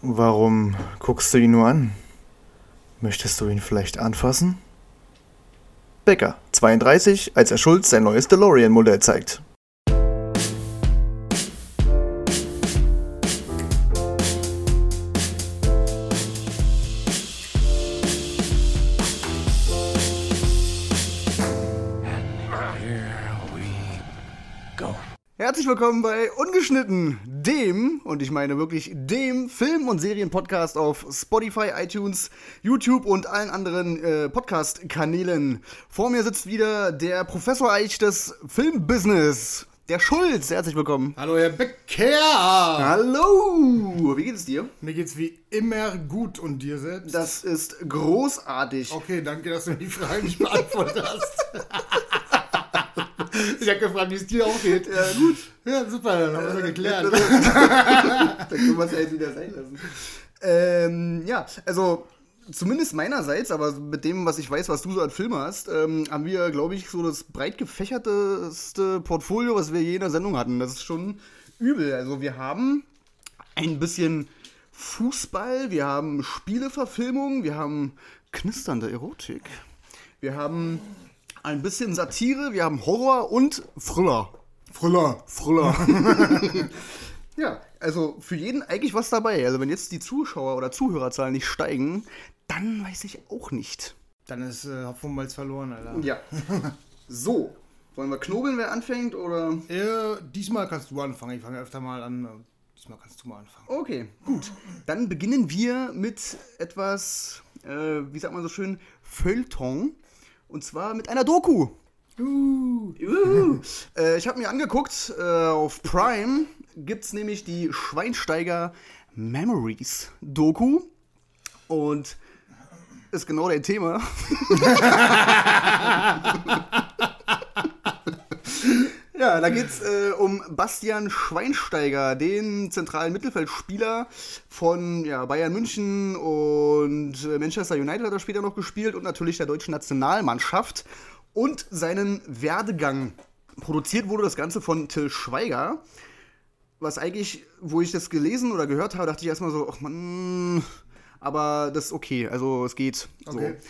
Warum guckst du ihn nur an? Möchtest du ihn vielleicht anfassen? Becker, 32, als er Schulz sein neues DeLorean-Modell zeigt. Herzlich willkommen bei Ungeschnitten, dem, und ich meine wirklich dem Film- und Serienpodcast auf Spotify, iTunes, YouTube und allen anderen äh, Podcast-Kanälen. Vor mir sitzt wieder der Professor Eich des Filmbusiness, der Schulz. Herzlich willkommen. Hallo, Herr Becker. Hallo, wie geht es dir? Mir geht's wie immer gut und dir selbst? Das ist großartig. Okay, danke, dass du mir die Frage nicht beantwortet hast. ich habe gefragt, wie es dir auch geht. Ja, gut. Ja, super, dann haben wir es ja geklärt. Dann können wir es ja jetzt wieder sein lassen. Ähm, ja, also zumindest meinerseits, aber mit dem, was ich weiß, was du so an Filme hast, ähm, haben wir, glaube ich, so das breit gefächerteste Portfolio, was wir je in der Sendung hatten. Das ist schon übel. Also wir haben ein bisschen Fußball, wir haben Spieleverfilmung, wir haben knisternde Erotik, wir haben ein bisschen Satire, wir haben Horror und Thriller. Früller. Früller. ja, also für jeden eigentlich was dabei. Also wenn jetzt die Zuschauer- oder Zuhörerzahlen nicht steigen, dann weiß ich auch nicht. Dann ist äh, Hopfen und Malz verloren, Alter. Ja. So, wollen wir knobeln, wer anfängt oder? Äh, diesmal kannst du anfangen. Ich fange öfter mal an. Diesmal kannst du mal anfangen. Okay, gut. Dann beginnen wir mit etwas, äh, wie sagt man so schön, Feuilleton. Und zwar mit einer Doku. Uh. Äh, ich habe mir angeguckt, äh, auf Prime gibt es nämlich die Schweinsteiger Memories Doku. Und ist genau dein Thema. ja, da geht es äh, um Bastian Schweinsteiger, den zentralen Mittelfeldspieler von ja, Bayern München und Manchester United hat er später noch gespielt und natürlich der deutschen Nationalmannschaft und seinen Werdegang. Produziert wurde das Ganze von Till Schweiger. Was eigentlich, wo ich das gelesen oder gehört habe, dachte ich erstmal so, ach man, aber das ist okay, also es geht. Okay. So.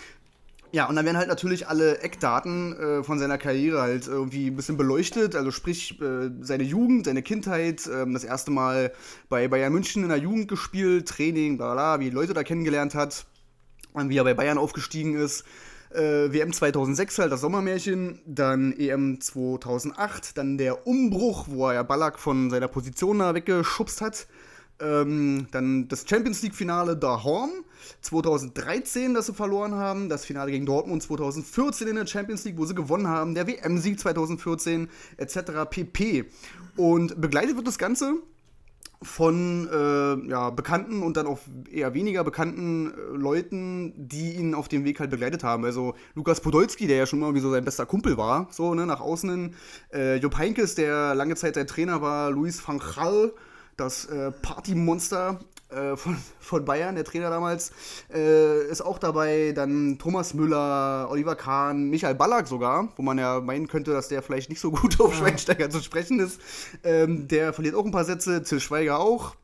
Ja, und dann werden halt natürlich alle Eckdaten äh, von seiner Karriere halt irgendwie ein bisschen beleuchtet. Also sprich, äh, seine Jugend, seine Kindheit, ähm, das erste Mal bei Bayern München in der Jugend gespielt, Training, bla bla, wie Leute da kennengelernt hat, und wie er bei Bayern aufgestiegen ist. Äh, WM 2006 halt, das Sommermärchen, dann EM 2008, dann der Umbruch, wo er ja Ballack von seiner Position da weggeschubst hat. Ähm, dann das Champions League-Finale daheim 2013, das sie verloren haben. Das Finale gegen Dortmund 2014 in der Champions League, wo sie gewonnen haben. Der WM-Sieg 2014 etc. pp. Und begleitet wird das Ganze von äh, ja, bekannten und dann auch eher weniger bekannten äh, Leuten, die ihn auf dem Weg halt begleitet haben. Also Lukas Podolski, der ja schon mal wie so sein bester Kumpel war, so ne, nach außen hin. Äh, Jupp Heynckes, der lange Zeit sein Trainer war. Luis van Gaal, das äh, Partymonster äh, von, von Bayern, der Trainer damals, äh, ist auch dabei. Dann Thomas Müller, Oliver Kahn, Michael Ballack sogar, wo man ja meinen könnte, dass der vielleicht nicht so gut auf Schweinsteiger zu sprechen ist. Ähm, der verliert auch ein paar Sätze, Till Schweiger auch.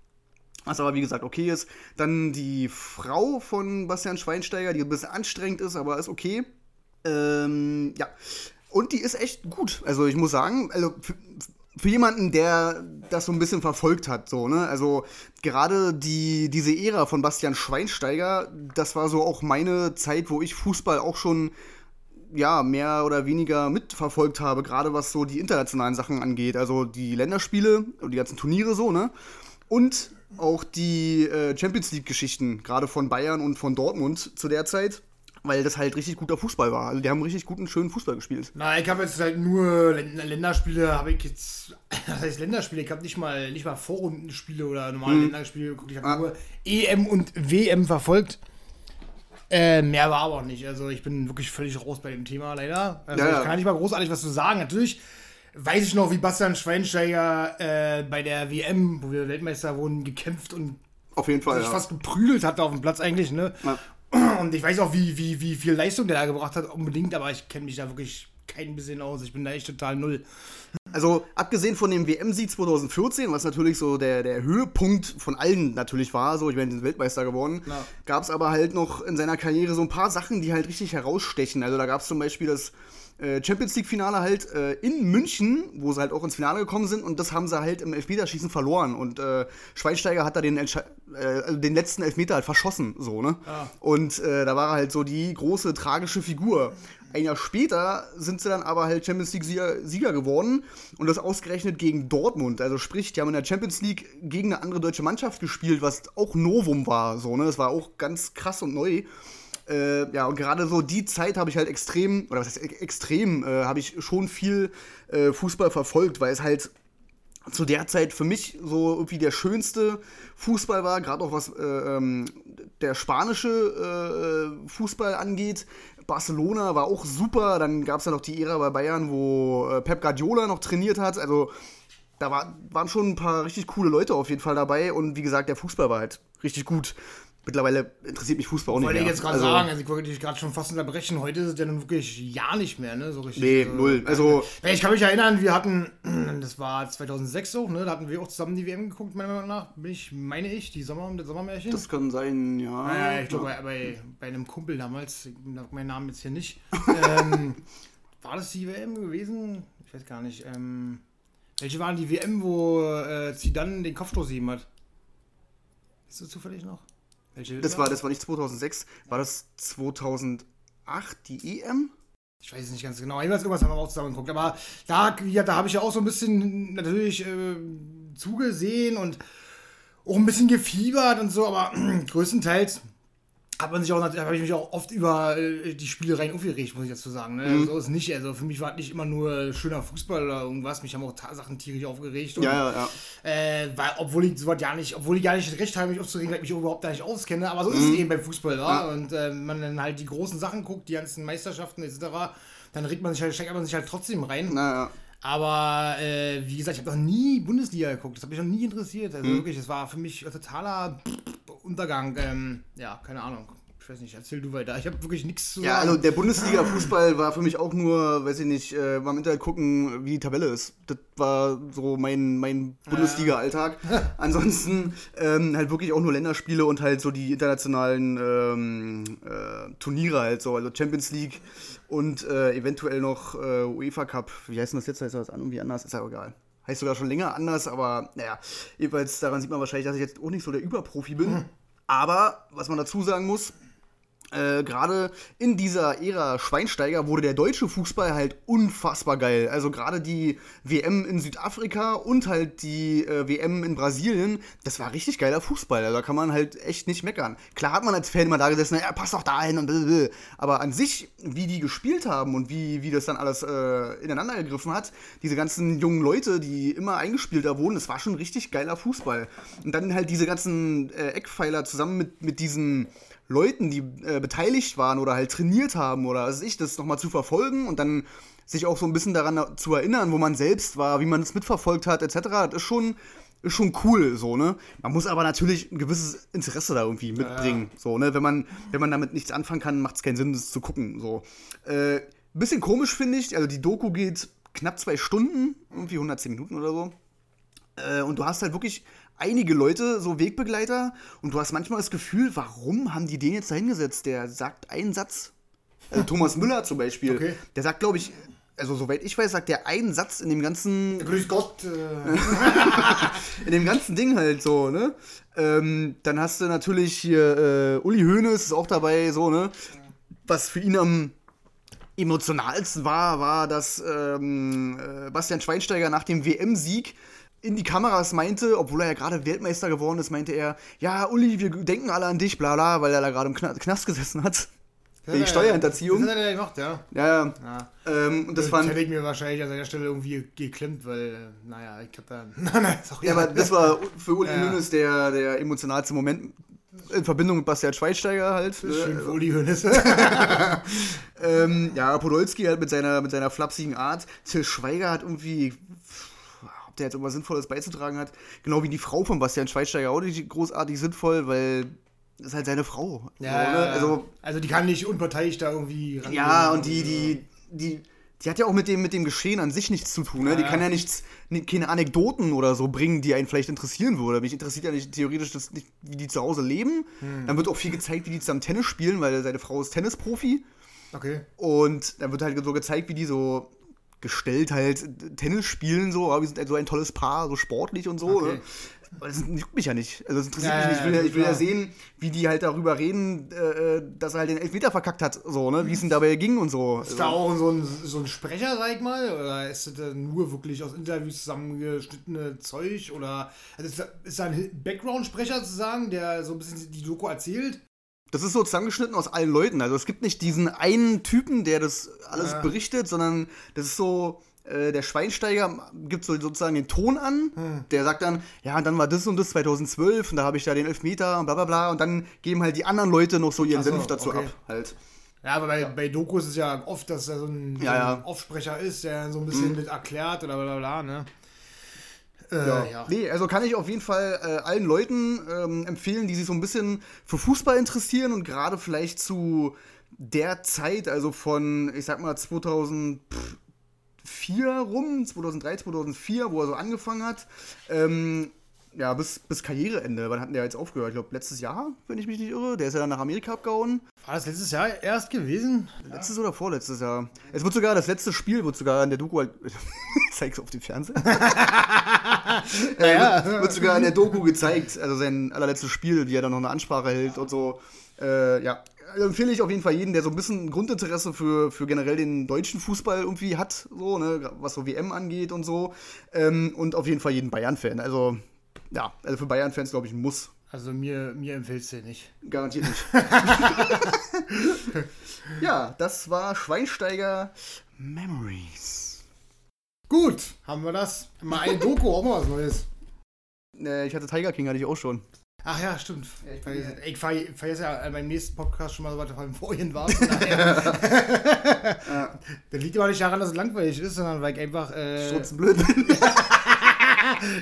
Was aber wie gesagt okay ist. Dann die Frau von Bastian Schweinsteiger, die ein bisschen anstrengend ist, aber ist okay. Ähm, ja. Und die ist echt gut. Also ich muss sagen, also für, jemanden, der das so ein bisschen verfolgt hat, so, ne? Also gerade die, diese Ära von Bastian Schweinsteiger, das war so auch meine Zeit, wo ich Fußball auch schon ja, mehr oder weniger mitverfolgt habe, gerade was so die internationalen Sachen angeht. Also die Länderspiele und die ganzen Turniere so, ne? Und auch die äh, Champions League-Geschichten, gerade von Bayern und von Dortmund zu der Zeit, weil das halt richtig guter Fußball war. Also die haben richtig guten, schönen Fußball gespielt. Na, ich habe jetzt halt nur Län- Länderspiele, habe ich jetzt, das heißt Länderspiele, ich habe nicht mal, nicht mal Vorrundenspiele oder normale Länderspiele geguckt, ich habe Ah. nur EM und WM verfolgt. Äh, mehr war aber auch nicht. Also ich bin wirklich völlig raus bei dem Thema, leider. Also Ja, ja. ich kann nicht mal großartig was zu sagen. Natürlich weiß ich noch, wie Bastian Schweinsteiger äh, bei der WM, wo wir Weltmeister wurden, gekämpft und Auf jeden Fall. sich Ja. fast geprügelt hatte auf dem Platz eigentlich, ne? Ja. Und ich weiß auch, wie, wie, wie viel Leistung der da gebracht hat, unbedingt, aber ich kenne mich da wirklich kein bisschen aus. Ich bin da echt total null. Also, abgesehen von dem WM-Sieg 2014, was natürlich so der, der Höhepunkt von allen natürlich war, so, ich bin Weltmeister geworden, Ja. gab es aber halt noch in seiner Karriere so ein paar Sachen, die halt richtig herausstechen. Also, da gab es zum Beispiel das Champions League-Finale halt äh, in München, wo sie halt auch ins Finale gekommen sind und das haben sie halt im Elfmeterschießen verloren. Und äh, Schweinsteiger hat da den, äh, also den letzten Elfmeter halt verschossen, so, ne? Ja. Und äh, da war er halt so die große tragische Figur. Ein Jahr später sind sie dann aber halt Champions League-Sieger Sieger geworden und das ausgerechnet gegen Dortmund. Also sprich, die haben in der Champions League gegen eine andere deutsche Mannschaft gespielt, was auch Novum war. So, ne? Das war auch ganz krass und neu. Äh, ja, und gerade so die Zeit habe ich halt extrem, oder was heißt e- extrem, äh, habe ich schon viel äh, Fußball verfolgt, weil es halt zu der Zeit für mich so irgendwie der schönste Fußball war, gerade auch was äh, ähm, der spanische äh, Fußball angeht. Barcelona war auch super, dann gab es ja noch die Ära bei Bayern, wo äh, Pep Guardiola noch trainiert hat, also da war, waren schon ein paar richtig coole Leute auf jeden Fall dabei und wie gesagt, der Fußball war halt richtig gut. Mittlerweile interessiert mich Fußball auch nicht Wollte mehr. ich jetzt gerade Also, sagen, also ich wollte dich gerade schon fast unterbrechen. Heute ist es ja nun wirklich ja nicht mehr, ne? So richtig. Nee, äh, null. Also- Ja, Ich kann mich erinnern, wir hatten, das war 2006 auch, ne? Da hatten wir auch zusammen die WM geguckt, meiner Meinung nach. Bin ich, meine ich, die Sommer, das Sommermärchen. Das kann sein, ja. Ja, ja, ich glaube, bei, bei, bei einem Kumpel damals, ich sag meinen Namen jetzt hier nicht, ähm, war das die WM gewesen? Ich weiß gar nicht. Ähm, welche waren die WM, wo äh, Zidane den Kopfstoß gegeben hat? Ist das zufällig noch? Welche Das war, das war nicht 2006, war das 2008 die EM? Ich weiß es nicht ganz genau. Jedenfalls irgendwas haben wir auch zusammen geguckt. Aber da, ja, da habe ich ja auch so ein bisschen natürlich äh, zugesehen und auch ein bisschen gefiebert und so, aber größtenteils hat man sich auch, habe ich mich auch oft über äh, die Spielereien aufgeregt, muss ich dazu sagen. Ne? Mhm. So ist nicht. Also für mich war es nicht immer nur schöner Fußball oder irgendwas. Mich haben auch Sachen tierisch aufgeregt. Und, Ja, ja, ja. Äh, weil, obwohl ich sowas ja nicht, obwohl ich gar nicht recht habe, mich aufzuregen, weil ich mich überhaupt da nicht auskenne. Aber so ist Mhm. es eben beim Fußball, wa? Und äh, wenn man dann halt die großen Sachen guckt, die ganzen Meisterschaften etc., dann regt man sich halt, steckt man sich halt trotzdem rein. Naja. Aber äh, wie gesagt, ich habe noch nie Bundesliga geguckt. Das hat mich noch nie interessiert. Mhm. Also wirklich, das war für mich totaler Untergang. Ähm, ja, keine Ahnung. Ich weiß nicht, erzähl du weiter. Ich habe wirklich nichts zu Ja, sagen. also der Bundesliga-Fußball war für mich auch nur, weiß ich nicht, äh, mal im Internet gucken, wie die Tabelle ist. Das war so mein, mein Bundesliga-Alltag. Ansonsten ähm, halt wirklich auch nur Länderspiele und halt so die internationalen ähm, äh, Turniere halt so, also Champions League und äh, eventuell noch äh, UEFA Cup. Wie heißt denn das jetzt? Heißt das irgendwie anders? Ist ja egal. Heißt sogar schon länger anders, aber naja, jedenfalls daran sieht man wahrscheinlich, dass ich jetzt auch nicht so der Überprofi bin. Aber was man dazu sagen muss, äh, gerade in dieser Ära Schweinsteiger wurde der deutsche Fußball halt unfassbar geil. Also gerade die WM in Südafrika und halt die äh, WM in Brasilien, das war richtig geiler Fußball. Also da kann man halt echt nicht meckern. Klar hat man als Fan immer da gesessen, ja, pass doch dahin und blablabla. Aber an sich, wie die gespielt haben und wie, wie das dann alles äh, ineinander gegriffen hat, diese ganzen jungen Leute, die immer eingespielt da wurden, das war schon richtig geiler Fußball. Und dann halt diese ganzen äh, Eckpfeiler zusammen mit, mit diesen Leuten, die äh, beteiligt waren oder halt trainiert haben oder was weiß ich, das nochmal zu verfolgen und dann sich auch so ein bisschen daran zu erinnern, wo man selbst war, wie man es mitverfolgt hat, etc. Das ist schon, ist schon cool, so, ne? Man muss aber natürlich ein gewisses Interesse da irgendwie mitbringen, so, ne? Wenn man, wenn man damit nichts anfangen kann, macht es keinen Sinn, das zu gucken, so. Äh, bisschen komisch finde ich, also die Doku geht knapp zwei Stunden, irgendwie 110 Minuten oder so. Äh, und du hast halt wirklich einige Leute, so Wegbegleiter, und du hast manchmal das Gefühl, warum haben die den jetzt da hingesetzt? Der sagt einen Satz. Also Thomas Müller zum Beispiel. Okay. Der sagt, glaube ich, also soweit ich weiß, sagt der einen Satz in dem ganzen, Grüß Gott. Äh, in dem ganzen Ding halt so, ne? Ähm, dann hast du natürlich hier äh, Uli Hoeneß ist auch dabei, so, ne? Was für ihn am emotionalsten war, war, dass ähm, äh, Bastian Schweinsteiger nach dem WM-Sieg in die Kameras meinte, obwohl er ja gerade Weltmeister geworden ist, meinte er, ja, Uli, wir denken alle an dich, bla bla, weil er da gerade im Kna Knast gesessen hat. Wegen Steuerhinterziehung. Das hat er ja gemacht, ja. Ja, ja. ja. Ähm, und das Das fand, hätte ich mir wahrscheinlich an seiner Stelle irgendwie geklemmt, weil, äh, naja, ich hab da. Nein, nein, sorry. Ja, aber das war für Uli Ja. Der, der emotionalste Moment in Verbindung mit Bastian Schweinsteiger halt. Schön für? Uli Hoeneß. Ähm, ja, Podolski halt mit seiner, mit seiner flapsigen Art. Till Schweiger hat irgendwie, der jetzt irgendwas Sinnvolles beizutragen hat, genau wie die Frau von Bastian Schweinsteiger auch nicht großartig sinnvoll, weil das ist halt seine Frau. so, ne? ja, Also, also die kann nicht unparteiisch da irgendwie ran. ja, und die, die, die, die hat ja auch mit dem, mit dem Geschehen an sich nichts zu tun. Ne? Die Ja. kann ja nichts, ni- keine Anekdoten oder so bringen, die einen vielleicht interessieren würde. Mich interessiert ja nicht theoretisch, das nicht, wie die zu Hause leben. Hm. Dann wird auch viel gezeigt, wie die zusammen Tennis spielen, weil seine Frau ist Tennisprofi. Okay. Und dann wird halt so gezeigt, wie die so gestellt halt Tennis spielen, so, aber wir sind halt so ein tolles Paar, so sportlich und so. Okay. Ne? Aber das juckt mich ja nicht. Also das interessiert Ja, mich nicht. Ich will, ja, ich will ja sehen, wie die halt darüber reden, äh, dass er halt den Elfmeter verkackt hat, so, ne? Wie es ihm dabei ging und so. Ist da auch so ein, so ein Sprecher, sag ich mal? Oder ist das nur wirklich aus Interviews zusammengeschnittene Zeug? Oder also ist, da, ist da ein Background-Sprecher sozusagen, der so ein bisschen die Doku erzählt? Das ist so zusammengeschnitten aus allen Leuten. Also es gibt nicht diesen einen Typen, der das alles Ja. berichtet, sondern das ist so, äh, der Schweinsteiger gibt so sozusagen den Ton an. Hm. Der sagt dann, ja, dann war das und das 2012 und da habe ich da den Elfmeter und bla bla bla. Und dann geben halt die anderen Leute noch so ihren so, Senf dazu okay. ab. Halt. Ja, aber bei, bei Dokus ist es ja oft, dass da so ein, so Ja, ja. ein Aufsprecher ist, der so ein bisschen mit erklärt oder bla bla bla, ne? Äh, Ja. ja. Nee, also kann ich auf jeden Fall äh, allen Leuten ähm, empfehlen, die sich so ein bisschen für Fußball interessieren und gerade vielleicht zu der Zeit, also von, ich sag mal, 2004 rum, 2003, 2004, wo er so angefangen hat, ähm, ja, bis, bis Karriereende. Wann hat der jetzt aufgehört? Ich glaube, letztes Jahr, wenn ich mich nicht irre. Der ist ja dann nach Amerika abgehauen. War das letztes Jahr erst gewesen? Letztes oder vorletztes Jahr? Es wird sogar, das letzte Spiel wird sogar in der Doku halt. Zeig's auf dem Fernseher. äh, wird, wird sogar in der Doku gezeigt. Also sein allerletztes Spiel, wie er dann noch eine Ansprache hält und so. Äh, ja. Also empfehle ich auf jeden Fall jeden, der so ein bisschen Grundinteresse für, für generell den deutschen Fußball irgendwie hat, so, ne, was so WM angeht und so. Ähm, und auf jeden Fall jeden Bayern-Fan. Also, ja, also für Bayern-Fans, glaube ich, ein Muss. Also mir, mir empfiehlst du nicht. Garantiert nicht. ja, das war Schweinsteiger Memories. Gut, haben wir das. Mal eine Doku, auch mal was Neues. Äh, ich hatte Tiger King, hatte ich auch schon. Ach ja, stimmt. ich Ich bin vergesse, ich ver- vergesse ja beim nächsten Podcast schon mal so was beim vorhin war. Von daher- Das liegt aber nicht daran, dass es langweilig ist, sondern weil ich einfach. Äh, Strutzenblöd.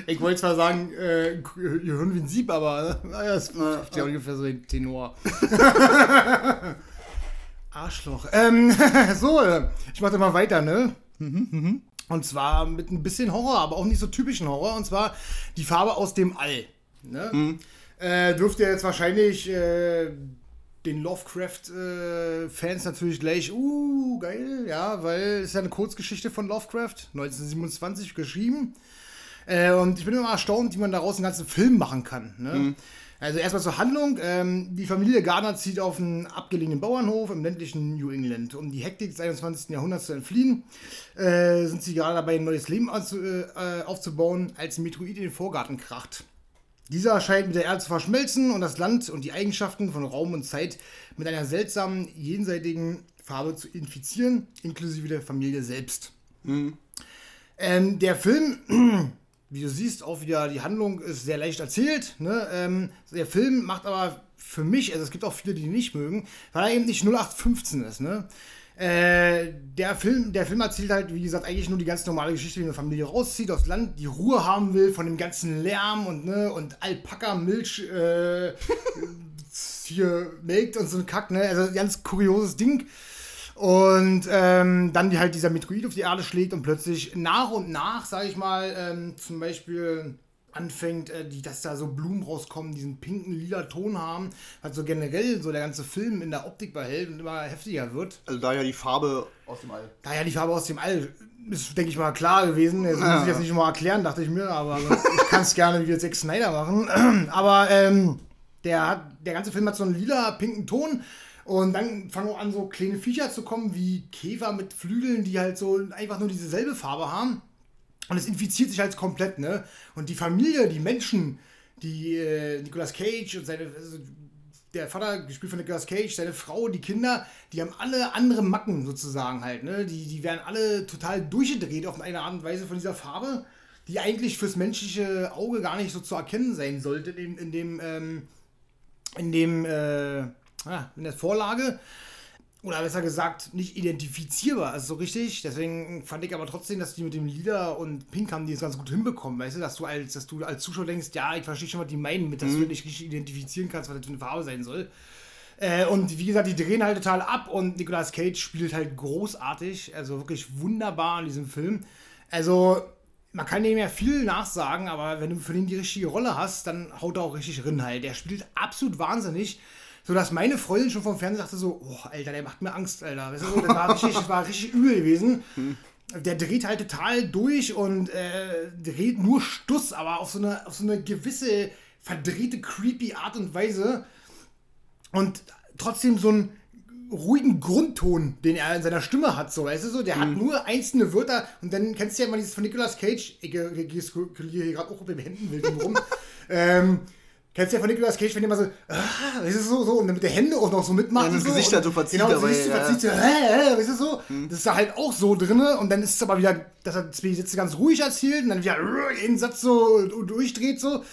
ich wollte zwar sagen, äh, Gehirn wie ein Sieb, aber äh, naja, das Ja, trifft ja ungefähr so den Tenor. Arschloch. Ähm, so, äh, ich mache mal weiter, ne? Und zwar mit ein bisschen Horror, aber auch nicht so typischen Horror. Und zwar die Farbe aus dem All. Ne? Äh, dürfte jetzt wahrscheinlich äh, den Lovecraft-Fans natürlich gleich, uh, geil, ja, weil es ist ja eine Kurzgeschichte von Lovecraft, 1927 geschrieben. Äh, und ich bin immer erstaunt, wie man daraus einen ganzen Film machen kann. Ne? Also erstmal zur Handlung. Ähm, die Familie Gardner zieht auf einen abgelegenen Bauernhof im ländlichen New England. Um die Hektik des 21. Jahrhunderts zu entfliehen, äh, sind sie gerade dabei, ein neues Leben äh, aufzubauen, als ein Meteorit in den Vorgarten kracht. Dieser scheint mit der Erde zu verschmelzen und das Land und die Eigenschaften von Raum und Zeit mit einer seltsamen, jenseitigen Farbe zu infizieren, inklusive der Familie selbst. Ähm, der Film, wie du siehst, auch wieder die Handlung ist sehr leicht erzählt. Ne? Ähm, der Film macht aber für mich, also es gibt auch viele, die ihn nicht mögen, weil er eben nicht 0815 ist. Ne? Äh, der, Film, der Film erzählt halt, wie gesagt, eigentlich nur die ganz normale Geschichte, wie eine Familie rauszieht aufs Land, die Ruhe haben will von dem ganzen Lärm und, ne, und Alpaka-Milch äh, hier melkt und so ein Kack, ne? Also ganz kurioses Ding. Und ähm, dann die halt dieser Meteorit auf die Erde schlägt und plötzlich nach und nach, sage ich mal, ähm, zum Beispiel anfängt, äh, die, dass da so Blumen rauskommen, diesen pinken, lila Ton haben, was so generell so der ganze Film in der Optik behält und immer heftiger wird. Also da ja die Farbe aus dem All. Daher die Farbe aus dem All ist, denke ich mal, klar gewesen. Jetzt muss Ja. ich jetzt nicht mal erklären, dachte ich mir, aber ich kann es gerne wie jetzt Zack Snyder machen. Aber ähm, der, hat, der ganze Film hat so einen lila, pinken Ton. Und dann fangen auch an, so kleine Viecher zu kommen, wie Käfer mit Flügeln, die halt so einfach nur dieselbe Farbe haben. Und es infiziert sich halt komplett, ne? Und die Familie, die Menschen, die äh, Nicolas Cage und seine, also der Vater, gespielt von Nicolas Cage, seine Frau, die Kinder, die haben alle andere Macken sozusagen halt, ne? Die, die werden alle total durchgedreht auf eine Art und Weise von dieser Farbe, die eigentlich fürs menschliche Auge gar nicht so zu erkennen sein sollte in, in dem, ähm, in dem, äh, ah, in der Vorlage oder besser gesagt, nicht identifizierbar, also so richtig. Deswegen fand ich aber trotzdem, dass die mit dem Lila und Pink haben die es ganz gut hinbekommen, weißt du, dass du als, dass du als Zuschauer denkst, ja, ich verstehe schon, was die meinen, mit dass du nicht richtig identifizieren kannst, was das für eine Farbe sein soll. Äh, und wie gesagt, die drehen halt total ab und Nicolas Cage spielt halt großartig, also wirklich wunderbar in diesem Film. Also, man kann dem ja viel nachsagen, aber wenn du für den die richtige Rolle hast, dann haut er auch richtig rein halt. Der spielt absolut wahnsinnig. So dass meine Freundin schon vom Fernsehen sagte so, oh, Alter, der macht mir Angst, Alter. Weißt du, das, war richtig, das war richtig übel gewesen. Der dreht halt total durch und äh, dreht nur Stuss, aber auf so eine, auf so eine gewisse verdrehte, creepy Art und Weise. Und trotzdem so einen ruhigen Grundton, den er in seiner Stimme hat, so, weißt du so, der hat nur einzelne Wörter und dann kennst du ja mal dieses von Nicolas Cage, ich, hier gerade auch auf den Händen wild rum, ähm, Kennst du ja von Nicolas Cage, wenn immer so, ah, du, so, so, und dann mit der Hände auch noch so mitmacht. Ja, das so, Gesicht halt so verzieht Genau, das dabei, Gesicht so ja. verzieht, so, äh, weißt du so. Das ist da halt auch so drin und dann ist es aber wieder, dass er zwei Sätze ganz ruhig erzählt und dann wieder jeden Satz so durchdreht so.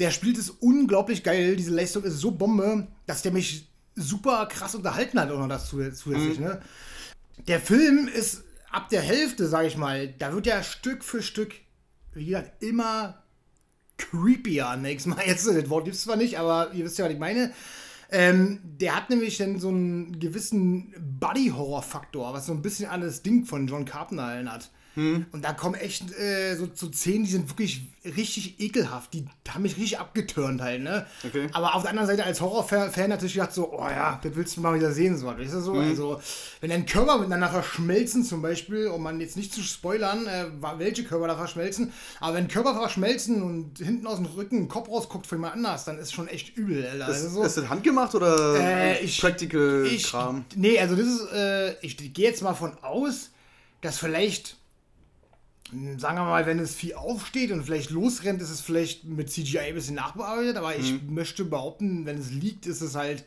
Der spielt es unglaublich geil, diese Leistung ist so Bombe, dass der mich super krass unterhalten hat auch noch das zusätzlich, ne. Der Film ist ab der Hälfte, sag ich mal, da wird ja Stück für Stück, wie gesagt, immer creepier. Nächstes Mal jetzt, das Wort gibt es zwar nicht, aber ihr wisst ja, was ich meine. Ähm, der hat nämlich dann so einen gewissen Body-Horror-Faktor, was so ein bisschen an das Ding von John Carpenter erinnert. Und da kommen echt äh, so, so Szenen, die sind wirklich richtig ekelhaft. Die haben mich richtig abgeturnt halt, ne? Okay. Aber auf der anderen Seite als Horrorfan natürlich gedacht so, oh ja, das willst du mal wieder sehen, so, weißt du so? Also, wenn ein Körper miteinander verschmelzen zum Beispiel, um man jetzt nicht zu spoilern, äh, welche Körper da verschmelzen, aber wenn Körper verschmelzen und hinten aus dem Rücken ein Kopf rausguckt von jemand anders, dann ist schon echt übel, Alter. Ist, Also so- ist das handgemacht oder Äh, ich- Practical ich, Kram? Nee, also das ist, äh, ich gehe jetzt mal von aus, dass vielleicht, sagen wir mal, wenn es viel aufsteht und vielleicht losrennt, ist es vielleicht mit CGI ein bisschen nachbearbeitet, aber ich Mhm. möchte behaupten, wenn es liegt, ist es halt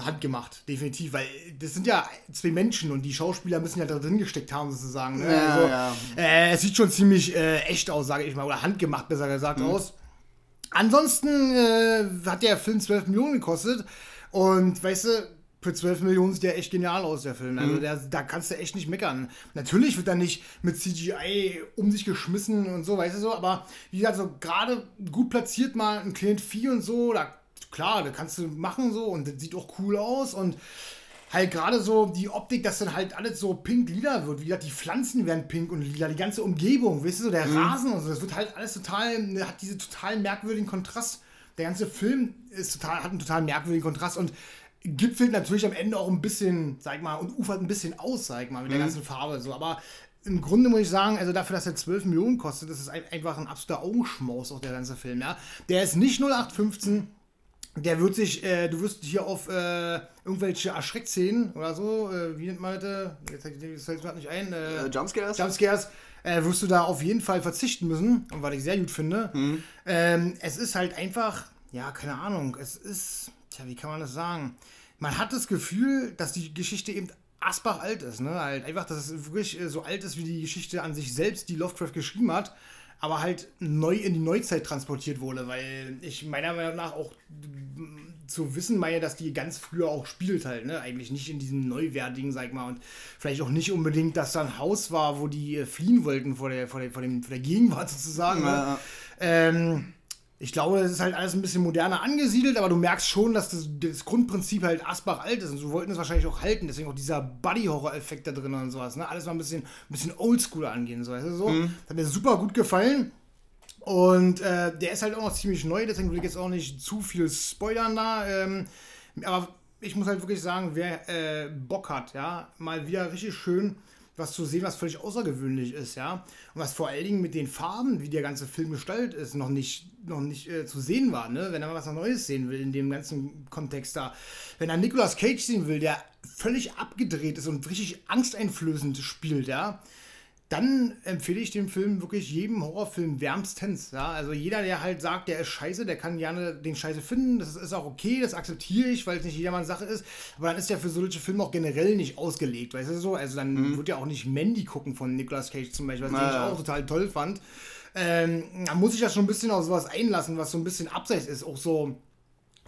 handgemacht, definitiv, weil das sind ja zwei Menschen und die Schauspieler müssen ja da drin gesteckt haben, sozusagen. Ne? Ja, also, ja. Äh, es sieht schon ziemlich äh, echt aus, sage ich mal, oder handgemacht, besser gesagt, Mhm. aus. Ansonsten äh, hat der Film 12 Millionen gekostet und weißt du, für 12 Millionen sieht der echt genial aus, der Film. Also der, da kannst du echt nicht meckern. Natürlich wird er nicht mit CGI um sich geschmissen und so, weißt du so, aber wie gesagt, so gerade gut platziert mal ein Client 4 und so, da klar, da kannst du machen so und das sieht auch cool aus und halt gerade so die Optik, dass dann halt alles so pink-lila wird. Wie gesagt, die Pflanzen werden pink und lila, die ganze Umgebung, weißt du, so der Rasen und so, das wird halt alles total, hat diese total merkwürdigen Kontrast. Der ganze Film ist total, hat einen total merkwürdigen Kontrast und gipfelt natürlich am Ende auch ein bisschen, sag ich mal, und ufert ein bisschen aus, sag ich mal, mit der ganzen Farbe. So. Aber im Grunde muss ich sagen, also dafür, dass er 12 Millionen kostet, das ist ein, einfach ein absoluter Augenschmaus, auch der ganze Film, ja. Der ist nicht 0815, der wird sich, äh, du wirst hier auf äh, irgendwelche Erschreckszenen oder so, äh, wie nennt man das? Jetzt jetzt fällt es gerade nicht ein. Äh, Äh, Jumpscares? Jumpscares, äh, wirst du da auf jeden Fall verzichten müssen, und was ich sehr gut finde. Ähm, es ist halt einfach, ja, keine Ahnung, es ist, tja, wie kann man das sagen? Man hat das Gefühl, dass die Geschichte eben asbach alt ist, ne? Halt einfach, dass es wirklich äh, so alt ist wie die Geschichte an sich selbst, die Lovecraft geschrieben hat, aber halt neu in die Neuzeit transportiert wurde, weil ich meiner Meinung nach auch mm, zu wissen meine, dass die ganz früher auch spielt halt, ne? Eigentlich nicht in diesem neuwertigen, sag ich mal, und vielleicht auch nicht unbedingt, dass da ein Haus war, wo die äh, fliehen wollten vor der, vor der, vor dem, vor der Gegenwart sozusagen. Ne? Ja. Ähm, ich glaube, es ist halt alles ein bisschen moderner angesiedelt, aber du merkst schon, dass das, das Grundprinzip halt Asbach alt ist und so wollten es wahrscheinlich auch halten. Deswegen auch dieser Buddy-Horror-Effekt da drin und sowas. Ne? Alles mal ein bisschen, ein bisschen oldschool angehen. So, weißt du, so. Das hat mir super gut gefallen. Und äh, der ist halt auch noch ziemlich neu, deswegen will ich jetzt auch nicht zu viel spoilern da. Ähm, aber ich muss halt wirklich sagen, wer äh, Bock hat, ja, mal wieder richtig schön was zu sehen, was völlig außergewöhnlich ist, ja. Und was vor allen Dingen mit den Farben, wie der ganze Film gestaltet ist, noch nicht, noch nicht äh, zu sehen war, ne? Wenn er mal was Neues sehen will in dem ganzen Kontext da. Wenn er Nicolas Cage sehen will, der völlig abgedreht ist und richtig angsteinflößend spielt, ja, dann empfehle ich den Film wirklich jedem Horrorfilm wärmstens. Ja? Also jeder, der halt sagt, der ist scheiße, der kann gerne den Scheiße finden. Das ist auch okay, das akzeptiere ich, weil es nicht jedermanns Sache ist. Aber dann ist der für solche Filme auch generell nicht ausgelegt, weißt du so? Also dann wird ja auch nicht Mandy gucken von Nicolas Cage zum Beispiel, was Ja, ich auch total toll fand. Ähm, da muss ich das schon ein bisschen auf sowas einlassen, was so ein bisschen abseits ist. Auch so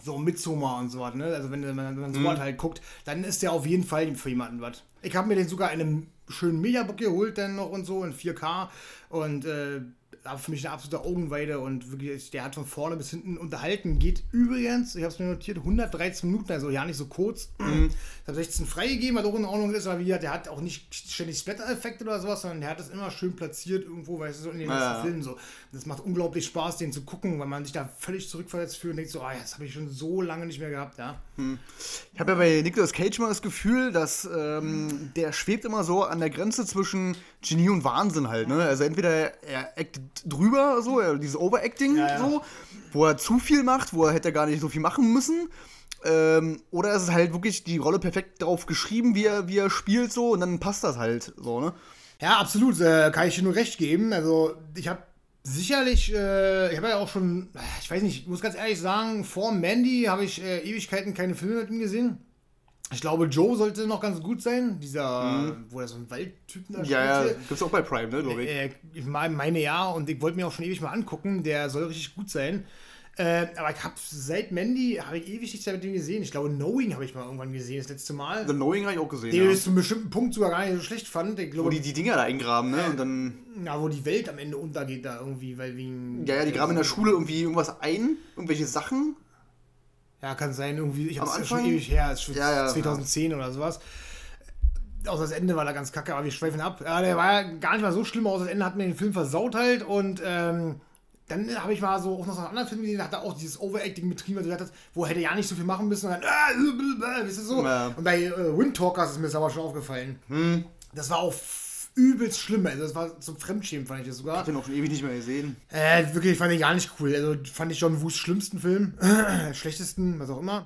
so Midsommar und so was, ne? Also wenn, man- wenn man so was halt guckt, dann ist der auf jeden Fall für jemanden was. Ich habe mir den sogar in einem schönen Mediabook geholt dann noch und so in 4K Und äh, war für mich eine absolute Augenweide und wirklich, der hat von vorne bis hinten unterhalten. Geht übrigens, ich habe es mir notiert, 113 Minuten, also ja nicht so kurz. Mhm. Ich habe 16 freigegeben, was auch in Ordnung ist, aber wie gesagt, der hat auch nicht ständig Splatter-Effekte oder sowas, sondern der hat das immer schön platziert irgendwo, weißt du, so in den Ja. letzten Filmen so. Das macht unglaublich Spaß, den zu gucken, weil man sich da völlig zurückversetzt fühlt und denkt so, ah, das habe ich schon so lange nicht mehr gehabt, ja. Ich habe ja bei Nicolas Cage mal das Gefühl, dass ähm, der schwebt immer so an der Grenze zwischen Genie und Wahnsinn halt. Ne? Also entweder er actet drüber, so, er- dieses Overacting, Ja, ja. so, wo er zu viel macht, wo er hätte gar nicht so viel machen müssen. Ähm, oder es ist halt wirklich die Rolle perfekt darauf geschrieben, wie er, wie er spielt, so, und dann passt das halt so, ne? Ja, absolut, äh, kann ich dir nur recht geben. Also, ich habe sicherlich, äh, ich habe ja auch schon, ich weiß nicht, ich muss ganz ehrlich sagen, vor Mandy habe ich äh, Ewigkeiten keine Filme mit ihm gesehen. Ich glaube, Joe sollte noch ganz gut sein. Dieser, wo er so einen Waldtypen da Mhm. Ja, ja, spielte. gibt's auch bei Prime, ne, glaube ich. Äh, ich meine, ja, und ich wollte mir auch schon ewig mal angucken. Der soll richtig gut sein. Äh, aber ich habe seit Mandy habe ich ewig nichts mehr mit dem gesehen. Ich glaube, Knowing habe ich mal irgendwann gesehen, das letzte Mal. The Knowing habe ich auch gesehen. Den Ja. ich zu einem bestimmten Punkt sogar gar nicht so schlecht fand. Ich Wo glaube, die die Dinger da eingraben, ne? Und dann. ja, wo die Welt am Ende untergeht da irgendwie, weil wegen. Ja, ja, die graben in der Schule irgendwie irgendwas ein, irgendwelche Sachen. Ja, kann sein, irgendwie. Ich hab's ja schon ewig her, ist schon Ja, ja, 2010 oder sowas. Außer das Ende war da ganz kacke, aber wir schweifen ab. Ja, der war ja gar nicht mal so schlimm, außer das Ende hat mir den Film versaut halt und ähm, dann habe ich mal so auch noch so einen anderen Film gesehen, da hat er auch dieses Overacting betrieben, weil du gesagt hast, wo er hätte ja nicht so viel machen müssen und dann, äh, äh, weißt du so. Ja. Und bei äh, Wind Talkers ist mir das aber schon aufgefallen. Das war auch übelst schlimm, also das war zum Fremdschämen, fand ich das sogar. Hab den auch schon ewig nicht mehr gesehen. Äh, wirklich fand ich gar nicht cool. Also fand ich John Woos schlimmsten Film. Schlechtesten, was auch immer.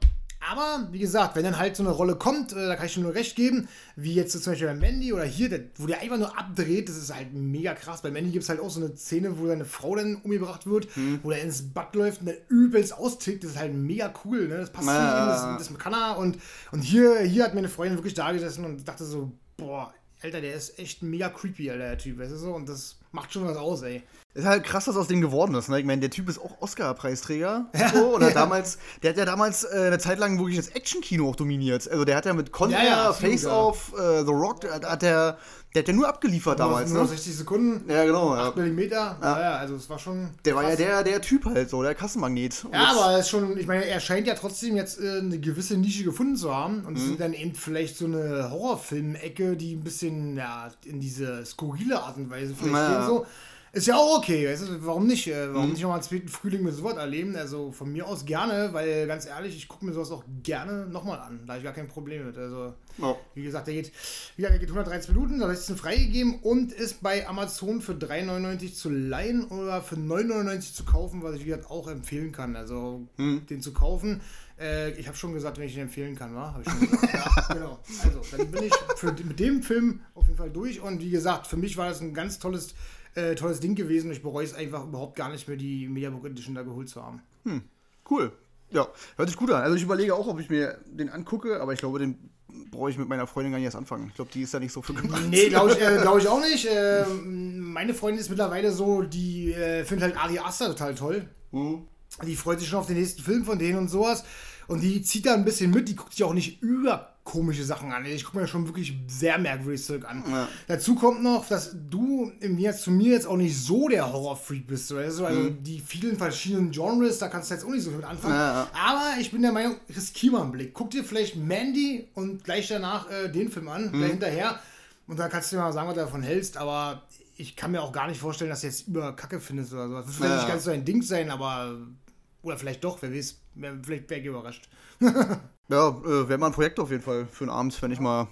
Aber, wie gesagt, wenn dann halt so eine Rolle kommt, äh, da kann ich dir nur recht geben, wie jetzt so zum Beispiel bei Mandy oder hier, der, wo der einfach nur abdreht, das ist halt mega krass. Bei Mandy gibt es halt auch so eine Szene, wo seine Frau dann umgebracht wird, wo er ins Bad läuft und dann übelst austickt. Das ist halt mega cool, ne? Das passt zu Ja. ihm, das, das kann er. Und, und hier, hier hat meine Freundin wirklich da gesessen und dachte so, boah, Alter, der ist echt mega creepy, Alter, der Typ, weißt du so? Und das macht schon was aus, ey. Ist halt krass, was aus dem geworden ist. Ne? Ich meine, der Typ ist auch Oscar-Preisträger. So, oder damals, der hat ja damals äh, eine Zeit lang wirklich das Action-Kino auch dominiert. Also der hat ja mit Con Ja, Air, ja, Face Off, äh, The Rock, da hat der, der hat ja nur abgeliefert damals. Nur Ne? 60 Sekunden, Ja, genau. Ja. 8 Millimeter. Ja. ja, also es war schon. Der war ja krass. der, der Typ halt so, der Kassenmagnet. Und Ja, aber ist schon, ich meine, er scheint ja trotzdem jetzt äh, eine gewisse Nische gefunden zu haben. Und es Mhm. sind dann eben vielleicht so eine Horrorfilm-Ecke, die ein bisschen, ja, in diese skurrile Art und Weise vielleicht Ja. gehen so. Ist ja auch okay, weißt du, warum nicht? Äh, Warum Mhm. nicht nochmal einen zweiten Frühling mit sowas erleben? Also von mir aus gerne, weil ganz ehrlich, ich gucke mir sowas auch gerne nochmal an. Da habe ich gar kein Problem mit. Also, Ja. wie gesagt, der geht, wie gesagt, der geht 113 Minuten, da ist es freigegeben und ist bei Amazon für 3,99 zu leihen oder für 9,99 zu kaufen, was ich wie gesagt auch empfehlen kann. Also den zu kaufen. Äh, ich habe schon gesagt, wenn ich den empfehlen kann, wa? Habe ich schon gesagt. ja, genau. Also, dann bin ich für, mit dem Film auf jeden Fall durch und wie gesagt, für mich war das ein ganz tolles, äh, tolles Ding gewesen. Ich bereue es einfach überhaupt gar nicht mehr, die Mediabook Edition da geholt zu haben. Cool. Ja, hört sich gut an. Also ich überlege auch, ob ich mir den angucke, aber ich glaube, den brauche ich mit meiner Freundin gar nicht erst anfangen. Ich glaube, die ist da nicht so für gemacht. Nee, glaube ich, äh, glaub ich auch nicht. Äh, meine Freundin ist mittlerweile so, die äh, findet halt Ari Aster total toll. Mhm. Die freut sich schon auf den nächsten Film von denen und sowas. Und die zieht da ein bisschen mit, die guckt sich auch nicht über komische Sachen an. Ich gucke mir schon wirklich sehr merkwürdig Zeug an. Ja. Dazu kommt noch, dass du im Gegensatz zu mir jetzt auch nicht so der Horrorfreak bist. Weißt du? Also die vielen verschiedenen Genres, da kannst du jetzt auch nicht so viel mit anfangen. Ja, ja. Aber ich bin der Meinung, riskier mal einen Blick. Guck dir vielleicht Mandy und gleich danach äh, den Film an, Mhm. hinterher. Und dann kannst du dir mal sagen, was du davon hältst. Aber ich kann mir auch gar nicht vorstellen, dass du jetzt über Kacke findest oder so. Das wird vielleicht nicht ganz so ein Ding sein, aber. Oder vielleicht doch, wer weiß. Wer- Vielleicht wäre ich überrascht. Ja, äh, wäre mal ein Projekt auf jeden Fall für einen Abend, wenn ich mal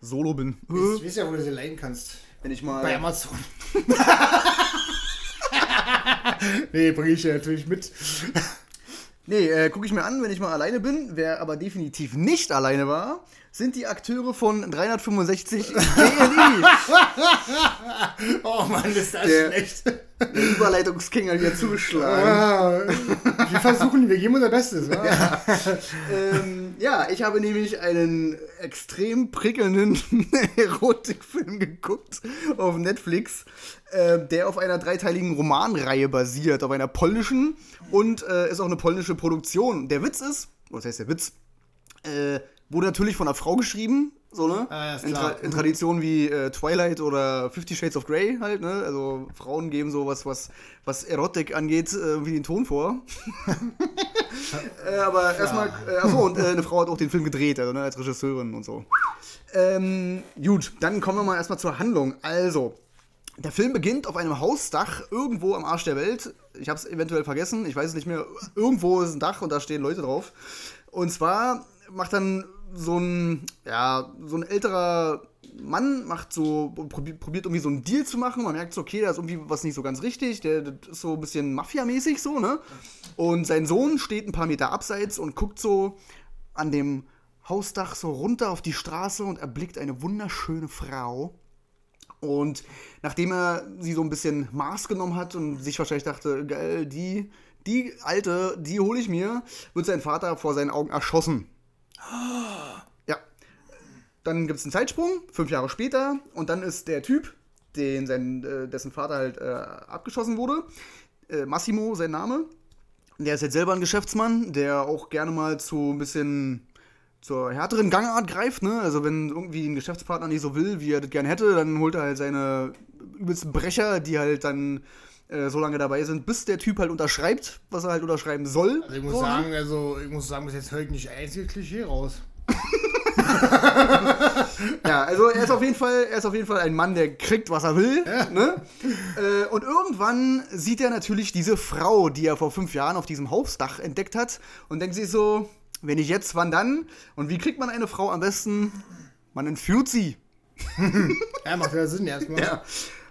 solo bin. Du weißt ja, wo du sie leihen kannst. Wenn ich mal. Bei Amazon. nee, bringe ich ja natürlich mit. Nee, äh, gucke ich mir an, wenn ich mal alleine bin. Wer aber definitiv nicht alleine war, sind die Akteure von 365 DLI. Oh Mann, ist das Der- schlecht. Der Überleitungsking hat wieder zugeschlagen. Ah, wir versuchen, wir geben unser Bestes. wa? ähm, ja, ich habe nämlich einen extrem prickelnden Erotikfilm geguckt auf Netflix, äh, der auf einer dreiteiligen Romanreihe basiert, auf einer polnischen und äh, ist auch eine polnische Produktion. Der Witz ist, was heißt der Witz? Äh, Wurde natürlich von einer Frau geschrieben, so, ne? Ah, ja, in. Tra in Tradition wie äh, Twilight oder Fifty Shades of Grey halt, ne? Also Frauen geben so was, was, was Erotik angeht, äh, wie den Ton vor. äh, aber erstmal, äh, achso, und äh, eine Frau hat auch den Film gedreht, also ne, als Regisseurin und so. Ähm, gut, dann kommen wir mal erstmal zur Handlung. Also, der Film beginnt auf einem Hausdach irgendwo am Arsch der Welt. Ich habe es eventuell vergessen, ich weiß es nicht mehr. Irgendwo ist ein Dach und da stehen Leute drauf. Und zwar macht dann so ein, ja, so ein älterer Mann macht so, probiert, irgendwie so einen Deal zu machen. Man merkt so, okay, da ist irgendwie was nicht so ganz richtig. Der, das ist so ein bisschen Mafia-mäßig so, ne? Und sein Sohn steht ein paar Meter abseits und guckt so an dem Hausdach so runter auf die Straße und erblickt eine wunderschöne Frau. Und nachdem er sie so ein bisschen Maß genommen hat und sich wahrscheinlich dachte, geil, die, die alte, die hole ich mir, wird sein Vater vor seinen Augen erschossen. Ja. Dann gibt es einen Zeitsprung, fünf Jahre später, und dann ist der Typ, den sein, äh, dessen Vater halt äh, abgeschossen wurde, äh, Massimo, sein Name. Der ist jetzt selber ein Geschäftsmann, der auch gerne mal zu ein bisschen zur härteren Gangart greift, ne? Also wenn irgendwie ein Geschäftspartner nicht so will, wie er das gerne hätte, dann holt er halt seine übelsten Brecher, die halt dann äh, so lange dabei sind, bis der Typ halt unterschreibt, was er halt unterschreiben soll. Also ich muss So, sagen, also ich muss sagen, bis jetzt hört nicht einzige Klischee raus. Ja, also er ist auf jeden Fall, er ist auf jeden Fall ein Mann, der kriegt, was er will. Ne? Äh, und irgendwann sieht er natürlich diese Frau, die er vor fünf Jahren auf diesem Hausdach entdeckt hat, und denkt sich so, wenn ich jetzt, wann dann? Und wie kriegt man eine Frau am besten? Man entführt sie. Ja, macht ja Sinn erstmal. Ja.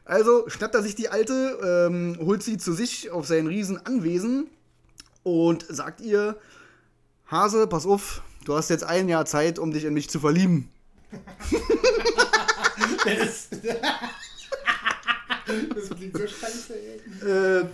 Also schnappt er sich die Alte, ähm, holt sie zu sich auf sein Riesenanwesen und sagt ihr, Hase, pass auf, du hast jetzt ein Jahr Zeit, um dich in mich zu verlieben. Das, das klingt so scheiße, ey. Äh,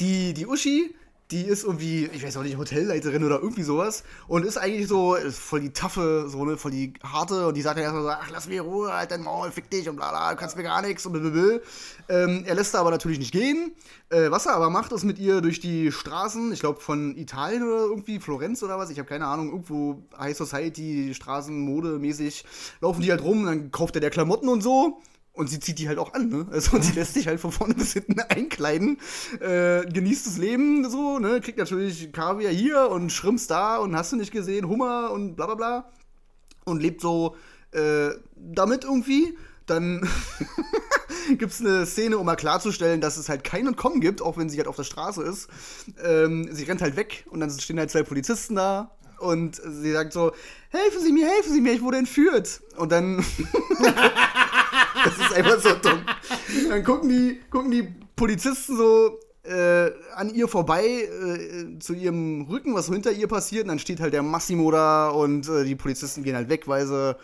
die, die Uschi, die ist irgendwie, ich weiß auch nicht, Hotelleiterin oder irgendwie sowas und ist eigentlich so ist voll die taffe, so ne, voll die harte und die sagt dann erstmal so, ach, lass mir Ruhe, halt dein Maul, fick dich und bla bla, du kannst mir gar nichts und blablabla. Ähm, er lässt sie aber natürlich nicht gehen. Äh, was er aber macht, ist mit ihr durch die Straßen, ich glaube von Italien oder irgendwie, Florenz oder was, ich habe keine Ahnung, irgendwo High Society, Straßen, Mode mäßig, laufen die halt rum, dann kauft er der Klamotten und so. Und sie zieht die halt auch an, ne? Also sie lässt sich halt von vorne bis hinten einkleiden, äh, genießt das Leben so, ne? Kriegt natürlich Kaviar hier und Shrimps da und hast du nicht gesehen, Hummer und bla bla bla. Und lebt so äh, damit irgendwie. Dann gibt es eine Szene, um mal klarzustellen, dass es halt kein Entkommen gibt, auch wenn sie halt auf der Straße ist. Ähm, sie rennt halt weg und dann stehen halt zwei Polizisten da. Und sie sagt so, helfen Sie mir, helfen Sie mir, ich wurde entführt. Und dann das ist einfach so dumm. Dann gucken die, gucken die Polizisten so äh, an ihr vorbei äh, zu ihrem Rücken, was so hinter ihr passiert. Und dann steht halt der Massimo da und äh, die Polizisten gehen halt weg, weil sie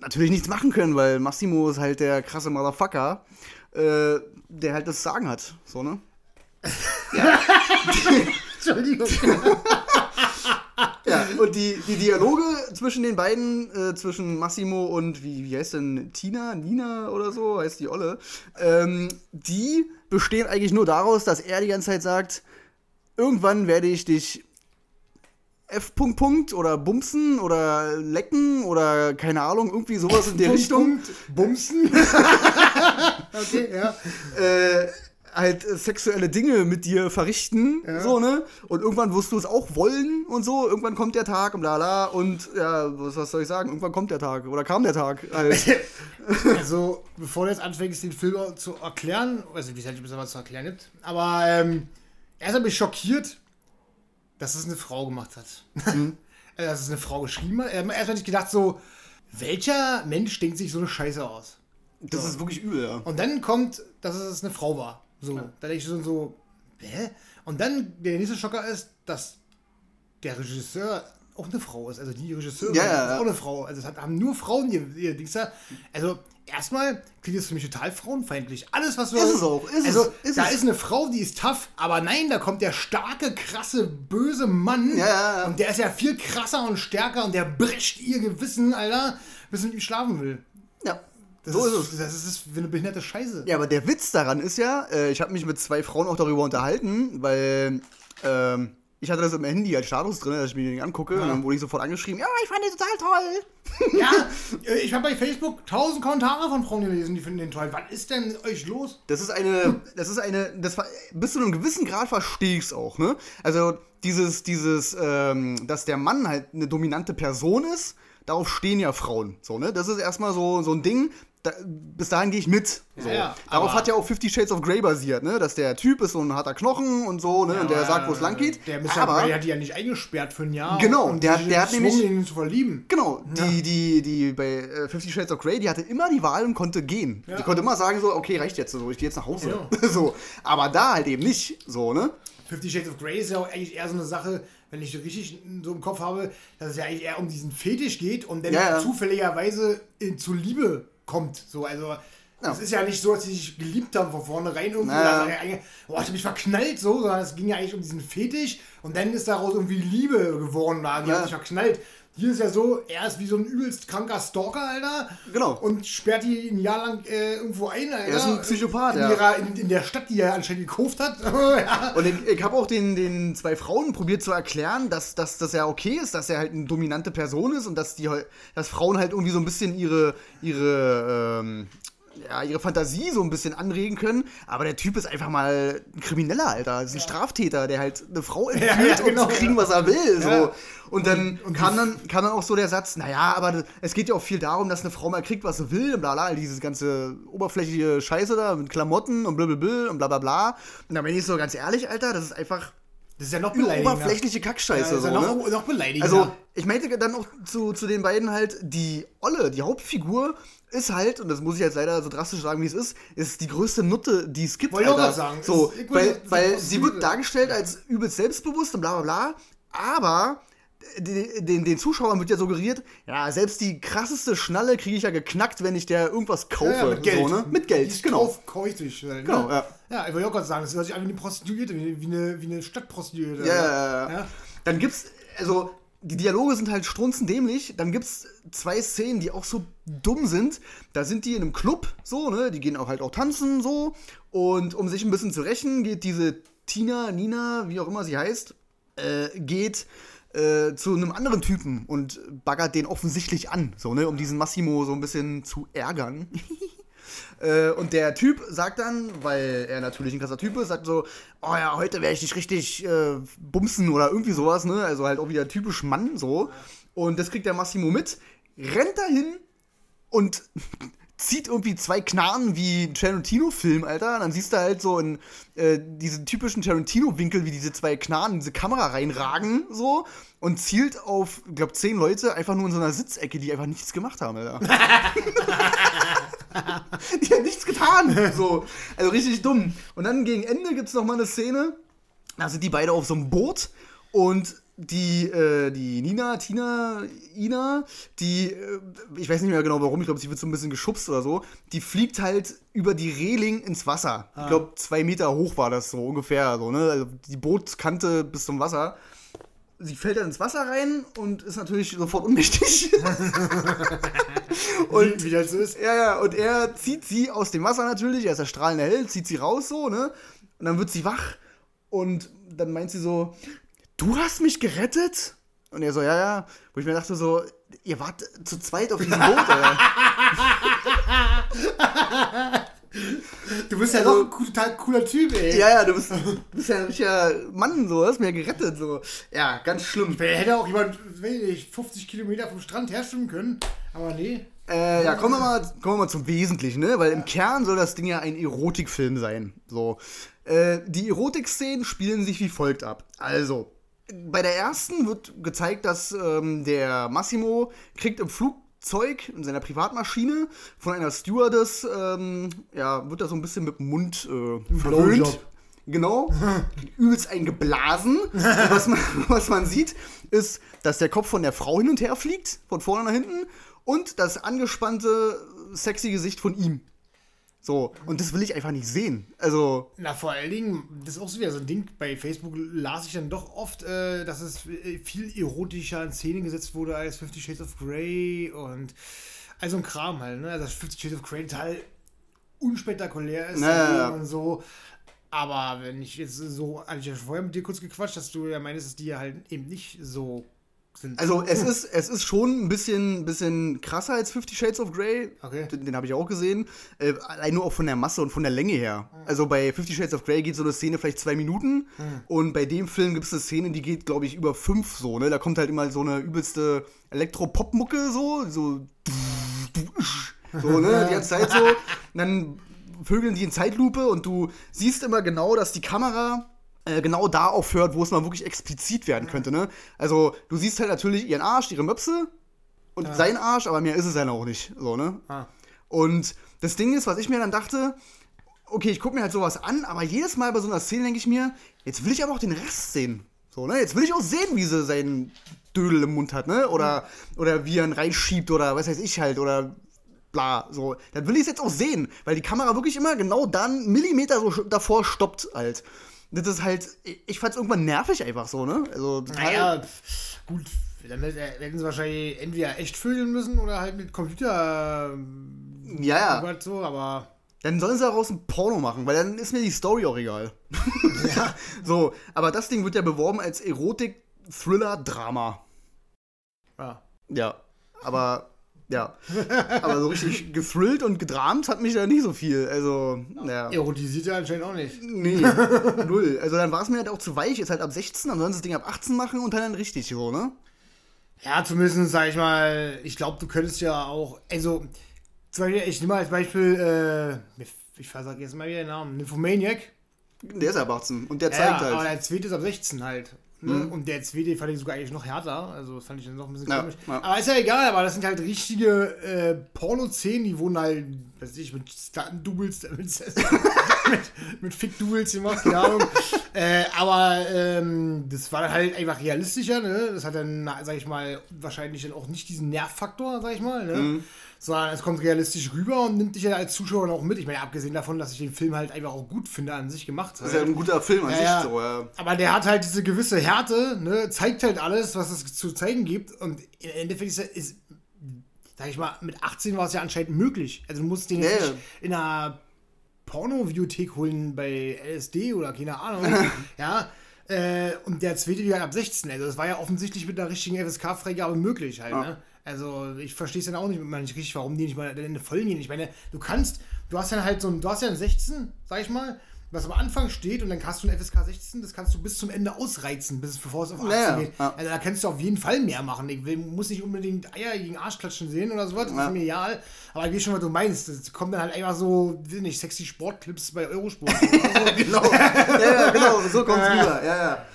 natürlich nichts machen können, weil Massimo ist halt der krasse Motherfucker, äh, der halt das Sagen hat. So, ne? Entschuldigung. Ja, und die, die Dialoge zwischen den beiden, äh, zwischen Massimo und, wie, wie heißt denn, Tina, Nina oder so, heißt die Olle, ähm, die bestehen eigentlich nur daraus, dass er die ganze Zeit sagt, irgendwann werde ich dich F. Punkt, Punkt oder bumsen oder lecken oder keine Ahnung, irgendwie sowas in der Richtung. Bumsen. okay, ja. äh, halt äh, sexuelle Dinge mit dir verrichten, Ja. so, ne? Und irgendwann wirst du es auch wollen und so. Irgendwann kommt der Tag und bla bla. Und ja, was, was soll ich sagen? Irgendwann kommt der Tag. Oder kam der Tag. Halt. Also, bevor du jetzt anfängst, den Film zu erklären, also wie es halt was zu erklären gibt, aber ähm, erst habe ich schockiert, dass es eine Frau gemacht hat. Mhm. Äh, dass es eine Frau geschrieben hat. Ähm, Erst habe ich gedacht, so, welcher Mensch denkt sich so eine Scheiße aus? das ist wirklich übel, ja. Und dann kommt, dass es eine Frau war. So, da denke ich so, so, hä? Und dann der nächste Schocker ist, dass der Regisseur auch eine Frau ist. Also die Regisseurin Ja, ja, ist ja. auch eine Frau. Also es hat, haben nur Frauen ihr, ihr Dings da. Also erstmal klingt es für mich total frauenfeindlich. Alles, was wir. Ist es auch, ist also es, ist da es. ist eine Frau, die ist tough, aber nein, da kommt der starke, krasse, böse Mann. Ja, ja, ja. Und der ist ja viel krasser und stärker und der bricht ihr Gewissen, Alter, bis sie mit ihm schlafen will. Ja. Das so ist, ist es. Das ist, das ist eine behinderte Scheiße. Ja, aber der Witz daran ist ja, äh, ich habe mich mit zwei Frauen auch darüber unterhalten, weil ähm, ich hatte das im Handy als Status drin, dass ich mir den angucke. Und dann wurde ich sofort angeschrieben, ja, ich fand den total toll. Ja, äh, ich habe bei Facebook tausend Kommentare von Frauen gelesen, die finden den toll. Was ist denn euch los? Das ist eine, das ist eine, das war, bis zu einem gewissen Grad verstehe ich es auch, ne? Also dieses, dieses, ähm, dass der Mann halt eine dominante Person ist, darauf stehen ja Frauen, so, ne? Das ist erstmal so, so ein Ding, da, bis dahin gehe ich mit. So. Ja, ja, Darauf hat ja auch Fifty Shades of Grey basiert, ne? Dass der Typ ist so ein harter Knochen und so, ne? und der sagt, wo es lang geht. Der Mr. Aber, Grey hat die ja nicht eingesperrt für ein Jahr. Genau, und der- der hat nämlich- ihn zu verlieben. Genau, die, die, die bei äh, Fifty Shades of Grey, die hatte immer die Wahl und konnte gehen. Ja. Die konnte immer sagen, so, okay, reicht jetzt, so, ich gehe jetzt nach Hause. Ja. so. Aber da halt eben nicht, so, ne? Fifty Shades of Grey ist ja auch eigentlich eher so eine Sache, wenn ich richtig so im Kopf habe, dass es ja eigentlich eher um diesen Fetisch geht und dann Ja, ja. zufälligerweise in, zu Liebe kommt. So, also. Es ist ja nicht so, dass sie sich geliebt haben von vornherein irgendwie. Ja. Oh, ich hab mich verknallt so, sondern es ging ja eigentlich um diesen Fetisch und dann ist daraus irgendwie Liebe geworden. Da. Die Ja. hat sich verknallt. Hier ist ja so, er ist wie so ein übelst kranker Stalker, Alter. Genau. Und sperrt die ein Jahr lang äh, irgendwo ein, Alter. Er ist ein Psychopath, in, ja. ihrer, in, in der Stadt, die er anscheinend gekauft hat. ja. Und ich, ich habe auch den, den zwei Frauen probiert zu erklären, dass, dass das ja okay ist, dass er halt eine dominante Person ist und dass die heu- dass Frauen halt irgendwie so ein bisschen ihre, ihre, ähm, ja, ihre Fantasie so ein bisschen anregen können. Aber der Typ ist einfach mal ein Krimineller, Alter. Das ist ein Straftäter, der halt eine Frau entführt, ja, genau, um zu kriegen, was er will. So. Und dann Und- die- dann, kam dann auch so der Satz, naja, aber es geht ja auch viel darum, dass eine Frau mal kriegt, was sie will, und bla bla, diese ganze oberflächliche Scheiße da mit Klamotten und blablabla und bla bla bla. Und da bin ich so ganz ehrlich, Alter, das ist einfach Das ist ja noch beleidigender. oberflächliche Kackscheiße. Ja, ist ja so, noch, ne? noch beleidigender. Also, ich meinte dann auch zu, zu den beiden halt, die Olle, die Hauptfigur, ist halt, und das muss ich jetzt leider so drastisch sagen, wie es ist, ist die größte Nutte, die es gibt. Wollte ich sagen. So, weil, weil sie wird dargestellt als übelst selbstbewusst und bla bla bla, aber den, den, den Zuschauern wird ja suggeriert, ja, selbst die krasseste Schnalle kriege ich ja geknackt, wenn ich der irgendwas kaufe. ja, mit Geld. So, ne? Mit Geld, Die genau. Kauf, käufig. Ne? Genau, ja. Ja, ich wollte auch gerade sagen, das hört sich an wie eine Prostituierte, wie, eine, wie eine Stadtprostituierte. Ja, ja, ja. Ja. Dann gibt's, also, die Dialoge sind halt strunzendämlich. Dann gibt's zwei Szenen, die auch so dumm sind. Da sind die in einem Club, so, ne? Die gehen auch halt auch tanzen, so. Und um sich ein bisschen zu rächen, geht diese Tina, Nina, wie auch immer sie heißt, äh, geht äh, zu einem anderen Typen und baggert den offensichtlich an, so, ne? Um diesen Massimo so ein bisschen zu ärgern. Äh, und der Typ sagt dann, weil er natürlich ein krasser Typ ist, sagt so, oh ja, heute werde ich dich richtig äh, bumsen oder irgendwie sowas, ne? Also halt auch wieder typisch Mann so. Und das kriegt der Massimo mit, rennt dahin und zieht irgendwie zwei Knarren wie Tarantino-Film, Alter. Und dann siehst du halt so in äh, diese typischen Tarantino-Winkel, wie diese zwei Knarren in diese Kamera reinragen, so. Und zielt auf, ich glaube, zehn Leute einfach nur in so einer Sitzecke, die einfach nichts gemacht haben, Alter. die hat nichts getan. So. Also richtig dumm. Und dann gegen Ende gibt es nochmal eine Szene, da sind die beide auf so einem Boot und die, äh, die Nina, Tina, Ina, die, äh, ich weiß nicht mehr genau warum, ich glaube, sie wird so ein bisschen geschubst oder so, die fliegt halt über die Reling ins Wasser. Ich glaube, zwei Meter hoch war das so ungefähr, so, ne? Also die Bootskante bis zum Wasser. Sie fällt dann ins Wasser rein und ist natürlich sofort ohnmächtig. Und wie das so ist. Ja, ja, und er zieht sie aus dem Wasser natürlich, er ist der strahlende Held, zieht sie raus so, ne? Und dann wird sie wach und dann meint sie so, du hast mich gerettet? Und er so, ja, ja. Wo ich mir dachte so, ihr wart zu zweit auf diesem Boot, Alter. Du bist ja Also- doch ein total cooler Typ, ey. ja, ja, du bist, du bist ja ein richtiger Mann, so, hast mir gerettet, so. Ja, ganz schlimm. Hätte auch jemand, weiß ich nicht, 50 Kilometer vom Strand herschwimmen können. Aber nee. Äh, ja, kommen wir, mal, kommen wir mal zum Wesentlichen, ne? Weil im Kern soll das Ding ja ein Erotikfilm sein. So. Äh, die Erotikszenen spielen sich wie folgt ab. Also, bei der ersten wird gezeigt, dass ähm, der Massimo kriegt im Flugzeug, in seiner Privatmaschine, von einer Stewardess, ähm, ja, wird da so ein bisschen mit dem Mund äh, verwöhnt. Genau, übelst eingeblasen. Was, man, was man sieht, ist, dass der Kopf von der Frau hin und her fliegt, von vorne nach hinten, und das angespannte, sexy Gesicht von ihm. So, und das will ich einfach nicht sehen. Also, Na, vor allen Dingen, das ist auch so wieder so ein Ding. Bei Facebook las ich dann doch oft, äh, dass es äh, viel erotischer in Szene gesetzt wurde als Fifty Shades of Grey und also ein Kram halt, ne? Dass Fifty Shades of Grey total unspektakulär ist Ja, ja, ja. und so. Aber wenn ich jetzt so, hatte ich ja vorher mit dir kurz gequatscht, dass du ja meinst, dass die ja halt eben nicht so. Also es ist, es ist schon ein bisschen, bisschen krasser als Fifty Shades of Grey. Okay. Den, den habe ich auch gesehen. Äh, allein nur auch von der Masse und von der Länge her. Also bei Fifty Shades of Grey geht so eine Szene vielleicht zwei Minuten. Und bei dem Film gibt es eine Szene, die geht, glaube ich, über fünf so. Ne? Da kommt halt immer so eine übelste Elektro-Pop-Mucke so. So, so, ne? Die ganze Zeit so. Und dann vögeln die in Zeitlupe und du siehst immer genau, dass die Kamera äh, genau da aufhört, wo es mal wirklich explizit werden könnte, ne? Also, du siehst halt natürlich ihren Arsch, ihre Möpse und seinen Arsch, aber mehr ist es ja auch nicht, so, ne? Ah. Und das Ding ist, was ich mir dann dachte, okay, ich gucke mir halt sowas an, aber jedes Mal bei so einer Szene denke ich mir, jetzt will ich aber auch den Rest sehen. So, ne? Jetzt will ich auch sehen, wie sie seinen Dödel im Mund hat, ne? Oder, oder wie er ihn reinschiebt oder was weiß ich halt, oder bla, so. Dann will ich es jetzt auch sehen, weil die Kamera wirklich immer genau dann Millimeter so davor stoppt halt. Das ist halt, ich- ich fand's irgendwann nervig einfach so, ne? Also. Naja, pf, gut, dann hätt- hätten sie wahrscheinlich entweder echt füllen müssen oder halt mit Computer. ähm, ja, ja. so, aber. Dann sollen sie daraus ein Porno machen, weil dann ist mir die Story auch egal. Ja. So, aber das Ding wird ja beworben als Erotik, Thriller, Drama. ja. Ja, aber ja, aber so richtig gethrillt und gedramt hat mich da nicht so viel. Also, ja. Erotisiert ja anscheinend auch nicht. Nee, null. Also dann war es mir halt auch zu weich, ist halt ab 16, dann sollen sie das Ding ab 18 machen und dann richtig so, ne? Ja, zumindest sag ich mal, ich glaube, du könntest ja auch, also, zum Beispiel, ich nehme mal als Beispiel, äh, ich versag jetzt mal wieder den Namen, Nymphomaniac. Der ist ab 18 und der zeigt ja, aber halt. der zweite ist ab 16 halt. Ne? Und der zweite fand ich sogar eigentlich noch härter. Also das fand ich dann noch ein bisschen Ja, komisch. ja. Aber ist ja egal, aber das sind halt richtige äh, Porno-Szenen, die wurden halt, weiß ich, mit Stunt-Doubles, mit, mit, mit Fick-Doubles gemacht, keine Ahnung. äh, aber ähm, das war dann halt einfach realistischer, ne? Das hat dann, sag ich mal, wahrscheinlich dann auch nicht diesen Nervfaktor, sag ich mal, ne? Mhm. Sondern es kommt realistisch rüber und nimmt dich ja als Zuschauer dann auch mit. Ich meine, abgesehen davon, dass ich den Film halt einfach auch gut finde, an sich gemacht. Das ist ja ein guter Film an Ja, sich ja. so, ja. Aber der hat halt diese gewisse Härte, ne, zeigt halt alles, was es zu zeigen gibt. Und im Endeffekt ist, er- ist sag ich mal, mit 18 war es ja anscheinend möglich. Also du musst den Ja, ja. nicht in einer Porno-Videothek holen bei LSD oder keine Ahnung. ja. Äh, und der zweite wieder ab 16. Also das war ja offensichtlich mit einer richtigen FSK-Freigabe möglich halt, ne? Also ich verstehe es dann auch nicht, nicht richtig, warum die nicht mal in voll gehen. Ich meine, du kannst, du hast dann halt so ein, du hast ja ein 16, sag ich mal, was am Anfang steht und dann hast du ein FSK 16, das kannst du bis zum Ende ausreizen, bis bevor es auf 18 Ja, ja, geht. ja. Also da kannst du auf jeden Fall mehr machen. Ich will, muss nicht unbedingt Eier gegen Arschklatschen sehen oder sowas, das Ja. ist mir egal. Aber ich weiß schon, was du meinst. Das kommt dann halt einfach so, weiß nicht, sexy Sportclips bei Eurosport. genau. Ja, ja, genau, so kommt's rüber. Ja, ja.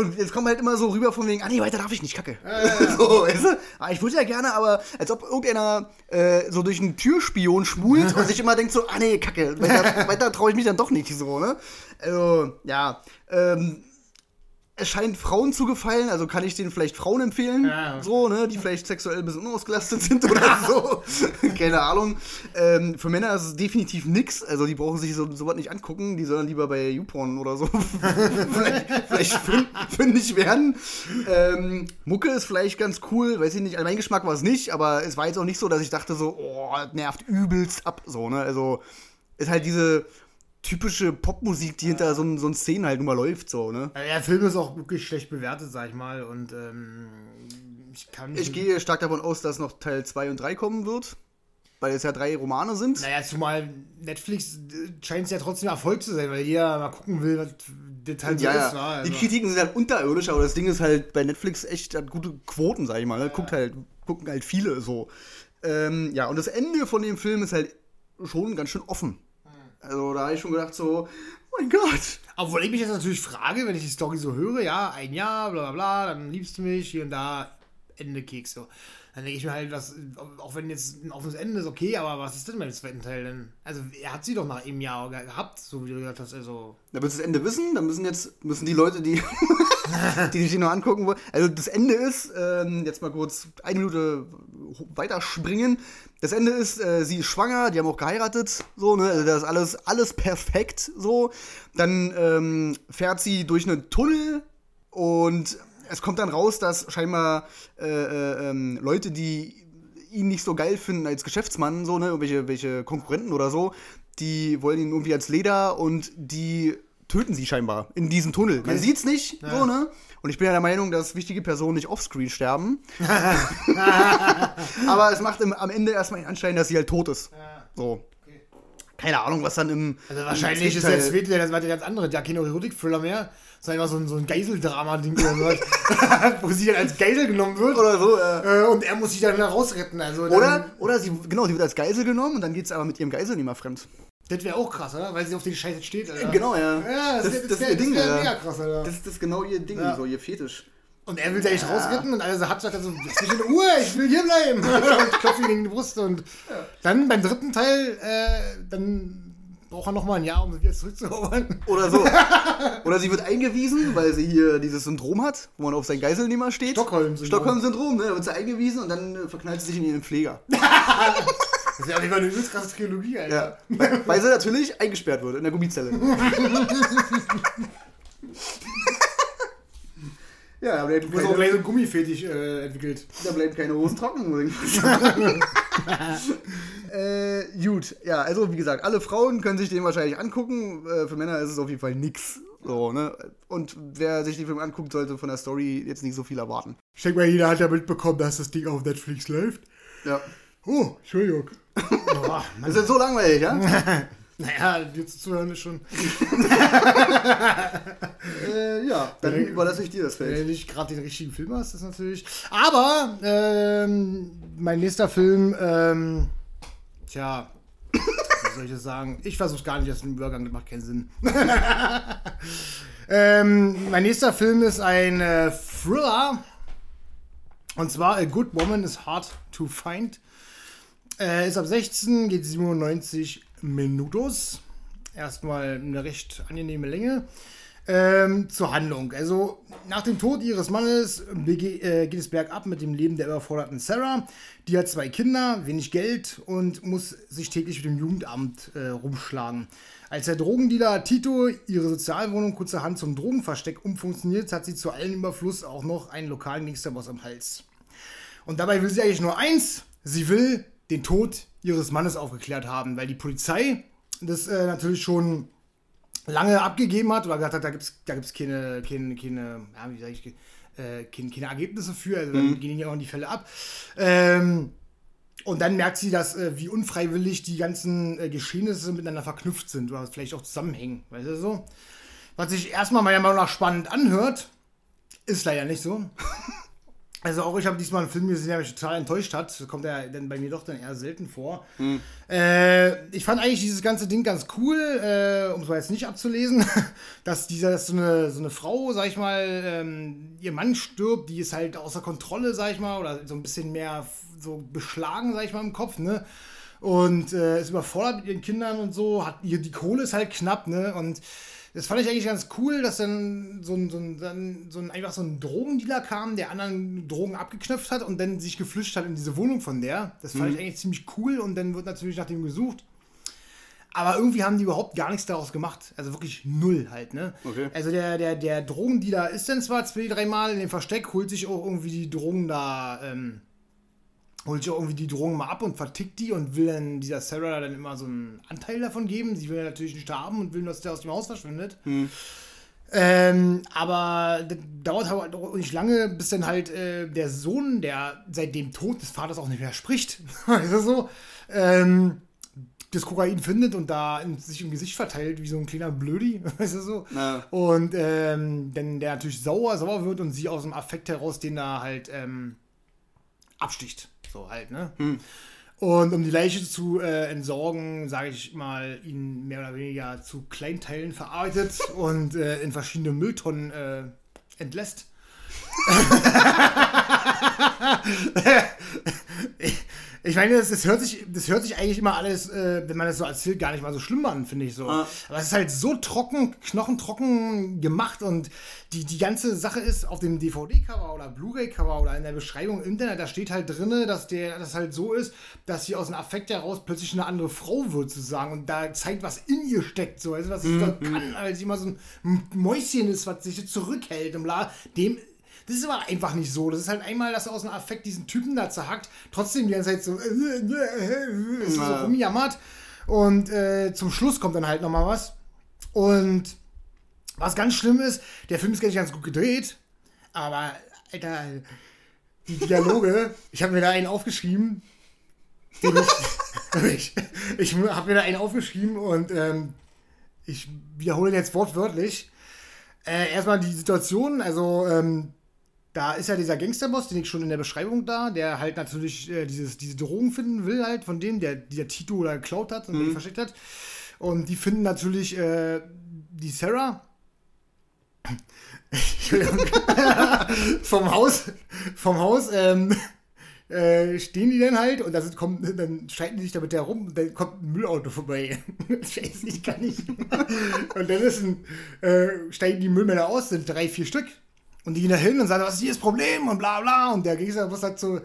Und jetzt kommt halt immer so rüber von wegen, ah nee, weiter darf ich nicht, kacke. So, weißt du? Ah, ich würde ja gerne, aber als ob irgendeiner äh, so durch einen Türspion schmult und sich immer denkt so, ah nee, kacke, weiter, weiter traue ich mich dann doch nicht so, ne? Also, ja. Ähm, es scheint Frauen zu gefallen, also kann ich denen vielleicht Frauen empfehlen, Ja. so, ne, die vielleicht sexuell ein bisschen unausgelastet sind oder so. Keine Ahnung. Ähm, für Männer ist es definitiv nix, also die brauchen sich so sowas nicht angucken, die sollen lieber bei YouPorn oder so. Vielleicht, vielleicht fün- fündig werden. Ähm, Mucke ist vielleicht ganz cool, weiß ich nicht, also mein Geschmack war es nicht, aber es war jetzt auch nicht so, dass ich dachte so, oh, das nervt übelst ab, so, ne, also ist halt diese typische Popmusik, die hinter so, so Szenen halt nun mal läuft, so, ne. Der Film ist auch wirklich schlecht bewertet, sag ich mal. Und ähm, ich kann Ich gehe stark davon aus, dass noch Teil 2 und 3 kommen wird, weil es ja drei Romane sind. Naja, zumal Netflix scheint es ja trotzdem Erfolg zu sein, weil jeder mal gucken will, was halt so Ja, ist. ja. Also, Die Kritiken sind halt unterirdisch, aber das Ding ist halt bei Netflix echt hat gute Quoten, sag ich mal. Ne? Guckt halt, gucken halt viele so. Ähm, ja, und das Ende von dem Film ist halt schon ganz schön offen. Also da habe ich schon gedacht so, oh mein Gott. Obwohl ich mich jetzt natürlich frage, wenn ich die Story so höre, ja, ein Jahr, bla bla bla, dann liebst du mich, hier und da, Ende Keks so. Dann denke ich mir halt, was, auch wenn jetzt ein offenes Ende ist, okay, aber was ist denn beim zweiten Teil denn? Also er hat sie doch nach einem Jahr ge- gehabt, so wie du gesagt hast, also. Da willst du das Ende wissen, dann müssen jetzt, müssen die Leute, die, die sich nur angucken wollen. Also das Ende ist, ähm, jetzt mal kurz eine Minute weiterspringen. Das Ende ist, äh, sie ist schwanger, die haben auch geheiratet, so, ne? Also das ist alles, alles perfekt so. Dann ähm, fährt sie durch einen Tunnel und es kommt dann raus, dass scheinbar äh, äh, ähm, Leute, die ihn nicht so geil finden als Geschäftsmann, so, ne, irgendwelche welche Konkurrenten oder so, die wollen ihn irgendwie als Leder und die töten sie scheinbar in diesem Tunnel. Man sieht's nicht, so, ne? Und ich bin ja der Meinung, dass wichtige Personen nicht offscreen sterben. Aber es macht im, am Ende erstmal den Anschein, dass sie halt tot ist. So. Keine Ahnung, was dann im. Also im wahrscheinlich ist zweiten der Teil- zweite, das war der ganz andere, der keine Erotik-Thriller mehr, sondern einfach so ein, so ein Geiseldrama-Ding oder so, wo sie dann als Geisel genommen wird Oder so, ja. äh, und er muss sich dann rausretten. Also dann, Oder, oder sie, genau, sie wird als Geisel genommen und dann geht es aber mit ihrem Geiselnehmer fremd. Das wäre auch krass, oder? Weil sie auf den Scheiß steht, Alter. Genau, ja. Ja, das, das, das, das, wär, ihr Ding, das wär ja. mega krass, Alter. Das, das ist genau ihr Ding, Ja. so ihr Fetisch. Und er will da nicht rausretten und alles hat sagt er so, lass mich in Ruhe, ich will hier bleiben. und klopft ihn gegen die Brust. Und dann beim dritten Teil, äh, dann braucht er nochmal ein Jahr, um sie wieder zurückzuholen. Oder so. Oder sie wird eingewiesen, weil sie hier dieses Syndrom hat, wo man auf seinen Geiselnehmer steht. Stockholm-Syndrom. Stockholm-Syndrom, ne? Da wird sie eingewiesen und dann äh, verknallt sie sich in ihren Pfleger. Das ist ja jeden Fall eine übelst krasse Trilogie, Alter. Ja. weil, weil sie natürlich eingesperrt wird in der Gummizelle. ja, da bleiben Du hast auch keine, gleich so einen Gummifetisch äh, entwickelt. da bleiben keine Hosen trocken. Äh, gut, ja, also wie gesagt, alle Frauen können sich den wahrscheinlich angucken. Äh, für Männer ist es auf jeden Fall nix. So, ne? Und wer sich den Film anguckt, sollte von der Story jetzt nicht so viel erwarten. Ich denke mal, jeder hat ja mitbekommen, dass das Ding auf Netflix läuft. Ja. Oh, Entschuldigung. Boah, Das ist jetzt so langweilig, ja? naja, dir zuzuhören ist schon, äh, ja, dann überlasse ich dir das wenn Feld. du nicht gerade den richtigen Film hast, ist natürlich. Aber, ähm, mein nächster Film, ähm, tja, wie soll ich das sagen? Ich versuch's gar nicht aus dem Übergang, das macht keinen Sinn. ähm, mein nächster Film ist ein äh, Thriller. Und zwar A Good Woman is Hard to Find. Äh, ist ab 16, geht 97 Minutos. Erstmal eine recht angenehme Länge. Ähm, zur Handlung. Also, nach dem Tod ihres Mannes äh, geht es bergab mit dem Leben der überforderten Sarah. Die hat zwei Kinder, wenig Geld und muss sich täglich mit dem Jugendamt äh, rumschlagen. Als der Drogendealer Tito ihre Sozialwohnung kurzerhand zum Drogenversteck umfunktioniert, hat sie zu allem Überfluss auch noch einen lokalen Gangsterboss am Hals. Und dabei will sie eigentlich nur eins: sie will den Tod ihres Mannes aufgeklärt haben, weil die Polizei das äh, natürlich schon lange abgegeben hat oder gesagt hat, da gibt es da gibt's keine, keine, keine, ja, wie sag ich, äh, keine, keine Ergebnisse für, also dann gehen ja auch die Fälle ab. Ähm, und dann merkt sie, dass äh, wie unfreiwillig die ganzen äh, Geschehnisse miteinander verknüpft sind oder vielleicht auch zusammenhängen, weißt du so? Was sich erstmal meiner Meinung nach spannend anhört, ist leider nicht so. Also auch ich habe diesmal einen Film gesehen, der mich total enttäuscht hat. Das kommt ja dann bei mir doch dann eher selten vor. Äh, ich fand eigentlich dieses ganze Ding ganz cool, äh, um es mal jetzt nicht abzulesen, dass dieser dass so eine so eine Frau, sag ich mal, ähm, ihr Mann stirbt, die ist halt außer Kontrolle, sag ich mal, oder so ein bisschen mehr so beschlagen, sag ich mal, im Kopf, ne? Und äh, ist überfordert mit ihren Kindern und so, hat ihr die Kohle ist halt knapp, ne? Und das fand ich eigentlich ganz cool, dass dann so ein, so ein, so ein einfach so ein Drogendealer kam, der anderen Drogen abgeknöpft hat und dann sich geflüchtet hat in diese Wohnung von der. Das fand ich eigentlich ziemlich cool und dann wird natürlich nach dem gesucht. Aber irgendwie haben die überhaupt gar nichts daraus gemacht. Also wirklich null halt, ne? Okay. Also der, der, der Drogendealer ist dann zwar zwei, dreimal in dem Versteck, holt sich auch irgendwie die Drogen da, ähm, holt sich auch irgendwie die Drogen mal ab und vertickt die und will dann dieser Sarah dann immer so einen Anteil davon geben. Sie will ja natürlich nicht haben und will, dass der aus dem Haus verschwindet. Ähm, aber das dauert halt auch nicht lange, bis dann halt äh, der Sohn, der seit dem Tod des Vaters auch nicht mehr spricht, weißt du so, ähm, das Kokain findet und da in, sich im Gesicht verteilt wie so ein kleiner Blödi, weißt du so. Ja. Und ähm, dann der natürlich sauer, sauer wird und sie aus dem Affekt heraus den da halt ähm, absticht. So halt, ne? Und um die Leiche zu äh, entsorgen, sage ich mal, ihn mehr oder weniger zu Kleinteilen verarbeitet und äh, in verschiedene Mülltonnen äh, entlässt. Ich meine, das, das, hört sich, das hört sich eigentlich immer alles, äh, wenn man das so erzählt, gar nicht mal so schlimm an, finde ich so. Ah. Aber es ist halt so trocken, knochentrocken gemacht und die, die ganze Sache ist auf dem DVD-Cover oder Blu-ray-Cover oder in der Beschreibung im Internet, da steht halt drin, dass der das halt so ist, dass sie aus dem Affekt heraus plötzlich eine andere Frau wird, sozusagen, und da zeigt, was in ihr steckt, so, also was sie da kann, als sie immer so ein Mäuschen ist, was sich zurückhält und bla, dem das ist aber einfach nicht so. Das ist halt einmal, dass er aus dem Affekt diesen Typen da zerhackt, trotzdem die ganze Zeit so, äh, äh, äh, ist so Ja. rumjammert. Und äh, zum Schluss kommt dann halt nochmal was. Und was ganz schlimm ist, der Film ist gar nicht ganz gut gedreht, aber, Alter, die Dialoge, ich habe mir da einen aufgeschrieben, ich, ich habe mir da einen aufgeschrieben und ähm, ich wiederhole jetzt wortwörtlich. Äh, erstmal die Situation, also ähm, da ist ja dieser Gangsterboss, den ich schon in der Beschreibung da, der halt natürlich äh, dieses, diese Drogen finden will, halt von dem, der dieser Tito da geklaut hat und mhm. versteckt hat. Und die finden natürlich äh, die Sarah. vom Haus, vom Haus, ähm, äh, stehen die dann halt und das kommt, dann streiten die sich da mit der rum und dann kommt ein Müllauto vorbei. Scheiße, ich kann nicht. und dann ist ein, äh, steigen die Müllmänner aus, sind drei, vier Stück. Und die gehen da hin und sagen, was ist hier das Problem und bla bla. Und der Gegner muss halt so,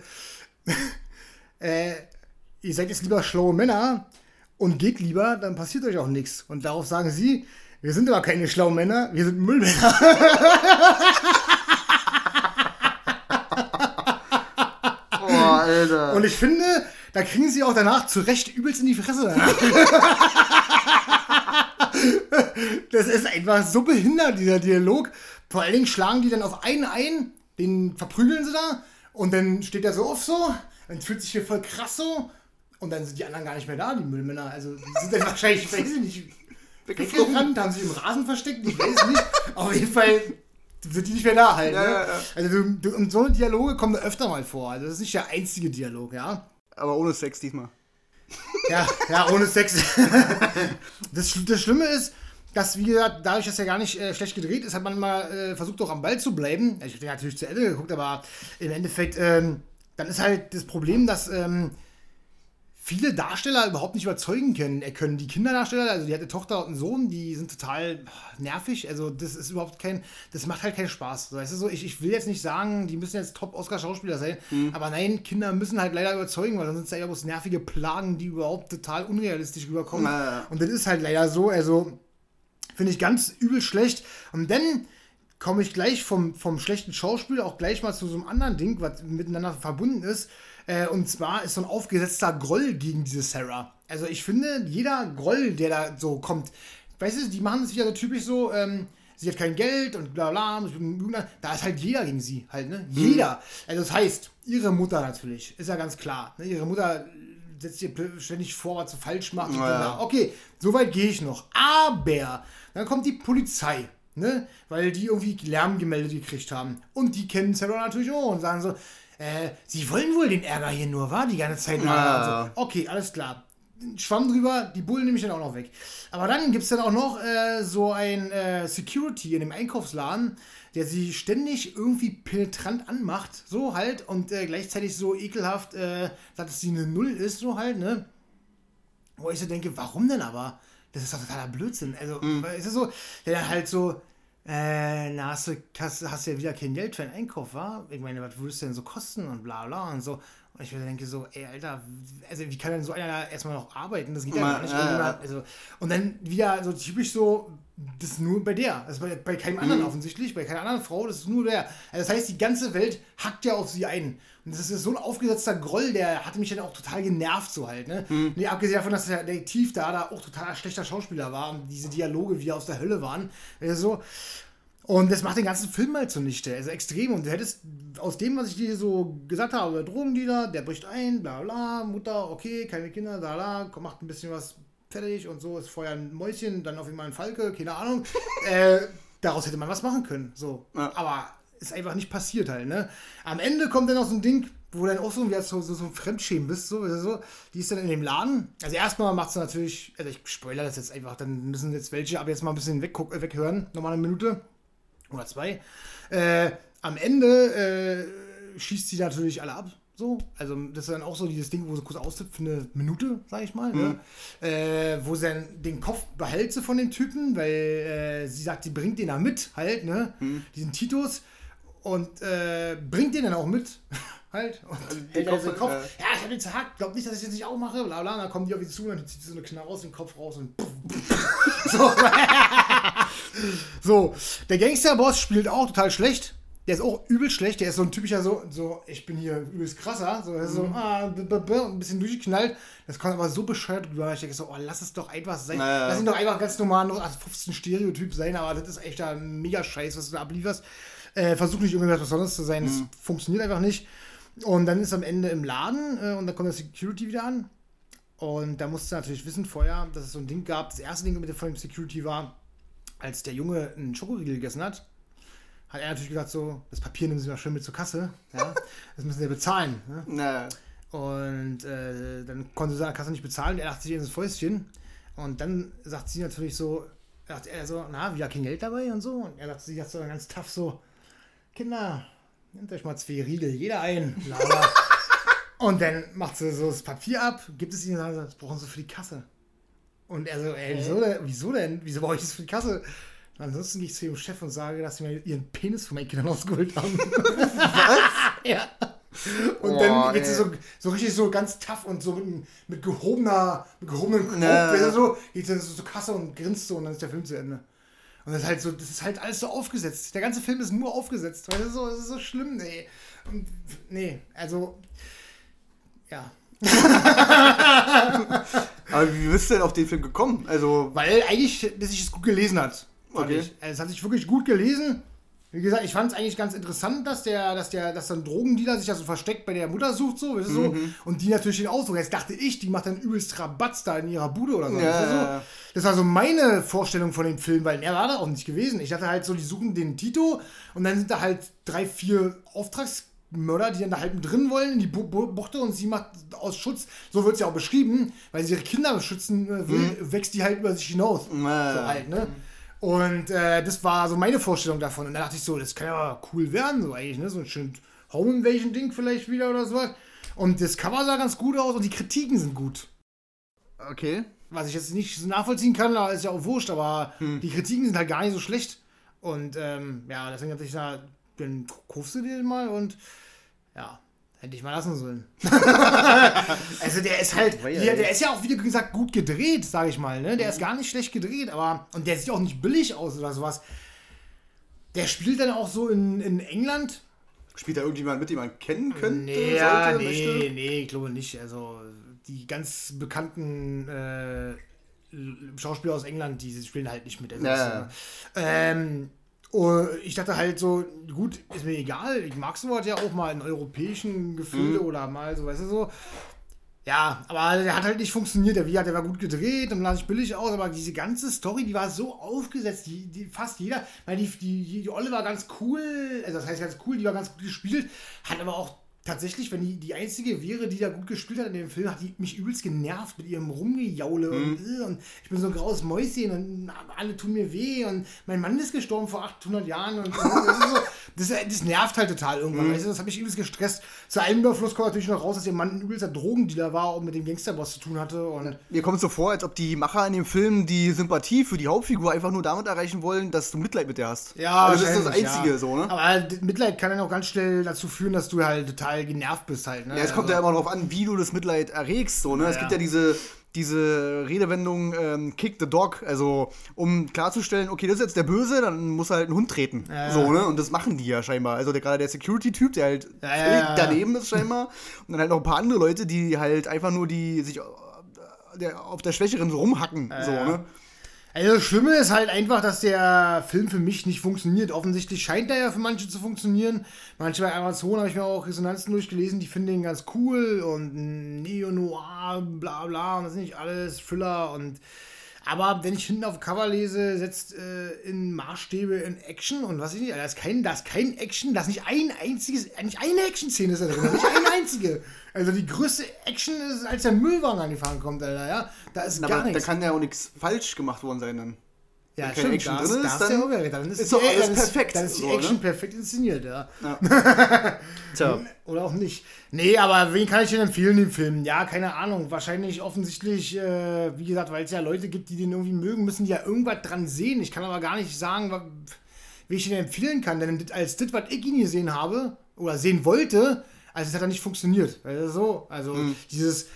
äh, ihr seid jetzt lieber schlaue Männer und geht lieber, dann passiert euch auch nichts. Und darauf sagen sie, wir sind aber keine schlauen Männer, wir sind Müllmänner. Alter. Und ich finde, da kriegen sie auch danach zu Recht übelst in die Fresse. das ist einfach so behindert, dieser Dialog. Vor allen Dingen schlagen die dann auf einen ein, den verprügeln sie da und dann steht er so auf so, dann fühlt sich hier voll krass so und dann sind die anderen gar nicht mehr da, die Müllmänner. Also die sind dann wahrscheinlich, weiß ich nicht, weggerannt, haben sich im Rasen versteckt, ich weiß nicht. Auf jeden Fall sind die nicht mehr da halt. Ja, ne? ja, ja. Also du, und so Dialoge kommen da öfter mal vor. Also das ist nicht der einzige Dialog, ja. Aber ohne Sex diesmal. Ja, ja, ohne Sex. das, das Schlimme ist, dass wir, dadurch, dass er gar nicht äh, schlecht gedreht ist, hat man mal äh, versucht, auch am Ball zu bleiben. Ich habe den natürlich zu Ende geguckt, aber im Endeffekt, ähm, dann ist halt das Problem, dass ähm, viele Darsteller überhaupt nicht überzeugen können. Er können die Kinderdarsteller, also die hat eine Tochter und einen Sohn, die sind total nervig. Also das ist überhaupt kein, das macht halt keinen Spaß. weißt du so, ich, ich will jetzt nicht sagen, die müssen jetzt Top-Oscar-Schauspieler sein, mhm. aber nein, Kinder müssen halt leider überzeugen, weil sonst sind es ja bloß nervige Plagen, die überhaupt total unrealistisch rüberkommen. Ja. Und das ist halt leider so, also finde ich ganz übel schlecht. Und dann komme ich gleich vom, vom schlechten Schauspiel auch gleich mal zu so einem anderen Ding, was miteinander verbunden ist. Äh, und zwar ist so ein aufgesetzter Groll gegen diese Sarah. Also ich finde, jeder Groll, der da so kommt, weißt du, die machen es wieder so typisch so, ähm, sie hat kein Geld und bla bla, da ist halt jeder gegen sie halt, ne? Mhm. Jeder. Also das heißt, ihre Mutter natürlich, ist ja ganz klar. Ne? Ihre Mutter setzt ihr ständig vor, was sie falsch macht. Ja. Okay, soweit gehe ich noch. Aber dann kommt die Polizei. Ne? Weil die irgendwie Lärm gemeldet gekriegt haben. Und die kennen Sarah natürlich auch und sagen so, äh, sie wollen wohl den Ärger hier nur, war die ganze Zeit. Ja. So. Okay, alles klar. Schwamm drüber, die Bullen nehme ich dann auch noch weg. Aber dann gibt es dann auch noch äh, so ein äh, Security in dem Einkaufsladen, der sie ständig irgendwie penetrant anmacht, so halt, und äh, gleichzeitig so ekelhaft, äh, dass sie eine Null ist, so halt, ne? Wo ich so denke, warum denn aber? Das ist doch totaler Blödsinn. Also, mhm. ist es so, der dann halt so, äh, na, hast du, hast, hast ja wieder kein Geld für einen Einkauf, wa? Ich meine, was würdest du denn so kosten und bla bla und so. Und ich denke so, ey, Alter, also wie kann denn so einer erstmal noch arbeiten? Das geht ja gar nicht. Ja. Also, und dann wieder so typisch so, das ist nur bei der. Das ist bei, bei keinem anderen mhm. offensichtlich, bei keiner anderen Frau, das ist nur der. Also das heißt, die ganze Welt hackt ja auf sie ein. Und das ist so ein aufgesetzter Groll, der hatte mich dann auch total genervt, so halt, ne? Mhm. Nee, abgesehen davon, dass der Detektiv da, da auch total schlechter Schauspieler war und diese Dialoge wie aus der Hölle waren. Also, und das macht den ganzen Film halt zunichte. Also extrem. Und du hättest aus dem, was ich dir so gesagt habe, Drogendealer, der bricht ein, bla bla, Mutter, okay, keine Kinder, da la, macht ein bisschen was fertig und so, ist vorher ein Mäuschen, dann auf einmal ein Falke, keine Ahnung. äh, daraus hätte man was machen können. So. Ja. Aber ist einfach nicht passiert halt, ne? Am Ende kommt dann noch so ein Ding, wo dann auch so, wie so, so, so ein Fremdschämen bist, so, so, die ist dann in dem Laden. Also erstmal macht sie natürlich, also ich spoilere das jetzt einfach, dann müssen jetzt welche aber jetzt mal ein bisschen weggucken, weghören, nochmal eine Minute oder zwei. Äh, am Ende äh, schießt sie natürlich alle ab. So, also das ist dann auch so dieses Ding, wo sie kurz austippt für eine Minute, sag ich mal, ne? mhm. ne? äh, wo sie dann den Kopf behält sie von dem Typen, weil äh, sie sagt, sie bringt den da mit, halt, ne? Mhm. Diesen Titus und äh, bringt den dann auch mit, halt. Und also hält Kopf, den Kopf. Äh, ja, ich hab den zerhackt, glaub nicht, dass ich das nicht auch mache, bla bla. Dann kommen die auf ihn zu und dann zieht sie so eine Knarre aus dem Kopf raus und puff, puff. so. so, der Gangsterboss spielt auch total schlecht. Der ist auch übel schlecht. Der ist so ein typischer so, so ich bin hier übelst krasser. So, ist so, Mhm. ah, b -b -b, ein bisschen durchgeknallt. Das kommt aber so bescheuert rüber. Ich denke so, oh, lass es doch einfach sein. Naja. Lass ihn doch einfach ganz normal noch als 15 Stereotyp sein, aber das ist echt ein mega Scheiß, was du da ablieferst. Äh, versuch nicht irgendwas Besonderes zu sein. Das Mhm. funktioniert einfach nicht. Und dann ist am Ende im Laden äh, und dann kommt der Security wieder an. Und da musst du natürlich wissen vorher, dass es so ein Ding gab. Das erste Ding mit dem Security war, als der Junge einen Schokoriegel gegessen hat, hat er natürlich gesagt so, das Papier nehmen Sie mal schön mit zur Kasse. Ja? Das müssen Sie bezahlen. Ne? Und äh, dann konnte sie an der Kasse nicht bezahlen. Er dachte sich ins Fäustchen. Und dann sagt sie natürlich so, sagt er so, na, wieder kein Geld dabei und so. Und er sagt, sie hat so ganz tough so, Kinder, nehmt euch mal zwei Riegel, jeder ein. Und dann macht sie so das Papier ab, gibt es ihnen und sagt, das brauchen sie für die Kasse. Und er so, ey, wieso denn? Wieso denn? Wieso brauche ich das für die Kasse? Und ansonsten gehe ich zu ihrem Chef und sage, dass sie mir ihren Penis von meinen Kindern ausgeholt haben. Was? ja. Und Boah, dann geht sie ey. so, so richtig so ganz tough und so mit, mit gehobener, mit gehobenem Kopf, du, so, geht sie so zur Kasse und grinst so und dann ist der Film zu Ende. Und das ist halt so, das ist halt alles so aufgesetzt. Der ganze Film ist nur aufgesetzt, weil das ist so, das ist so schlimm, nee. Und, nee, also, ja. aber wie bist du denn auf den Film gekommen? Also, Weil eigentlich, dass sich es gut gelesen hat. Okay. ich. Also, es hat sich wirklich gut gelesen. Wie gesagt, ich fand es eigentlich ganz interessant, dass der, dass der, dass dann Drogendealer sich da so versteckt bei der Mutter sucht, so, weißt du, so, und die natürlich den aussuchen. Jetzt dachte ich, die macht dann übelst Rabatz da in ihrer Bude oder so. Ja, weißt du, so. ja, ja. Das war so meine Vorstellung von dem Film, weil er war da auch nicht gewesen. Ich dachte halt so, die suchen den Tito und dann sind da halt drei, vier Auftragsmörder, die dann da halt mit drin wollen in die Bu Bu Buchte und sie macht aus Schutz, so wird es ja auch beschrieben, weil sie ihre Kinder beschützen äh, will, wächst die halt über sich hinaus. Ja. So halt, ne? Und äh, das war so meine Vorstellung davon. Und da dachte ich so, das kann ja cool werden, so eigentlich, ne? So ein schönes Home Invasion-Ding vielleicht wieder oder sowas. Und das Cover sah ganz gut aus und die Kritiken sind gut. okay. Was ich jetzt nicht so nachvollziehen kann, da ist ja auch wurscht, aber die Kritiken sind halt gar nicht so schlecht. Und ähm, ja, deswegen hatte ich da, dann kaufst du dir den mal und ja, hätte ich mal lassen sollen. also der ist halt, der, der ist ja auch, wie gesagt, gut gedreht, sage ich mal. Ne? Der ist gar nicht schlecht gedreht, aber, und der sieht auch nicht billig aus oder sowas. Der spielt dann auch so in, in England. Spielt da irgendjemand mit, den man kennen könnte? Nee, ja, sollte, nee, möchte? nee, ich glaube nicht. Also die ganz bekannten äh, Schauspieler aus England, die spielen halt nicht mit. Also, Ja, äh, ähm, ich dachte halt so, gut, ist mir egal, ich mag sowas ja auch mal in europäischen Gefilde Mhm. oder mal so, weißt du so. Ja, aber der hat halt nicht funktioniert. Der, der war gut gedreht und las sich billig aus, aber diese ganze Story, die war so aufgesetzt, die, die fast jeder, weil die, die, die Olle war ganz cool, also das heißt ganz cool, die war ganz gut gespielt, hat aber auch tatsächlich, wenn die die einzige wäre, die da gut gespielt hat in dem Film, hat die mich übelst genervt mit ihrem Rumgejaule und, äh, und ich bin so ein graues Mäuschen und alle tun mir weh und mein Mann ist gestorben vor 800 Jahren und, und das, so, das, das nervt halt total irgendwann, weißt du, das hat mich übelst gestresst. Zu einem Überfluss kommt natürlich noch raus, dass ihr Mann ein übelster Drogendealer war und mit dem Gangsterboss zu tun hatte und Mir kommt es so vor, als ob die Macher in dem Film die Sympathie für die Hauptfigur einfach nur damit erreichen wollen, dass du Mitleid mit der hast. Ja, also das ist das Einzige ja. so, ne? Aber Mitleid kann dann auch ganz schnell dazu führen, dass du halt total genervt bist halt. Ne? Ja, es kommt ja immer darauf an, wie du das Mitleid erregst. So, ne? Es Ja. gibt ja diese, diese Redewendung ähm, Kick the Dog, also um klarzustellen, okay, das ist jetzt der Böse, dann muss er halt einen Hund treten. Ja. So, ne? Und das machen die ja scheinbar. Also der, gerade der Security-Typ, der halt Ja, daneben ist scheinbar. Und dann halt noch ein paar andere Leute, die halt einfach nur die sich äh, der, auf der Schwächeren so rumhacken. so, ne? Also das Schlimme ist halt einfach, dass der Film für mich nicht funktioniert. Offensichtlich scheint er ja für manche zu funktionieren. Manche bei Amazon habe ich mir auch Resonanzen durchgelesen, die finden ihn ganz cool und Neo-Noir, bla bla und das ist nicht alles Thriller und aber wenn ich hinten auf Cover lese, setzt äh, in Maßstäbe in Action und was ich nicht, da ist kein, da ist kein Action, da ist nicht ein einziges, nicht eine Action-Szene ist da drin, nicht eine einzige. Also die größte Action ist, als der Müllwagen angefahren kommt, Alter, ja. Da ist gar Aber da nichts. kann ja auch nichts falsch gemacht worden sein dann. Ja, keine Action da drin ist, ist, da ist dann Overrecht. Dann ist, ist doch die- alles dann perfekt, Dann ist die so, Action ne? perfekt inszeniert, ja. Tja. Oder auch nicht. Nee, aber wen kann ich denn empfehlen, den Film? Ja, keine Ahnung. Wahrscheinlich offensichtlich, äh, wie gesagt, weil es ja Leute gibt, die den irgendwie mögen, müssen die ja irgendwas dran sehen. Ich kann aber gar nicht sagen, wie ich den empfehlen kann. Denn als das, was ich ihn gesehen habe, oder sehen wollte, also das hat er nicht funktioniert. Also so, also Hm. dieses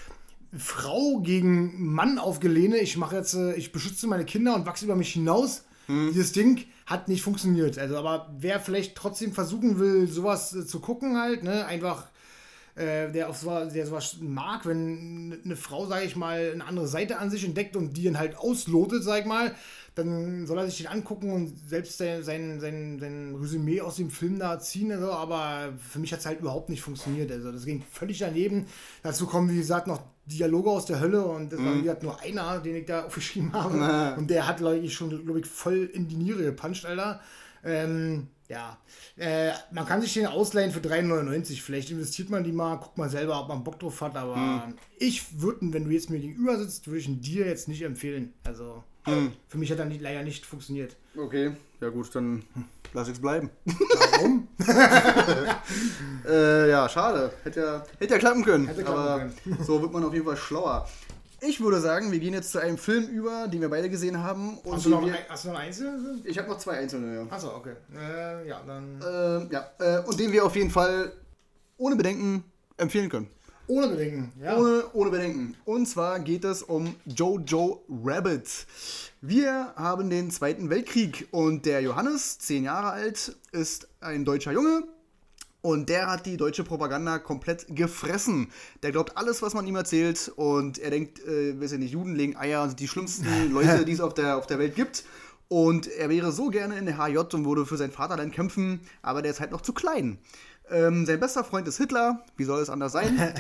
Frau gegen Mann aufgelehne, ich mache jetzt, äh, ich beschütze meine Kinder und wachse über mich hinaus. Dieses Ding hat nicht funktioniert. Also, aber wer vielleicht trotzdem versuchen will, sowas äh, zu gucken halt, ne, einfach äh, der, auf sowas, der sowas mag, wenn eine Frau, sage ich mal, eine andere Seite an sich entdeckt und die dann halt auslotet, sag ich mal, dann soll er sich den angucken und selbst sein, sein, sein, sein Resümee aus dem Film da ziehen. Also, aber für mich hat es halt überhaupt nicht funktioniert. Also das ging völlig daneben. Dazu kommen, wie gesagt, noch Dialoge aus der Hölle und das war wie gesagt nur einer, den ich da aufgeschrieben habe. Na. Und der hat, glaube ich, schon, glaube ich, voll in die Niere gepuncht, Alter. Ähm, ja, äh, man kann sich den ausleihen für 3,99. Vielleicht investiert man die mal, guckt mal selber, ob man Bock drauf hat. Aber ich würde, wenn du jetzt mir gegenüber sitzt, würde ich ihn dir jetzt nicht empfehlen. Also für mich hat er nicht, leider nicht funktioniert. Okay, ja gut, dann lass ich's bleiben. Warum? Äh, ja, schade. Hätte ja, hätte ja klappen können. Hätte klappen aber so wird man auf jeden Fall schlauer. Ich würde sagen, wir gehen jetzt zu einem Film über, den wir beide gesehen haben. Und Hast du noch, wir, ein, hast du noch einen Einzelnen? ich habe noch zwei einzelne, ja. Achso, okay. Äh, ja, dann. Äh, ja, und den wir auf jeden Fall ohne Bedenken empfehlen können. Ohne Bedenken, ja. Ohne, ohne Bedenken. Und zwar geht es um Jojo Rabbit. Wir haben den Zweiten Weltkrieg und der Johannes, zehn Jahre alt, ist ein deutscher Junge. Und der hat die deutsche Propaganda komplett gefressen. Der glaubt alles, was man ihm erzählt. Und er denkt, äh, weiß ich nicht, Juden legen Eier und sind die schlimmsten Leute, die es auf der, auf der Welt gibt. Und er wäre so gerne in der HJ und würde für sein Vaterland kämpfen, aber der ist halt noch zu klein. Ähm, sein bester Freund ist Hitler. Wie soll es anders sein?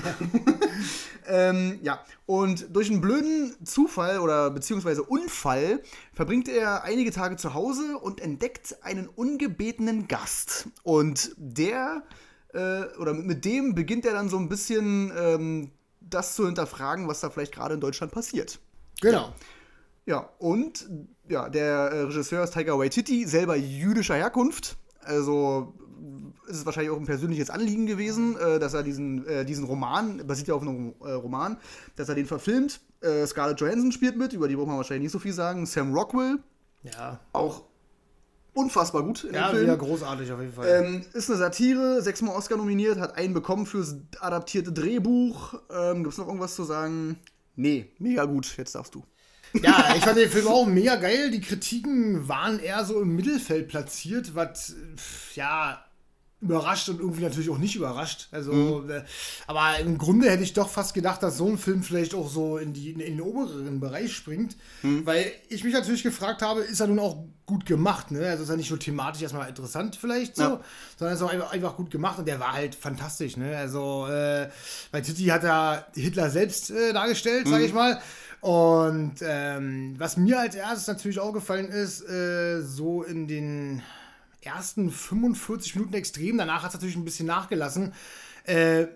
ähm, ja, und durch einen blöden Zufall oder beziehungsweise Unfall verbringt er einige Tage zu Hause und entdeckt einen ungebetenen Gast. Und der, äh, oder mit dem beginnt er dann so ein bisschen ähm, das zu hinterfragen, was da vielleicht gerade in Deutschland passiert. Genau. Ja, und ja, der äh, Regisseur ist Taika Waititi, selber jüdischer Herkunft. Also ist es wahrscheinlich auch ein persönliches Anliegen gewesen, äh, dass er diesen, äh, diesen Roman, basiert ja auf einem äh, Roman, dass er den verfilmt. Äh, Scarlett Johansson spielt mit, über die braucht man wahrscheinlich nicht so viel sagen. Sam Rockwell, Ja. auch unfassbar gut in Ja, dem Film. großartig auf jeden Fall. Ähm, ist eine Satire, sechsmal Oscar nominiert, hat einen bekommen fürs adaptierte Drehbuch. Ähm, Gibt es noch irgendwas zu sagen? Nee, mega gut, jetzt darfst du. Ja, ich fand den Film auch mega geil. Die Kritiken waren eher so im Mittelfeld platziert, was ja überrascht und irgendwie natürlich auch nicht überrascht. Also, äh, aber im Grunde hätte ich doch fast gedacht, dass so ein Film vielleicht auch so in, die, in den oberen Bereich springt. Weil ich mich natürlich gefragt habe, ist er nun auch gut gemacht, ne? Also ist er nicht nur thematisch erstmal interessant vielleicht so, Ja. sondern ist auch einfach, einfach gut gemacht und der war halt fantastisch, ne? Also äh, bei Titi hat er Hitler selbst äh, dargestellt, sage ich mal. Und ähm, was mir als erstes natürlich auch gefallen ist, äh, so in den ersten 45 Minuten extrem, danach hat es natürlich ein bisschen nachgelassen. Äh,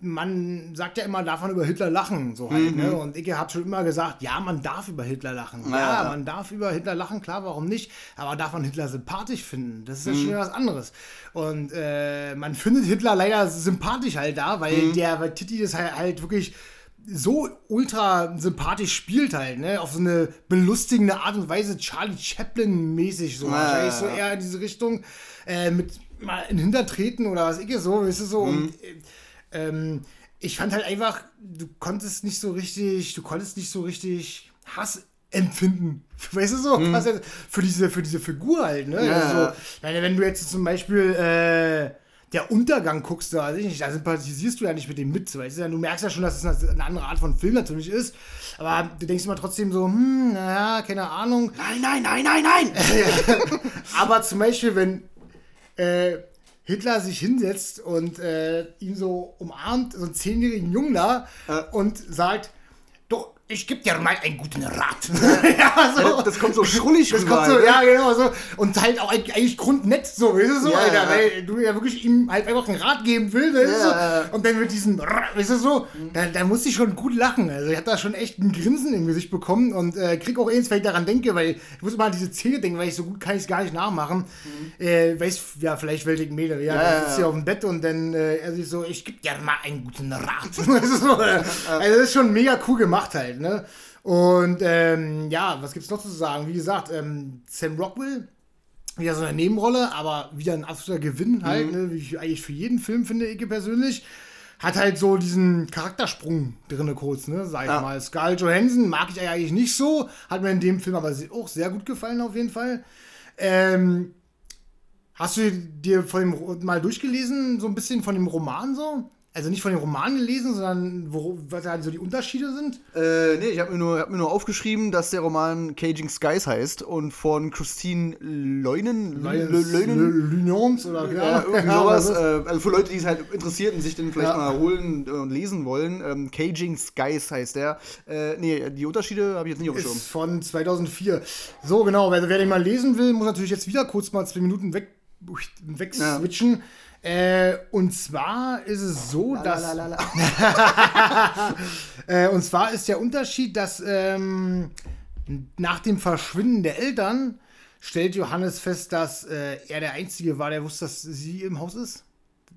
man sagt ja immer, darf man über Hitler lachen, so halt, ne? Und ich habe schon immer gesagt, ja, man darf über Hitler lachen. Ja, Ja, man darf über Hitler lachen, klar, warum nicht? Aber darf man Hitler sympathisch finden? Das ist ja schon wieder was anderes. Und äh, man findet Hitler leider sympathisch halt da, weil der, weil Titi das halt, halt wirklich so ultra sympathisch spielt halt, ne? Auf so eine belustigende Art und Weise, Charlie Chaplin-mäßig, so Ja, wahrscheinlich ja, so ja. eher in diese Richtung, äh, mit mal in Hintertreten oder was ich so, weißt du so. Und äh, ähm, ich fand halt einfach, du konntest nicht so richtig, du konntest nicht so richtig Hass empfinden. Weißt du so? Was jetzt für, diese, für diese Figur halt, ne? Ja, also, wenn du jetzt zum Beispiel äh, der Untergang guckst, da, weiß ich nicht, da sympathisierst du ja nicht mit dem mit. Weißt du? du merkst ja schon, dass es eine, eine andere Art von Film natürlich ist. Aber du denkst immer trotzdem so, hm, naja, keine Ahnung. Nein, nein, nein, nein, nein! Aber zum Beispiel, wenn äh, Hitler sich hinsetzt und äh, ihn so umarmt, so einen zehnjährigen Jungen da, Ja. und sagt, du, ich geb dir mal einen guten Rat. ja, so. Das kommt so schrullig Das rüber, kommt so, ne? ja, genau, so. Und halt auch eigentlich grundnett, so, weißt du, so, Ja, Alter, ja. weil du ja wirklich ihm halt einfach einen Rat geben willst, weißt Ja, so. Und dann mit diesem, weißt du, so, da, da muss ich schon gut lachen. Also, ich hab da schon echt ein Grinsen im Gesicht bekommen und äh, krieg auch eins, wenn ich daran denke, weil ich muss immer an diese Szene denken, weil ich so gut kann ich es gar nicht nachmachen. Äh, weiß, ja, vielleicht welche Mädel, ja, Ja, sitzt hier auf dem Bett und dann, äh, er sich so, ich geb dir mal einen guten Rat. äh, also, das ist schon mega cool gemacht halt, ne. Und ähm, ja, was gibt's noch zu sagen? Wie gesagt, ähm, Sam Rockwell, wieder so eine Nebenrolle, aber wieder ein absoluter Gewinn halt, ne? wie ich eigentlich für jeden Film finde ich persönlich. hat halt so diesen Charaktersprung drinne kurz, ne, sag ich Ja. mal. Scarlett Johansson mag ich eigentlich nicht so, hat mir in dem Film aber auch sehr gut gefallen auf jeden Fall. Ähm, hast du dir von dem mal durchgelesen, so ein bisschen von dem Roman so? Also nicht von dem Roman gelesen, sondern wo, was da so die Unterschiede sind? Äh, nee, ich habe mir, nur- hab mir nur aufgeschrieben, dass der Roman Caging Skies heißt und von Christine Leunen. Leu- Leunen? Lynons oder Ja, irgendwie sowas. Äh, also für Leute, die es halt interessiert und sich den vielleicht Ja. mal holen und lesen wollen. Ähm, Caging Skies heißt der. Äh, nee, die Unterschiede habe ich jetzt nicht auf dem Schirm. Ist von 2004. So, genau. Wer, wer den mal lesen will, muss natürlich jetzt wieder kurz mal zwei Minuten weg, weg Ja. Äh, und zwar ist es so, dass. Äh, und zwar ist der Unterschied, dass ähm, nach dem Verschwinden der Eltern stellt Johannes fest, dass äh, er der Einzige war, der wusste, dass sie im Haus ist.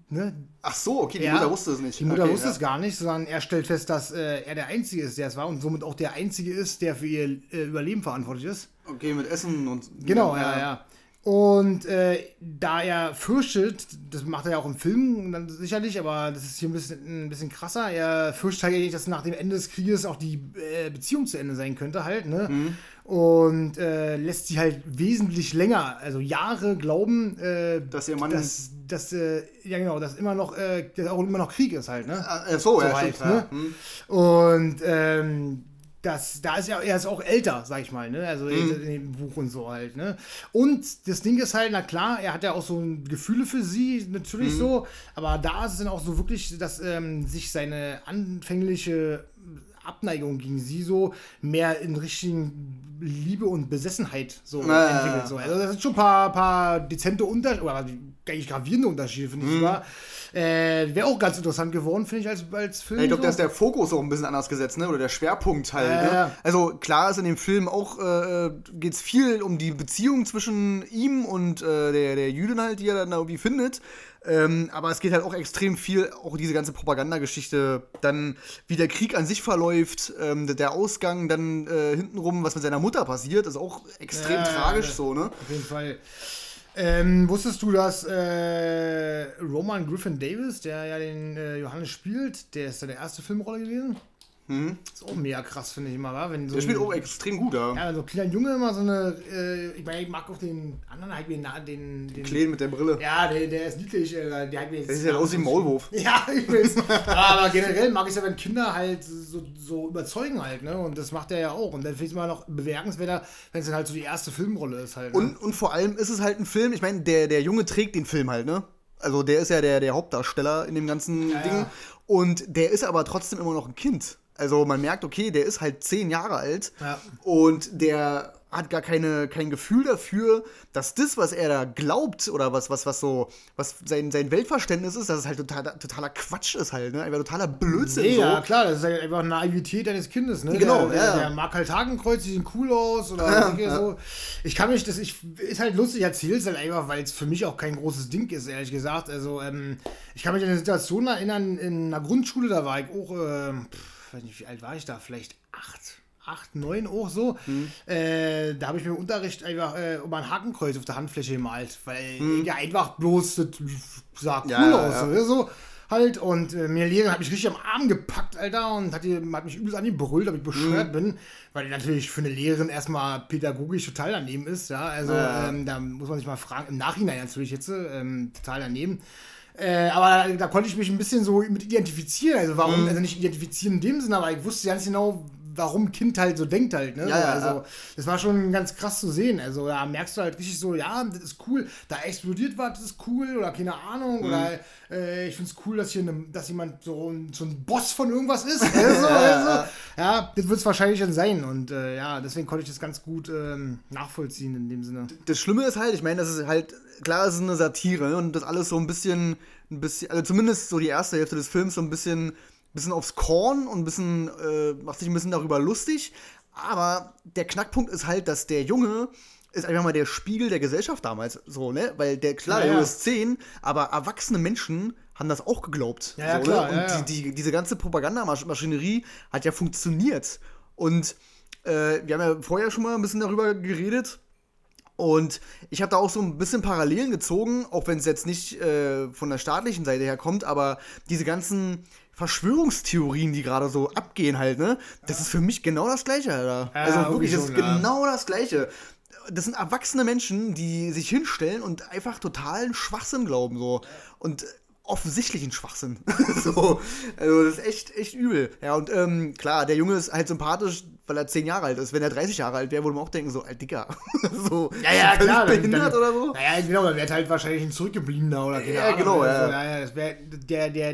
Ne? Ach so, okay, die Ja. Mutter wusste es nicht. Die Mutter okay, wusste ja. es gar nicht, sondern er stellt fest, dass äh, er der Einzige ist, der es war und somit auch der Einzige ist, der für ihr äh, Überleben verantwortlich ist. Okay, mit Essen und. Genau, ja, ja. Und äh, da er fürchtet, das macht er ja auch im Film dann sicherlich, aber das ist hier ein bisschen, ein bisschen krasser, er fürchtet halt eigentlich, dass nach dem Ende des Krieges auch die äh, Beziehung zu Ende sein könnte halt, ne? Und äh, lässt sie halt wesentlich länger, also Jahre glauben, äh, Dass ihr Mann- dass, dass äh, ja genau, dass immer noch, äh, dass auch immer noch Krieg ist halt, ne? Ah, äh, so, ja, halt, stimmt. ne? ja. Hm. Und ähm, das, da ist ja, er ist auch älter, sag ich mal, ne? Also Mhm. in dem Buch und so halt, ne? Und das Ding ist halt, na klar, er hat ja auch so ein Gefühle für sie, Mhm. natürlich so, aber da ist es dann auch so wirklich, dass ähm, sich seine anfängliche Abneigung gegen sie so mehr in richtigen Liebe und Besessenheit so Ja, ja, entwickelt. So. Also das sind schon ein paar, paar dezente Unterschiede, oder eigentlich gravierende Unterschiede, finde Mhm. ich sogar. Äh, Wäre auch ganz interessant geworden, finde ich, als, als Film. Ja, ich glaube, so. da ist der Fokus auch ein bisschen anders gesetzt, ne? Oder der Schwerpunkt halt. Ja, ne? ja. Also klar ist in dem Film auch, äh, geht es viel um die Beziehung zwischen ihm und äh, der, der Jüdin halt, die er dann da irgendwie findet. Ähm, aber es geht halt auch extrem viel, auch diese ganze Propagandageschichte, dann wie der Krieg an sich verläuft, ähm, der Ausgang dann äh, hintenrum, was mit seiner Mutter passiert, ist auch extrem Ja, tragisch so, ne? Auf jeden Fall. Ähm, wusstest du, dass äh, Roman Griffin Davis, der ja den äh, Johannes spielt, der ist seine erste Filmrolle gewesen? Ist auch mega krass, finde ich immer, wa? Wenn so Mhm. Der spielt ein- auch extrem gut, ja. ja, wenn so ein kleiner Junge immer so eine, äh, ich meine, ich mag auch den anderen, halt den, den, den Kleen mit der Brille. ja, der, der ist niedlich, äh, der hat mir jetzt Der sieht halt aus wie ein Maulwurf. Ja, ich weiß. Aber generell mag ich es ja, wenn Kinder halt so, so überzeugen halt, ne? Und das macht er ja auch. Und dann finde ich es immer noch bemerkenswerter, wenn es dann halt so die erste Filmrolle ist halt. Ne? Und, und vor allem ist es halt ein Film, ich meine, der, der Junge trägt den Film halt, ne? Also der ist ja der, der Hauptdarsteller in dem ganzen Ja, Ding. ja. Und der ist aber trotzdem immer noch ein Kind. Also man merkt, okay, der ist halt zehn Jahre alt Ja. und der hat gar keine, kein Gefühl dafür, dass das, was er da glaubt oder was, was, was so, was sein, sein Weltverständnis ist, dass es halt totaler, totaler Quatsch ist halt, ne? Einfach totaler Blödsinn Nee, so. ja, klar, das ist halt einfach Naivität deines Kindes, ne? Genau, der, ja, der, der mag halt Hakenkreuz, die sehen cool aus oder Ja, ja. so. Ich kann mich, das ich, ist halt lustig, ich erzähl's halt einfach, weil es für mich auch kein großes Ding ist, ehrlich gesagt. Also, ähm, ich kann mich an eine Situation erinnern, in einer Grundschule, da war ich auch, ähm, pff, weiß nicht, wie alt war ich da? Vielleicht acht. Acht, neun auch so. Mhm. Äh, da habe ich mir im Unterricht einfach äh, um ein Hakenkreuz auf der Handfläche gemalt, weil Mhm. ja einfach bloß das sah cool Ja, aus. ja. oder so halt und äh, mir Lehrerin hat mich richtig am Arm gepackt, Alter, und hat, die, hat mich übelst angebrüllt, ob ich bescheuert Mhm. bin, weil die natürlich für eine Lehrerin erstmal pädagogisch total daneben ist, ja, also Ja. ähm, da muss man sich mal fragen, im Nachhinein natürlich jetzt ähm, total daneben. Äh, aber da, da konnte ich mich ein bisschen so mit identifizieren. Also Mhm. warum, also nicht identifizieren in dem Sinne, aber ich wusste ganz genau, warum Kind halt so denkt halt. Ne? Ja, ja, also ja. das war schon ganz krass zu sehen. Also da merkst du halt richtig so, ja, das ist cool, da explodiert was, das ist cool oder keine Ahnung. Oder äh, ich finde es cool, dass hier ne, dass jemand so, ein- so ein Boss von irgendwas ist. Also, also, ja, das wird es wahrscheinlich dann sein. Und äh, ja, deswegen konnte ich das ganz gut ähm, nachvollziehen in dem Sinne. das Schlimme ist halt, ich meine, das ist halt, klar, es ist eine Satire ne? und das alles so ein bisschen, ein bisschen, also zumindest so die erste Hälfte des Films so ein bisschen, bisschen aufs Korn und ein bisschen, äh, macht sich ein bisschen darüber lustig. Aber der Knackpunkt ist halt, dass der Junge ist einfach mal der Spiegel der Gesellschaft damals, so, ne? Weil der, klar, Ja, der Junge ist zehn, aber erwachsene Menschen haben das auch geglaubt. Ja, so, klar, ne? Und. Die, die, diese ganze Propagandamaschinerie hat ja funktioniert. Und äh, wir haben ja vorher schon mal ein bisschen darüber geredet. Und ich habe da auch so ein bisschen Parallelen gezogen, auch wenn es jetzt nicht äh, von der staatlichen Seite her kommt, aber diese ganzen Verschwörungstheorien, die gerade so abgehen halt, ne? Das ist für mich genau das Gleiche, Alter. Ja, also wirklich, das ist ja. genau das Gleiche. Das sind erwachsene Menschen, die sich hinstellen und einfach totalen Schwachsinn glauben, so. Und offensichtlichen Schwachsinn. so. Also, das ist echt, echt übel. Ja, und ähm, klar, der Junge ist halt sympathisch, weil er 10 Jahre alt ist. Wenn er 30 Jahre alt wäre, würde man auch denken, so, alt Dicker. so, Ja, ja, klar. behindert dann, oder so. Naja, genau, dann wäre halt wahrscheinlich ein Zurückgebliebener oder keine Ja, Ahnung. genau, ja. Also, naja, das wär, der, der,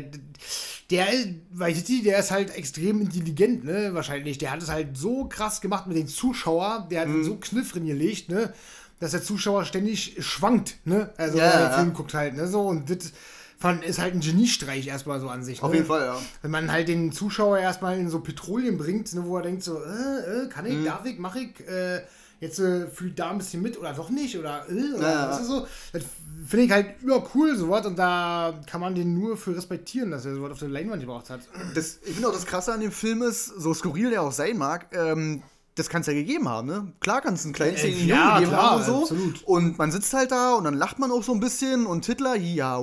der, weiß ich, der ist halt extrem intelligent, ne, wahrscheinlich. Der hat es halt so krass gemacht mit den Zuschauer, der Mhm. hat so Kniff drin gelegt, ne, dass der Zuschauer ständig schwankt, ne, also Ja, wenn er den. Film guckt halt, ne, so, und das fand, ist halt ein Geniestreich erstmal so an sich, Auf ne? jeden Fall, ja. Wenn man halt den Zuschauer erstmal in so Petroleum bringt, ne, wo er denkt so, äh, äh, kann Mhm. ich, darf ich, mach ich, äh, jetzt äh, fühlt da ein bisschen mit oder doch nicht oder, äh, oder Ja, ja. weißt du so. Das finde ich halt übercool sowas und da kann man den nur für respektieren, dass er sowas auf der Leinwand gebraucht hat. Das, ich finde auch das Krasse an dem Film ist, so skurril der auch sein mag, ähm, das kann es ja gegeben haben, ne? Klar kann es einen kleinen Äh, ja, gegeben klar, haben und so. absolut. Und man sitzt halt da und dann lacht man auch so ein bisschen und Hitler, ja,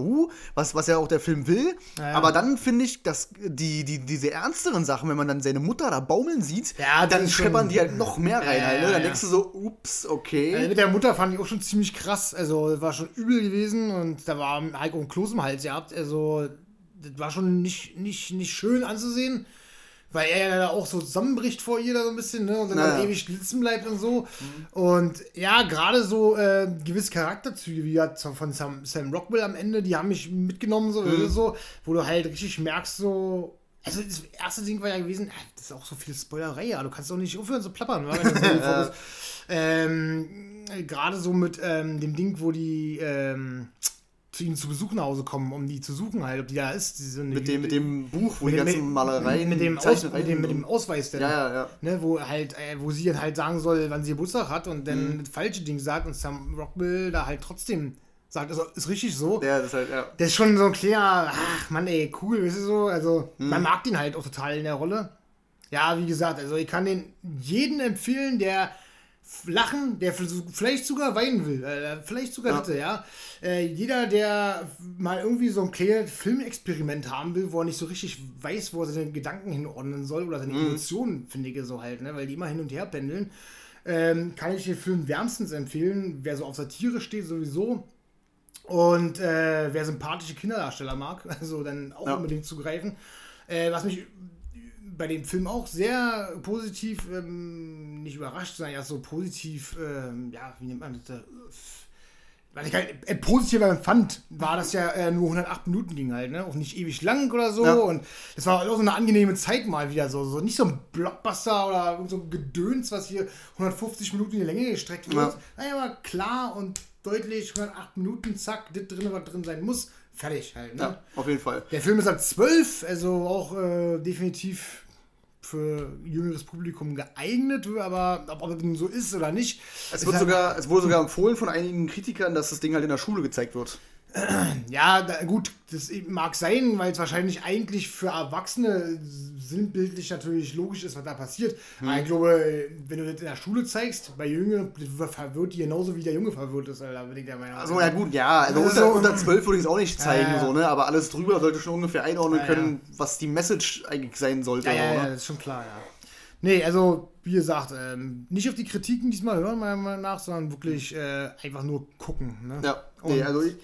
was, was ja auch der Film will. Ja, ja. Aber dann finde ich, dass die, die, diese ernsteren Sachen, wenn man dann seine Mutter da baumeln sieht, Ja, dann scheppern die halt noch mehr rein. Halt, ne? Dann denkst du so, ups, okay. Mit der Mutter fand ich auch schon ziemlich krass. Also, war schon übel gewesen und da war Heiko ein Kloß im Hals gehabt. Also, das war schon nicht, nicht, nicht schön anzusehen. Weil er ja da auch so zusammenbricht vor ihr da so ein bisschen, ne? Und dann, Naja. dann ewig sitzen bleibt und so. Und ja, gerade so äh, gewisse Charakterzüge, wie ja von Sam, Sam Rockwell am Ende, die haben mich mitgenommen, so, so, wo du halt richtig merkst, so. Also das erste Ding war ja gewesen, ah, das ist auch so viel Spoilerei, ja. Du kannst doch nicht aufhören zu plappern, wenn das ähm, Gerade so mit ähm, dem Ding, wo die ähm, zu ihnen zu Besuch nach Hause kommen, um die zu suchen halt, ob die da ist. Diese, mit, dem, mit dem Buch, wo die mit, ganzen mit, Malereien, mit dem, Aus, mit, dem, mit dem Ausweis dann. Ja, ja, ja. Ne, wo halt, äh, wo sie dann halt sagen soll, wann sie Geburtstag hat und dann Mhm. falsche Ding sagt und Sam Rockwell da halt trotzdem sagt, also ist richtig so. Ja, das ist halt, ja. Das ist schon so ein kleiner, ach Mann, ey, cool, weißt du so. Also, Mhm. man mag den halt auch total in der Rolle. Ja, wie gesagt, also ich kann den jeden empfehlen, der lachen, der vielleicht sogar weinen will, äh, vielleicht sogar Ja. bitte, ja. Äh, jeder, der mal irgendwie so ein kleines Filmexperiment haben will, wo er nicht so richtig weiß, wo er seine Gedanken hinordnen soll oder seine Mhm. Emotionen, finde ich so halt, ne, weil die immer hin und her pendeln, ähm, kann ich den Film wärmstens empfehlen. Wer so auf Satire steht, sowieso. Und äh, wer sympathische Kinderdarsteller mag, also dann auch Ja. unbedingt zugreifen. Äh, was mich bei dem Film auch sehr positiv, ähm, nicht überrascht, sondern erst so positiv, ähm, ja, wie nennt man das? Äh, was ich halt äh, positiv empfand, war, dass ja äh, nur 108 Minuten ging halt, ne? Auch nicht ewig lang oder so. Ja. Und das war auch so eine angenehme Zeit mal wieder so. so nicht so ein Blockbuster oder irgend so ein Gedöns, was hier 150 Minuten in die Länge gestreckt wird. Ja. Naja, aber klar und deutlich, 108 Minuten, zack, das drin, was drin sein muss. Fertig halt, ne? ja, auf jeden Fall. Der Film ist ab 12, also auch äh, definitiv für jüngeres Publikum geeignet, aber ob, ob das so ist oder nicht. Es, wird halt- sogar, es wurde sogar empfohlen von einigen Kritikern, dass das Ding halt in der Schule gezeigt wird. Ja, da, gut, das mag sein, weil es wahrscheinlich eigentlich für Erwachsene sinnbildlich natürlich logisch ist, was da passiert. Hm. Aber ich glaube, wenn du das in der Schule zeigst, bei Jüngeren, verwirrt die genauso wie der Junge verwirrt ist, Alter, bin ich der Meinung. Also ja gut, ja, also unter, so- unter 12 würde ich es auch nicht zeigen, ja. so, ne? Aber alles drüber sollte schon ungefähr einordnen ja. können, was die Message eigentlich sein sollte. Ja, ja, ne? das ist schon klar, ja. Nee, also, wie gesagt, ähm, nicht auf die Kritiken diesmal hören, meiner Meinung nach, sondern wirklich äh, einfach nur gucken. Ne? Ja, nee, also ich,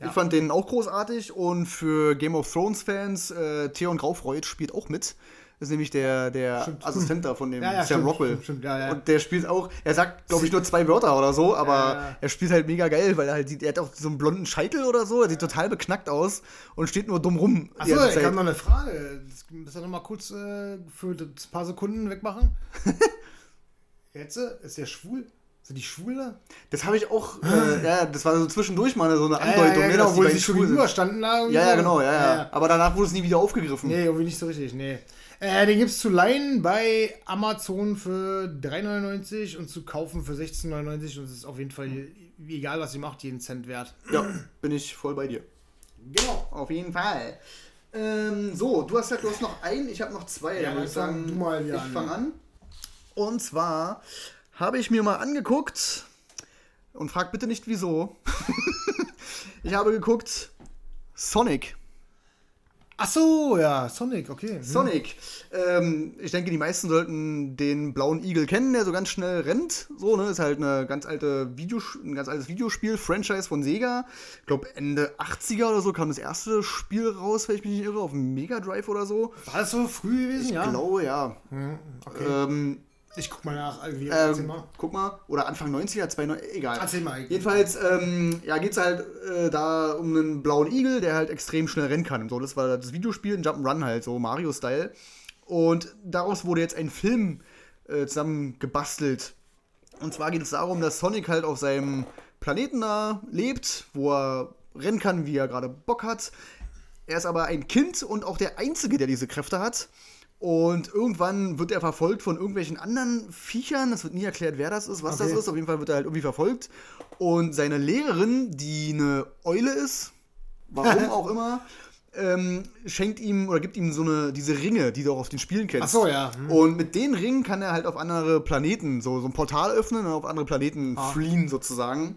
Ja. ich fand den auch großartig und für Game of Thrones Fans, äh, Theon Graufreud spielt auch mit. Das ist nämlich der, der Stimmt. Assistent da von dem Ja, ja, Sam stimmt, Rockwell. stimmt, ja. Und der spielt auch, er sagt, glaube ich, nur zwei Wörter oder so, aber er spielt halt mega geil, weil er halt, er hat auch so einen blonden Scheitel oder so, er sieht total beknackt aus und steht nur dumm rum. Achso, ich habe noch eine Frage. Das müssen wir noch mal kurz äh, für ein paar Sekunden wegmachen. Jetzt, äh, ist der schwul? Sind die schwul da? Das habe ich auch, äh, ja, das war so zwischendurch mal so eine Andeutung, ne, genau, dass die wo sie schon gegenüberstanden irgendwie Ja, ja, genau, ja, ja, Aber danach wurde es nie wieder aufgegriffen. Nee, irgendwie nicht so richtig, nee. Äh, den gibt's zu leihen bei Amazon für 3,99 und zu kaufen für 16,99 und es ist auf jeden Fall, egal was ihr macht, jeden Cent wert. Ja, bin ich voll bei dir. Genau. Auf jeden Fall. Ähm, so, du hast ja du hast noch einen, ich habe noch zwei. Ja, dann würde dann fang du mal wieder ich an. fange an. Und zwar habe ich mir mal angeguckt, Und fragt bitte nicht wieso. ich habe geguckt Sonic. Ach so, ja, Sonic, okay. Hm. Sonic. Ähm, ich denke, die meisten sollten den blauen Igel kennen, der so ganz schnell rennt. So, ne? Ist halt eine ganz alte Videos ein ganz altes Videospiel, Franchise von Sega. Ich glaube, Ende 80er oder so kam das erste Spiel raus, wenn ich mich nicht irre, auf dem Mega Drive oder so. War das so früh gewesen, Ich ja? glaube, ja. Hm, okay. Ähm, ich guck mal nach. Irgendwie, erzähl ähm, mal. guck mal, oder Anfang 90er, 92, egal. Erzähl mal. Jedenfalls, ähm, ja, geht es halt äh, da um einen blauen Igel, der halt extrem schnell rennen kann. So, das war das Videospiel, ein Jump'n'Run halt, so Mario-Style. Und daraus wurde jetzt ein Film äh, zusammen gebastelt. Und zwar geht es darum, dass Sonic halt auf seinem Planeten da lebt, wo er rennen kann, wie er gerade Bock hat. Er ist aber ein Kind und auch der Einzige, der diese Kräfte hat. Und irgendwann wird er verfolgt von irgendwelchen anderen Viechern. Es wird nie erklärt, wer das ist, was Okay. das ist. Auf jeden Fall wird er halt irgendwie verfolgt. Und seine Lehrerin, die eine Eule ist, warum auch immer, ähm, schenkt ihm oder gibt ihm so eine, diese Ringe, die du auch auf den Spielen kennst. Ach so, ja. Hm. Und mit den Ringen kann er halt auf andere Planeten, so, so ein Portal öffnen und auf andere Planeten Ah. fliehen sozusagen.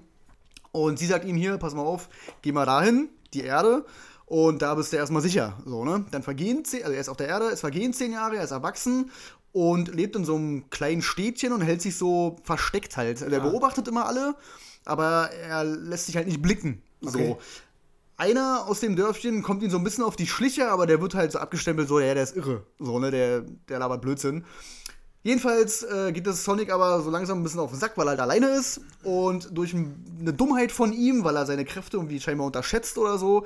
Und sie sagt ihm hier, pass mal auf, geh mal dahin, die Erde, und da bist du erstmal sicher. So, ne? Dann vergehen zehn, also er ist auf der Erde, es vergehen zehn Jahre, er ist erwachsen und lebt in so einem kleinen Städtchen und hält sich so versteckt halt. Der Ah. beobachtet immer alle, aber er lässt sich halt nicht blicken. Okay. So. Einer aus dem Dörfchen kommt ihm so ein bisschen auf die Schliche, aber der wird halt so abgestempelt, so, ja, der ist irre. So, ne, der, der labert Blödsinn. Jedenfalls äh, geht das Sonic aber so langsam ein bisschen auf den Sack, weil er halt alleine ist. Und durch eine Dummheit von ihm, weil er seine Kräfte irgendwie scheinbar unterschätzt oder so,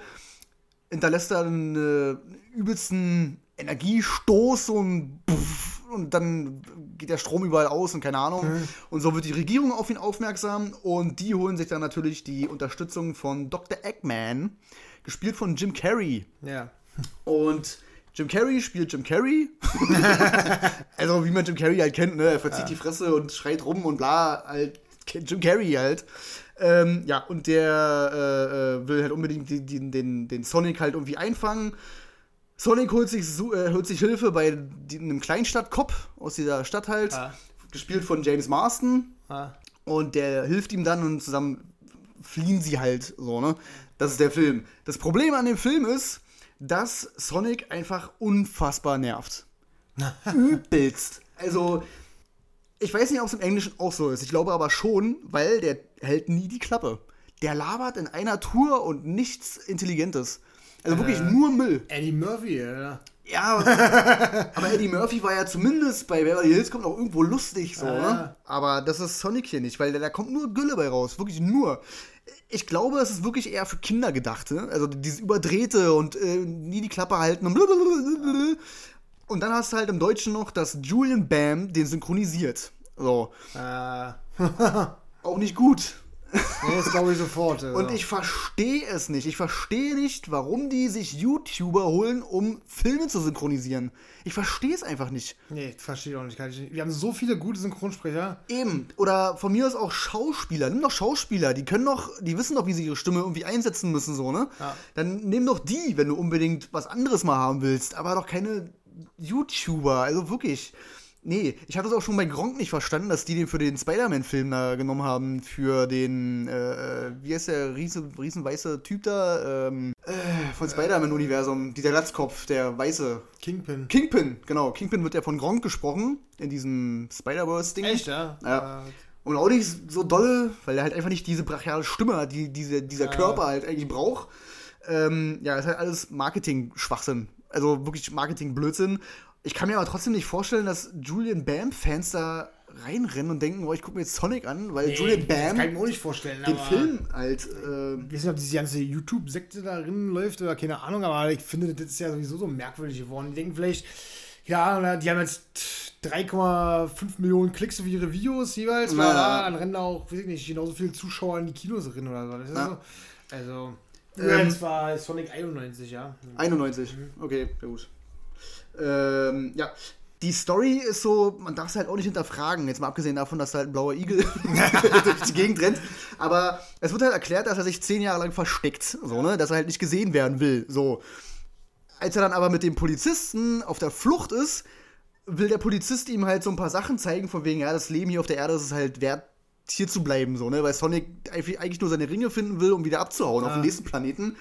hinterlässt er einen äh, übelsten Energiestoß ein Puff, und dann geht der Strom überall aus und keine Ahnung. Und so wird die Regierung auf ihn aufmerksam und die holen sich dann natürlich die Unterstützung von Dr. Eggman, gespielt von Jim Carrey. Ja. Und Jim Carrey spielt Jim Carrey. also wie man Jim Carrey halt kennt, ne? Er verzieht die Fresse und schreit rum und bla, halt Jim Carrey halt. Ähm, ja, und der äh, äh, will halt unbedingt die, die, den, den Sonic halt irgendwie einfangen. Sonic holt sich, äh, holt sich Hilfe bei die, einem Kleinstadtkopf aus dieser Stadt halt, Ja. gespielt von James Marston. Ah. Und der hilft ihm dann und zusammen fliehen sie halt so, ne? Das ist der Film. Das Problem an dem Film ist, dass Sonic einfach unfassbar nervt. Übelst. Also, ich weiß nicht, ob es im Englischen auch so ist. Ich glaube aber schon, weil der hält nie die Klappe. Der labert in einer Tour und nichts Intelligentes. Also wirklich nur Müll. Eddie Murphy, ja. Ja, aber Eddie Murphy war ja zumindest bei Beverly Hills kommt auch irgendwo lustig so, Ja, ne? ja. Aber das ist Sonic hier nicht, weil da, da kommt nur Gülle bei raus, wirklich nur. Ich glaube, es ist wirklich eher für Kinder gedacht, ne? also dieses überdrehte und äh, nie die Klappe halten und blablabla. Und dann hast du halt im Deutschen noch, dass Julian Bam den synchronisiert. So, Äh, auch nicht gut. nee, das glaube ich sofort. Also. Und ich verstehe es nicht. Ich verstehe nicht, warum die sich YouTuber holen, um Filme zu synchronisieren. Ich verstehe es einfach nicht. Nee, verstehe ich auch nicht. Nicht. Wir haben so viele gute Synchronsprecher. Eben. Oder von mir aus auch Schauspieler. Nimm doch Schauspieler. Die können doch, die wissen doch, wie sie ihre Stimme irgendwie einsetzen müssen, so, ne? Ja. Dann nimm doch die, wenn du unbedingt was anderes mal haben willst. Aber doch keine YouTuber. Also wirklich. Nee, ich habe das auch schon bei Gronk nicht verstanden, dass die den für den Spider-Man-Film da genommen haben. Für den, äh, wie heißt der riesen, riesenweiße Typ da? Ähm, äh, von Spider-Man-Universum. Dieser Glatzkopf, der weiße. Kingpin. Kingpin, genau. Kingpin wird ja von Gronk gesprochen. In diesem Spider-Verse-Ding. Echt, ja? Ja. Und auch nicht so dolle, weil er halt einfach nicht diese brachiale Stimme hat, die diese, dieser Ja. Körper halt eigentlich braucht. Ähm, ja, ist halt alles Marketing-Schwachsinn. Also wirklich Marketing-Blödsinn. Ich kann mir aber trotzdem nicht vorstellen, dass Julian Bam-Fans da reinrennen und denken, oh, ich gucke mir jetzt Sonic an, weil Julian das Bam kann ich mir auch nicht vorstellen. den aber- Film halt. Äh, Ich weiß nicht, ob diese ganze YouTube-Sekte darin läuft oder keine Ahnung, aber ich finde, das ist ja sowieso so merkwürdig geworden. Die denken vielleicht, ja, die haben jetzt 3,5 Millionen Klicks auf ihre Videos jeweils, Ja. weil da, dann rennen da auch, weiß ich nicht, genauso viele Zuschauer in die Kinos drin oder so. Das ist Ja. so. Also, Ähm, jetzt war Sonic 91, ja. 91. Okay, sehr gut. Ähm, ja. Die Story ist so, man darf es halt auch nicht hinterfragen, jetzt mal abgesehen davon, dass da halt ein blauer Igel durch die Gegend rennt. Aber es wird halt erklärt, dass er sich zehn Jahre lang versteckt, so, ne? Dass er halt nicht gesehen werden will. So. Als er dann aber mit dem Polizisten auf der Flucht ist, will der Polizist ihm halt so ein paar Sachen zeigen, von wegen, ja, das Leben hier auf der Erde ist halt wert, hier zu bleiben, so, ne? Weil Sonic eigentlich nur seine Ringe finden will, um wieder abzuhauen ja. auf den nächsten Planeten.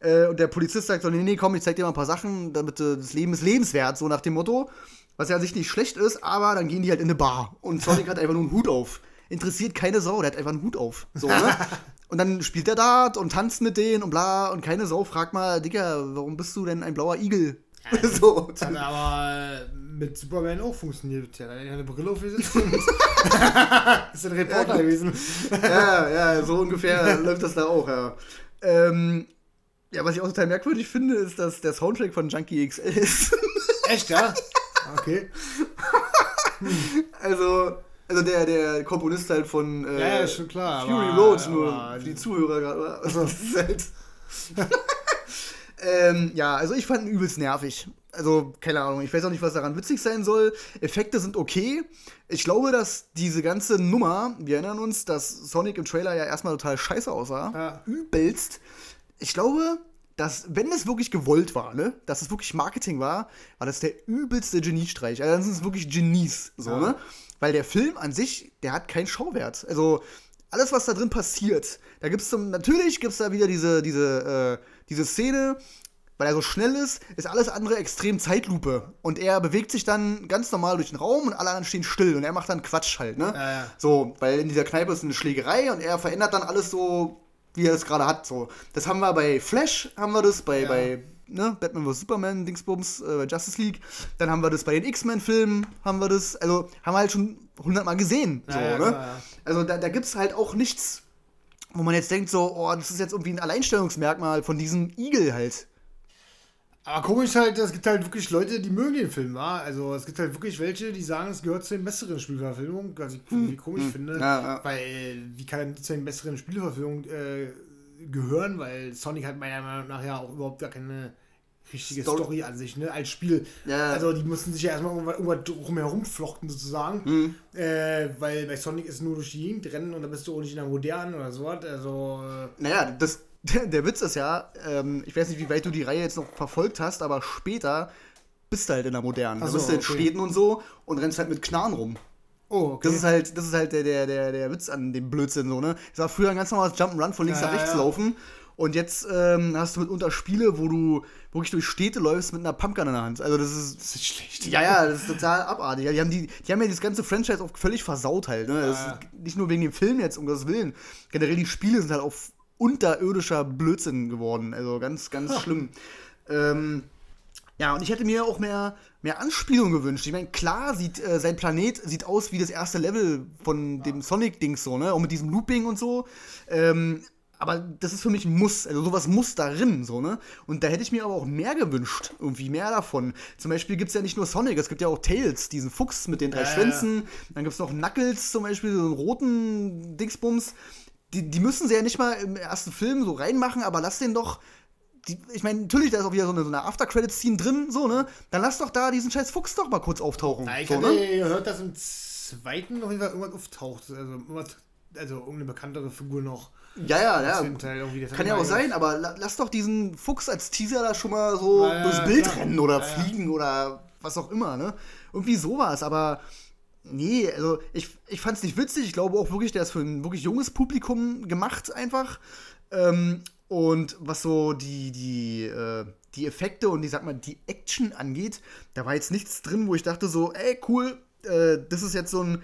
Äh, und der Polizist sagt so, nee, nee, komm, ich zeig dir mal ein paar Sachen, damit äh, das Leben ist lebenswert, so nach dem Motto. Was ja an sich nicht schlecht ist, aber dann gehen die halt in eine Bar. Und Sonic hat einfach nur einen Hut auf. Interessiert keine Sau, der hat einfach einen Hut auf. So, ne? Und dann spielt er Dart und tanzt mit denen und bla. Und keine Sau fragt mal, Digga, warum bist du denn ein blauer Igel? Ja, so. Hat aber mit Superman auch funktioniert. Ja, er hat eine Brille aufgesetzt ist ein Reporter ja, gewesen. ja, ja, so ungefähr läuft das da auch, ja. Ähm, ja, was ich auch total merkwürdig finde, ist, dass der Soundtrack von Junkie XL ist. Echt, ja? Okay. Also, also der, der Komponist halt von äh, ja, ja, schon klar, Fury aber, Road, nur für die Zuhörer gerade. Also, halt ähm, ja, also ich fand ihn übelst nervig. Also, keine Ahnung, ich weiß auch nicht, was daran witzig sein soll. Effekte sind okay. Ich glaube, dass diese ganze Nummer, wir erinnern uns, dass Sonic im Trailer ja erstmal total scheiße aussah. Ja. Übelst. Ich glaube, dass, wenn es wirklich gewollt war, ne, dass es wirklich Marketing war, war das der übelste Geniestreich. Also, dann sind es wirklich Genies, so, ja. ne? Weil der Film an sich, der hat keinen Schauwert. Also, alles, was da drin passiert, da gibt es natürlich gibt es da wieder diese, diese, äh, diese Szene, weil er so schnell ist, ist alles andere extrem Zeitlupe. Und er bewegt sich dann ganz normal durch den Raum und alle anderen stehen still und er macht dann Quatsch halt, ne? Ja, ja. So, weil in dieser Kneipe ist eine Schlägerei und er verändert dann alles so, wie er es gerade hat. So. Das haben wir bei Flash, haben wir das, bei, ja. bei ne, Batman vs. Superman, Dingsbums, äh, Justice League. Dann haben wir das bei den X-Men-Filmen, haben wir das, also haben wir halt schon hundertmal gesehen. So, ne? Also da, da gibt es halt auch nichts, wo man jetzt denkt, so, oh, das ist jetzt irgendwie ein Alleinstellungsmerkmal von diesem Igel halt. Aber komisch halt, es gibt halt wirklich Leute, die mögen den Film, wa? Also es gibt halt wirklich welche, die sagen, es gehört zu den besseren Spielverfilmungen, was ich hm. komisch hm. finde. Ja, ja. Weil, wie kann zu den besseren Spielverfilmungen äh, gehören? Weil Sonic hat meiner Meinung nach ja auch überhaupt gar keine richtige Story, Story an sich, ne? Als Spiel. Ja. Also die mussten sich ja erstmal irgendwas drumherum flochten sozusagen. Mhm. Äh, weil bei Sonic ist nur durch die Gegend rennen und da bist du auch nicht in der modernen oder so was. Also. Äh naja, das der, Witz ist ja, ähm, ich weiß nicht, wie weit du die Reihe jetzt noch verfolgt hast, aber später bist du halt in der modernen. So, du bist okay. in Städten und so und rennst halt mit Knarren rum. Oh, okay. Das ist halt, das ist halt der, der, der, der Witz an dem Blödsinn so, ne? Es war früher ein ganz normales Jump'n'Run von links ja, nach rechts ja. laufen. Und jetzt ähm, hast du mitunter Spiele, wo du wirklich durch Städte läufst mit einer Pumpgun in der Hand. Also das ist. Das ist schlecht. Ja, ja, das ist total abartig. Die haben, die, die haben ja das ganze Franchise auch völlig versaut halt. Ne? Ja. nicht nur wegen dem Film jetzt, um Gottes Willen. Generell die Spiele sind halt auch unterirdischer Blödsinn geworden. Also ganz, ganz ha. schlimm. Ähm, ja, und ich hätte mir auch mehr, mehr Anspielung gewünscht. Ich meine, klar sieht äh, sein Planet sieht aus wie das erste Level von dem Sonic-Dings so, ne? Auch mit diesem Looping und so. Ähm, aber das ist für mich ein Muss. Also sowas muss darin, so, ne? Und da hätte ich mir aber auch mehr gewünscht. Irgendwie mehr davon. Zum Beispiel gibt es ja nicht nur Sonic, es gibt ja auch Tails, diesen Fuchs mit den drei äh. Schwänzen. Dann gibt es noch Knuckles zum Beispiel, so einen roten Dingsbums die, die müssen sie ja nicht mal im ersten Film so reinmachen, aber lass den doch. Die, ich meine, natürlich, da ist auch wieder so eine, so eine After-Credits-Scene drin, so, ne? Dann lass doch da diesen scheiß Fuchs doch mal kurz auftauchen. Na, ich so, hatte ne? gehört, dass im zweiten noch irgendwas auftaucht. Also, also irgendeine bekanntere Figur noch. Ja, ja, ja. Kann ja auch sein, aber lass doch diesen Fuchs als Teaser da schon mal so ja, durchs Bild ja, rennen oder ja, fliegen oder was auch immer, ne? Irgendwie sowas, aber Nee, also ich, ich fand es nicht witzig. Ich glaube auch wirklich, der ist für ein wirklich junges Publikum gemacht einfach. Ähm, und was so die, die, äh, die Effekte und ich sag mal, die Action angeht, da war jetzt nichts drin, wo ich dachte so, ey, cool, äh, das ist jetzt so ein,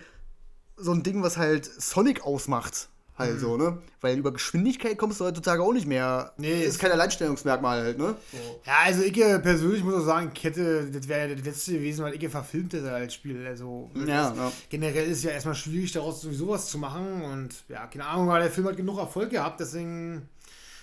so ein Ding, was halt Sonic ausmacht. Halt mhm. so, ne? Weil über Geschwindigkeit kommst du heutzutage auch nicht mehr. Nee. Ist kein Alleinstellungsmerkmal halt, ne? Ja, also ich persönlich muss auch sagen, Kette, das wäre das letzte gewesen, weil ich verfilmt hätte als Spiel. Also ja, ja. generell ist es ja erstmal schwierig, daraus sowieso was zu machen. Und ja, keine Ahnung, weil der Film hat genug Erfolg gehabt, deswegen.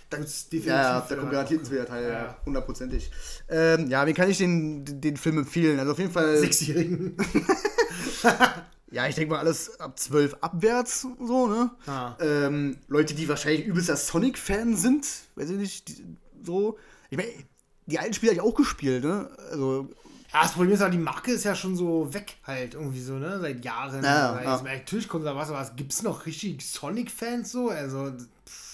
Da ja, ja, da kommt garantiert ein zweiter Teil, ja, hundertprozentig. Ähm, ja, wie kann ich den, den Film empfehlen? Also auf jeden Fall. Sechsjährigen. ja, ich denke mal alles ab 12 abwärts, so, ne? Ah. Ähm, Leute, die wahrscheinlich übelster Sonic-Fan sind, weiß ich nicht, die, so. Ich meine, die alten Spiele habe ich auch gespielt, ne? Also. Ja, das Problem ist aber, die Marke ist ja schon so weg, halt, irgendwie so, ne? Seit Jahren. Ja, ja. Natürlich kommt da was, aber gibt es noch richtig Sonic-Fans so? Also.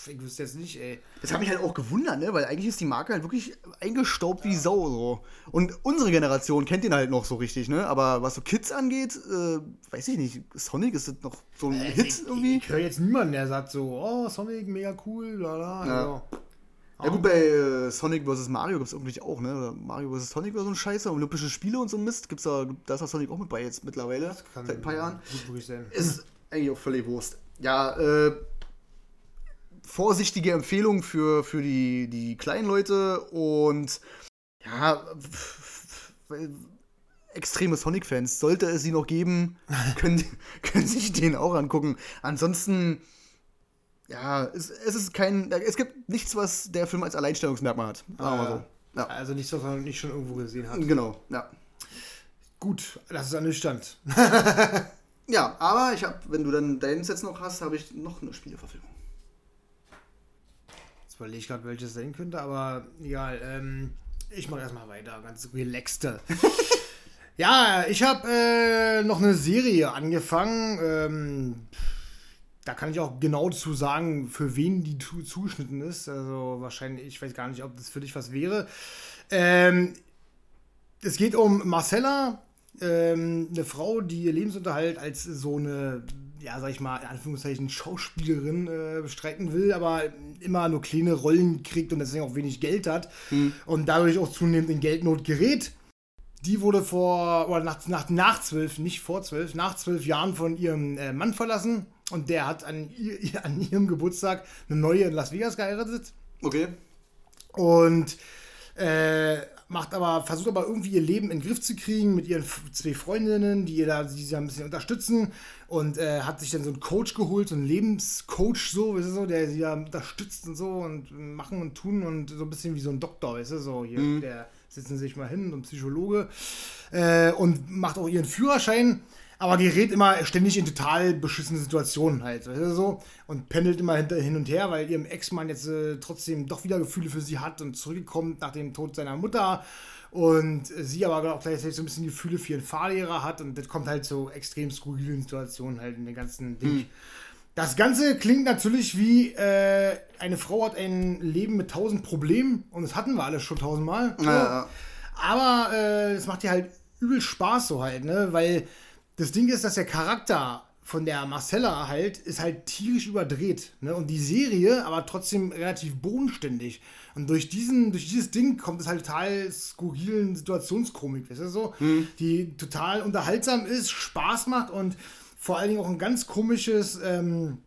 Ich wüsste jetzt nicht, ey. Das hat mich halt auch gewundert, ne? Weil eigentlich ist die Marke halt wirklich eingestaubt wie Sau so. Und unsere Generation kennt den halt noch so richtig, ne? Aber was so Kids angeht, äh, weiß ich nicht. Sonic ist das noch so ein Hit ich, irgendwie. Ich höre jetzt niemanden, der sagt so, oh, Sonic, mega cool, bla bla. Ja. Also, Ja gut, bei äh, Sonic vs. Mario gibt es irgendwie auch, ne? Oder Mario vs. Sonic oder so ein Scheiße, Olympische Spiele und so ein Mist. Gibt's da, da ist ja Sonic auch mit bei jetzt mittlerweile, kann seit ein paar Jahren. Ist eigentlich auch völlig Wurst. Ja, äh, vorsichtige Empfehlung für, für die, die kleinen Leute und ja, extreme Sonic-Fans, sollte es sie noch geben, können, können sich den auch angucken. Ansonsten, ja, es, es ist kein, es gibt nichts, was der Film als Alleinstellungsmerkmal hat. Mal so. Ja, Also nichts, was man nicht schon irgendwo gesehen hat. genau, ja. Gut, das ist ernüchternd. Ja, aber ich habe, wenn du dann deins jetzt noch hast, habe ich noch eine Spieleverfilmung. Überlege ich gerade, welches sein könnte, aber egal. Ähm, ich mache erstmal weiter, ganz relaxte. ja, ich habe äh, noch eine Serie angefangen. Ähm, da kann ich auch genau zu sagen, für wen die zu- zugeschnitten ist. Also wahrscheinlich, ich weiß gar nicht, ob das für dich was wäre. Ähm, es geht um Marcella, ähm, eine Frau, die ihr Lebensunterhalt als so eine, ja, sag ich mal, in Anführungszeichen Schauspielerin äh, bestreiten will, aber immer nur kleine Rollen kriegt und deswegen auch wenig Geld hat und dadurch auch zunehmend in Geldnot gerät. Die wurde vor, oder nach, nach, nach zwölf, nicht vor zwölf, nach zwölf Jahren von ihrem äh, Mann verlassen und der hat an, ihr, an ihrem Geburtstag eine neue in Las Vegas geheiratet Okay. und äh, macht aber, versucht aber irgendwie ihr Leben in den Griff zu kriegen mit ihren zwei Freundinnen, die ihr da, die sie ein bisschen unterstützen und äh, hat sich dann so einen Coach geholt, so einen Lebenscoach so, weißt du so, der sie da unterstützt und so und machen und tun und so ein bisschen wie so ein Doktor, weißt du, so hier, der setzen sich mal hin, so ein Psychologe äh, und macht auch ihren Führerschein. Aber gerät immer ständig in total beschissene Situationen halt, weißt du, so. Und pendelt immer hinter, hin und her, weil ihrem Ex-Mann jetzt äh, trotzdem doch wieder Gefühle für sie hat und zurückkommt nach dem Tod seiner Mutter. Und äh, sie aber auch gleichzeitig so ein bisschen Gefühle für ihren Fahrlehrer hat. Und das kommt halt so extrem skurrilen Situationen halt in den ganzen Ding. Das Ganze klingt natürlich wie äh, eine Frau hat ein Leben mit tausend Problemen. Und das hatten wir alle schon tausendmal. Ja. Aber äh, es macht dir halt übel Spaß so halt, ne? Weil das Ding ist, dass der Charakter von der Marcella halt ist halt tierisch überdreht, ne? Und die Serie aber trotzdem relativ bodenständig. Und durch diesen, durch dieses Ding kommt es halt total skurrilen Situationskomik, weißt du so? Die total unterhaltsam ist, Spaß macht und vor allen Dingen auch ein ganz komisches, ähm,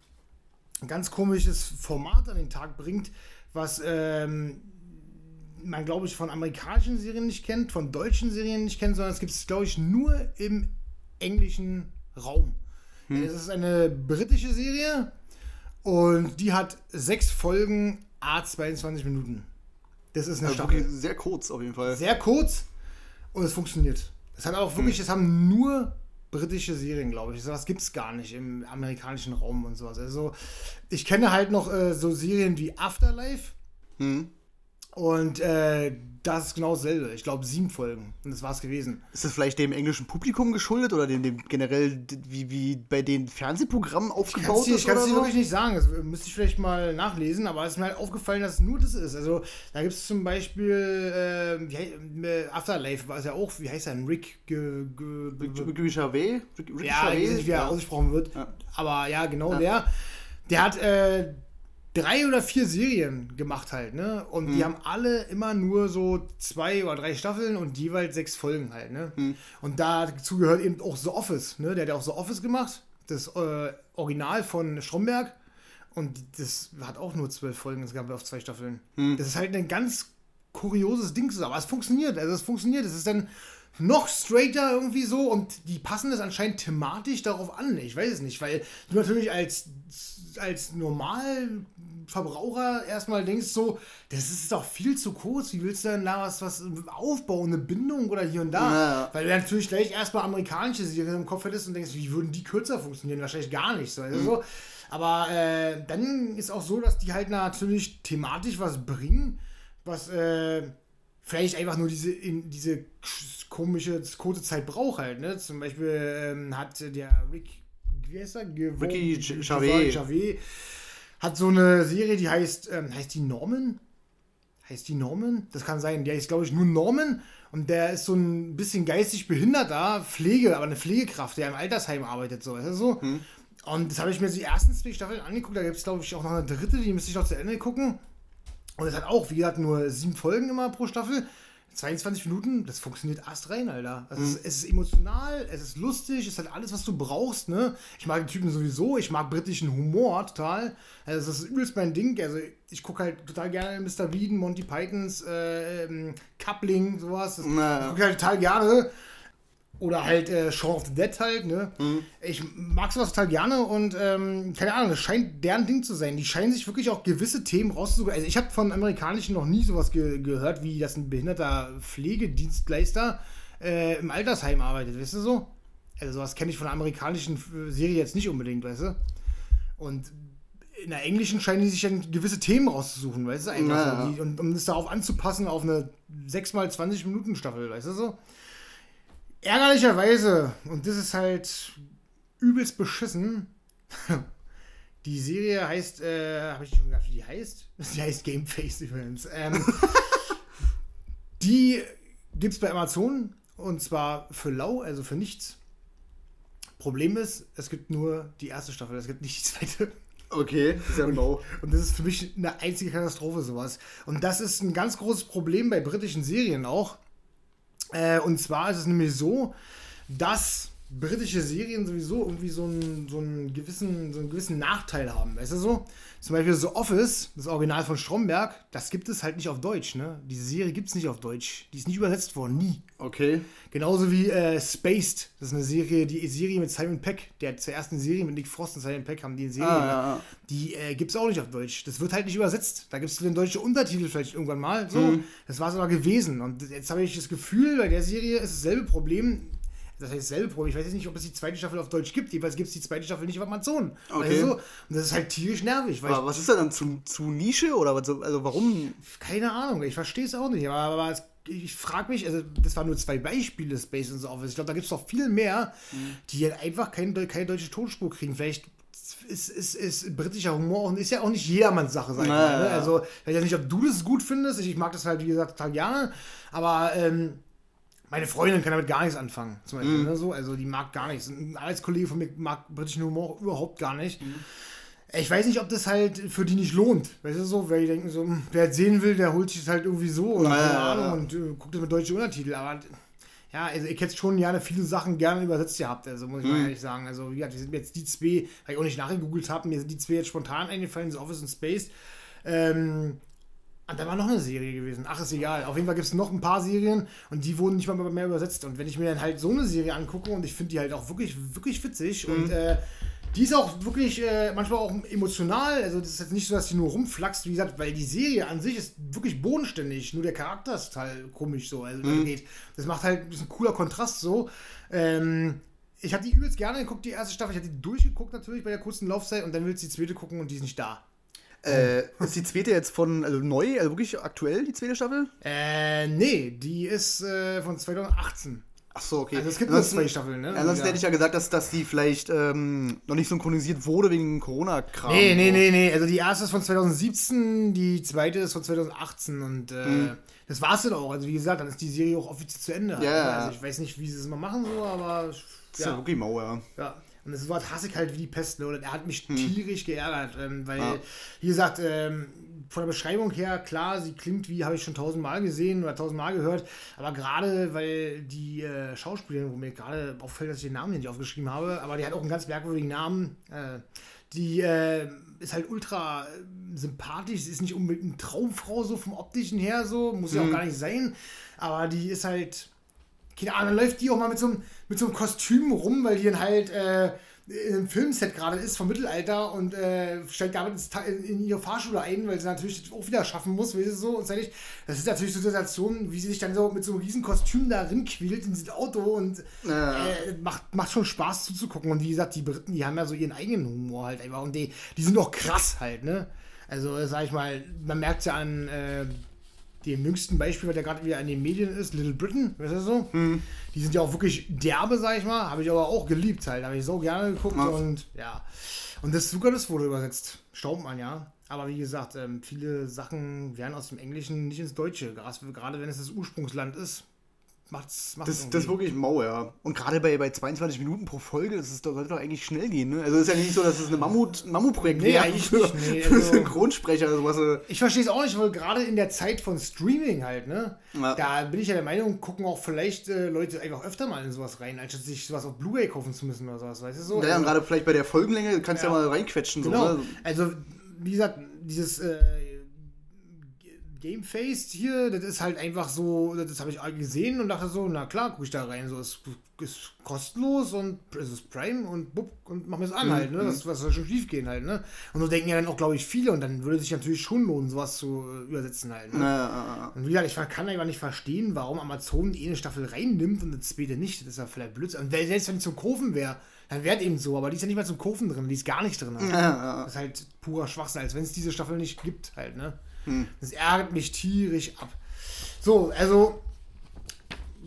ein ganz komisches Format an den Tag bringt, was ähm, man, glaube ich, von amerikanischen Serien nicht kennt, von deutschen Serien nicht kennt, sondern es gibt es, glaube ich, nur im englischen Raum. Es ist eine britische Serie und die hat sechs Folgen, a 22 Minuten. Das ist eine Also Staffel. sehr kurz auf jeden Fall. Sehr kurz und es funktioniert. Das hat auch wirklich, das haben nur britische Serien, glaube ich. Sowas gibt es gar nicht im amerikanischen Raum und sowas. Also ich kenne halt noch äh, so Serien wie Afterlife. Hm. Und äh, das ist genau dasselbe. Ich glaube, sieben Folgen. Und das war's gewesen. Ist das vielleicht dem englischen Publikum geschuldet oder dem, dem generell, wie, wie bei den Fernsehprogrammen aufgebaut du- ist? ich kann es dir wirklich nicht sagen. Das müsste ich vielleicht mal nachlesen, aber es ist mir halt aufgefallen, dass es nur das ist. Also, da gibt es zum Beispiel äh, hei- äh, Afterlife, war es ja auch, wie heißt er? Rick. Gervais? Ja, ich weiß nicht, wie er ausgesprochen wird. Aber ja, genau der. Der hat äh, drei oder vier Serien gemacht halt, ne? Und Mhm. die haben alle immer nur so zwei oder drei Staffeln und jeweils sechs Folgen halt, ne? Mhm. Und dazu gehört eben auch The Office, ne? Der hat ja auch The Office gemacht. Das äh, Original von Stromberg. Und das hat auch nur zwölf Folgen, es gab auf zwei Staffeln. Mhm. Das ist halt ein ganz kurioses Ding zusammen. Aber es funktioniert, also es funktioniert. Es ist dann noch straighter irgendwie so und die passen das anscheinend thematisch darauf an. Ich weiß es nicht, weil du natürlich als, als Normalverbraucher erstmal denkst so, das ist doch viel zu kurz. Wie willst du denn da was, was aufbauen, eine Bindung oder hier und da? Ja. Weil du natürlich gleich erstmal amerikanische Serien im Kopf hättest und denkst, wie würden die kürzer funktionieren? Wahrscheinlich gar nicht. So. Also so. Aber äh, dann ist auch so, dass die halt natürlich thematisch was bringen, was äh, vielleicht einfach nur diese, in, diese komische, kurze Zeit braucht halt. Ne? Zum Beispiel ähm, hat der Rick, wie heißt er? Ge- Ricky Ge- Gervais. Gervais hat so eine Serie, die heißt, ähm, heißt die Norman? Heißt die Norman? Das kann sein. Der ist, glaube ich, nur Norman. Und der ist so ein bisschen geistig behinderter Pflege, aber eine Pflegekraft, der im Altersheim arbeitet, so. Ist das so? Hm. Und das habe ich mir die ersten zwei Staffeln angeguckt. Da gibt es, glaube ich, auch noch eine dritte, die müsste ich noch zu Ende gucken. Und es hat auch, wie gesagt, nur sieben Folgen immer pro Staffel. 22 Minuten, das funktioniert erst rein, Alter. Also mhm. es, es, ist emotional, es ist lustig, es hat alles, was du brauchst, ne? Ich mag den Typen sowieso, ich mag britischen Humor total. Also das ist übelst mein Ding. Also ich gucke halt total gerne Mr. Bean, Monty Pythons, äh, ähm, Coupling, sowas. Das naja. gucke ich halt total gerne. Oder halt äh, Shaun of the Dead halt, ne? Mhm. Ich mag sowas total gerne und ähm, keine Ahnung, das scheint deren Ding zu sein. Die scheinen sich wirklich auch gewisse Themen rauszusuchen. Also ich habe von Amerikanischen noch nie sowas ge gehört, wie dass ein behinderter Pflegedienstleister äh, im Altersheim arbeitet, weißt du so? Also sowas kenne ich von der amerikanischen äh, Serie jetzt nicht unbedingt, weißt du? Und in der englischen scheinen die sich dann gewisse Themen rauszusuchen, weißt du? Einfach naja. so. Die, und um das darauf anzupassen auf eine 6x20 Minuten Staffel, weißt du so? Ärgerlicherweise, und das ist halt übelst beschissen, die Serie heißt, äh, habe ich schon gesagt, wie die heißt? Die heißt Gameface übrigens. Ähm, die gibt es bei Amazon und zwar für lau, also für nichts. Problem ist, es gibt nur die erste Staffel, es gibt nicht die zweite. Okay, sehr genau. Und das ist für mich eine einzige Katastrophe, sowas. Und das ist ein ganz großes Problem bei britischen Serien auch. Äh, und zwar ist es nämlich so, dass britische Serien sowieso irgendwie so einen, so einen, gewissen, so einen gewissen Nachteil haben. Weißt du so? Zum Beispiel so Office, das Original von Stromberg, das gibt es halt nicht auf Deutsch. Ne? Diese Serie gibt es nicht auf Deutsch. Die ist nicht übersetzt worden, nie. Okay. Genauso wie äh, Spaced, das ist eine Serie, die Serie mit Simon Peck, der zur ersten Serie mit Nick Frost und Simon Peck haben die Serie. Ah, ja, ja. Die äh, gibt es auch nicht auf Deutsch. Das wird halt nicht übersetzt. Da gibt es den deutschen Untertitel vielleicht irgendwann mal. So, mhm. das war es aber gewesen. Und jetzt habe ich das Gefühl, bei der Serie ist dasselbe Problem das heißt selbe Problem. Ich weiß jetzt nicht, ob es die zweite Staffel auf Deutsch gibt. Jedenfalls gibt es die zweite Staffel nicht auf Amazon. Okay. Also, und das ist halt tierisch nervig. aber was ist da dann zu, zu Nische oder was, also warum? Keine Ahnung, ich verstehe es auch nicht. Aber, aber es, ich frage mich, also das waren nur zwei Beispiele, Space und so Office. Ich glaube, da gibt es noch viel mehr, mhm. die halt einfach kein, keine deutsche Tonspur kriegen. Vielleicht ist, ist, ist britischer Humor und ist ja auch nicht jedermanns Sache, sag ich naja, mal. Ne? Also, ich weiß nicht, ob du das gut findest. Ich mag das halt, wie gesagt, total gerne. Aber ähm, meine Freundin kann damit gar nichts anfangen, zum Beispiel. Mm. Ne, so. Also die mag gar nichts. Ein Arbeitskollege von mir mag britischen Humor überhaupt gar nicht. Mm. Ich weiß nicht, ob das halt für die nicht lohnt. Weißt du so, weil die denken so, hm, wer es sehen will, der holt sich es halt irgendwie so oder keine Ahnung und äh, guckt das mit deutschen Untertiteln. Aber ja, also ich hätte schon gerne viele Sachen gerne übersetzt gehabt, also muss ich mal ehrlich sagen. Also wie gesagt, wir sind jetzt die zwei, weil ich auch nicht nachgegoogelt habe, mir sind die zwei jetzt spontan eingefallen, das Office und Space. Ähm, und da war noch eine Serie gewesen. Ach, ist egal. Auf jeden Fall gibt es noch ein paar Serien und die wurden nicht mal mehr übersetzt. Und wenn ich mir dann halt so eine Serie angucke und ich finde die halt auch wirklich, wirklich witzig mhm. und äh, die ist auch wirklich äh, manchmal auch emotional. Also, das ist jetzt nicht so, dass die nur rumflaxt, wie gesagt, weil die Serie an sich ist wirklich bodenständig. Nur der Charakter ist total komisch so. Also, mhm. geht. Das macht halt ein cooler Kontrast so. Ähm, ich habe die übelst gerne geguckt, die erste Staffel. Ich habe die durchgeguckt natürlich bei der kurzen Laufzeit und dann willst du die zweite gucken und die ist nicht da. Äh, ist die zweite jetzt von, also neu, also wirklich aktuell, die zweite Staffel? Äh, nee, die ist äh, von 2018. Ach so, okay. Also es gibt nur zwei Staffeln, ne? Ansonsten ja. hätte ich ja gesagt, dass, dass die vielleicht ähm, noch nicht synchronisiert wurde wegen Corona-Kram. Nee, nee, nee, nee. Also die erste ist von 2017, die zweite ist von 2018 und äh, mhm. das war's dann auch. Also wie gesagt, dann ist die Serie auch offiziell zu Ende. Ja. Also ich weiß nicht, wie sie es mal machen so, aber. Das ist ja, ja wirklich mau, ja. Und das Wort hasse ich halt wie die Pest. Ne? Und er hat mich hm. tierisch geärgert, ähm, weil, ja. wie gesagt, ähm, von der Beschreibung her, klar, sie klingt wie, habe ich schon tausendmal gesehen oder tausendmal gehört, aber gerade, weil die äh, Schauspielerin, wo mir gerade auffällt, dass ich den Namen nicht aufgeschrieben habe, aber die hat auch einen ganz merkwürdigen Namen, äh, die äh, ist halt ultra äh, sympathisch, sie ist nicht unbedingt eine Traumfrau so vom optischen her so, muss ja auch hm. gar nicht sein, aber die ist halt keine Ahnung, dann läuft die auch mal mit so einem, mit so einem Kostüm rum, weil die dann halt äh, in einem Filmset gerade ist vom Mittelalter und äh, steigt damit in, in ihre Fahrschule ein, weil sie natürlich auch wieder schaffen muss, wie sie so und das ist natürlich so eine Situation, wie sie sich dann so mit so einem riesen Kostüm da quält in dieses Auto und ja. äh, macht, macht schon Spaß zuzugucken und wie gesagt, die Briten, die haben ja so ihren eigenen Humor halt einfach und die, die sind auch krass halt, ne? Also, sag ich mal, man merkt ja an äh, dem jüngsten Beispiel, was ja gerade wieder an den Medien ist, Little Britain, weißt du so? Mhm. die sind ja auch wirklich derbe, sag ich mal. Habe ich aber auch geliebt halt. Habe ich so gerne geguckt Ja. und ja. Und das sogar das wurde übersetzt. Staubmann, ja. Aber wie gesagt, ähm, viele Sachen werden aus dem Englischen nicht ins Deutsche. Gerade wenn es das Ursprungsland ist, macht's, macht's Das, das ist wirklich mau, ja. Und gerade bei, bei 22 Minuten pro Folge, das ist, doch- sollte doch eigentlich schnell gehen, ne? Also es ist ja nicht so, dass es eine Mammut, ein Mammutprojekt Nee, wäre eigentlich für, nicht, nee, für also- Synchronsprecher oder sowas. Ich verstehe es auch nicht, weil gerade in der Zeit von Streaming halt, ne? Ja. Da bin ich ja der Meinung, gucken auch vielleicht äh, Leute einfach öfter mal in sowas rein, als sich sowas auf Bluray kaufen zu müssen oder sowas, weißt du so? Ja, und Also- gerade vielleicht bei der Folgenlänge kannst du ja, Ja. mal reinquetschen. Genau. So, ne? Also, wie gesagt, dieses äh, Game Faced hier, das ist halt einfach so, das habe ich gesehen und dachte so, na klar, gucke ich da rein. So, es ist kostenlos und es ist Prime und bupp, und mach mir es an halt, ne? Das, was soll schon schief gehen halt, ne? Und so denken ja dann auch, glaube ich, viele und dann würde sich natürlich schon lohnen, sowas zu äh, übersetzen halt. Ne? Ja, ja, ja. Und wie gesagt, ich kann einfach nicht verstehen, warum Amazon die eine Staffel reinnimmt und das zweite nicht. Das ist ja vielleicht Blödsinn. Und selbst wenn die zum Kaufen wäre, dann wäre es eben so. Aber die ist ja nicht mal zum Kaufen drin. Die ist gar nicht drin. Ja, ja. Das ist halt purer Schwachsinn, als wenn es diese Staffel nicht gibt halt, ne? Hm. Das ärgert mich tierisch ab. So, also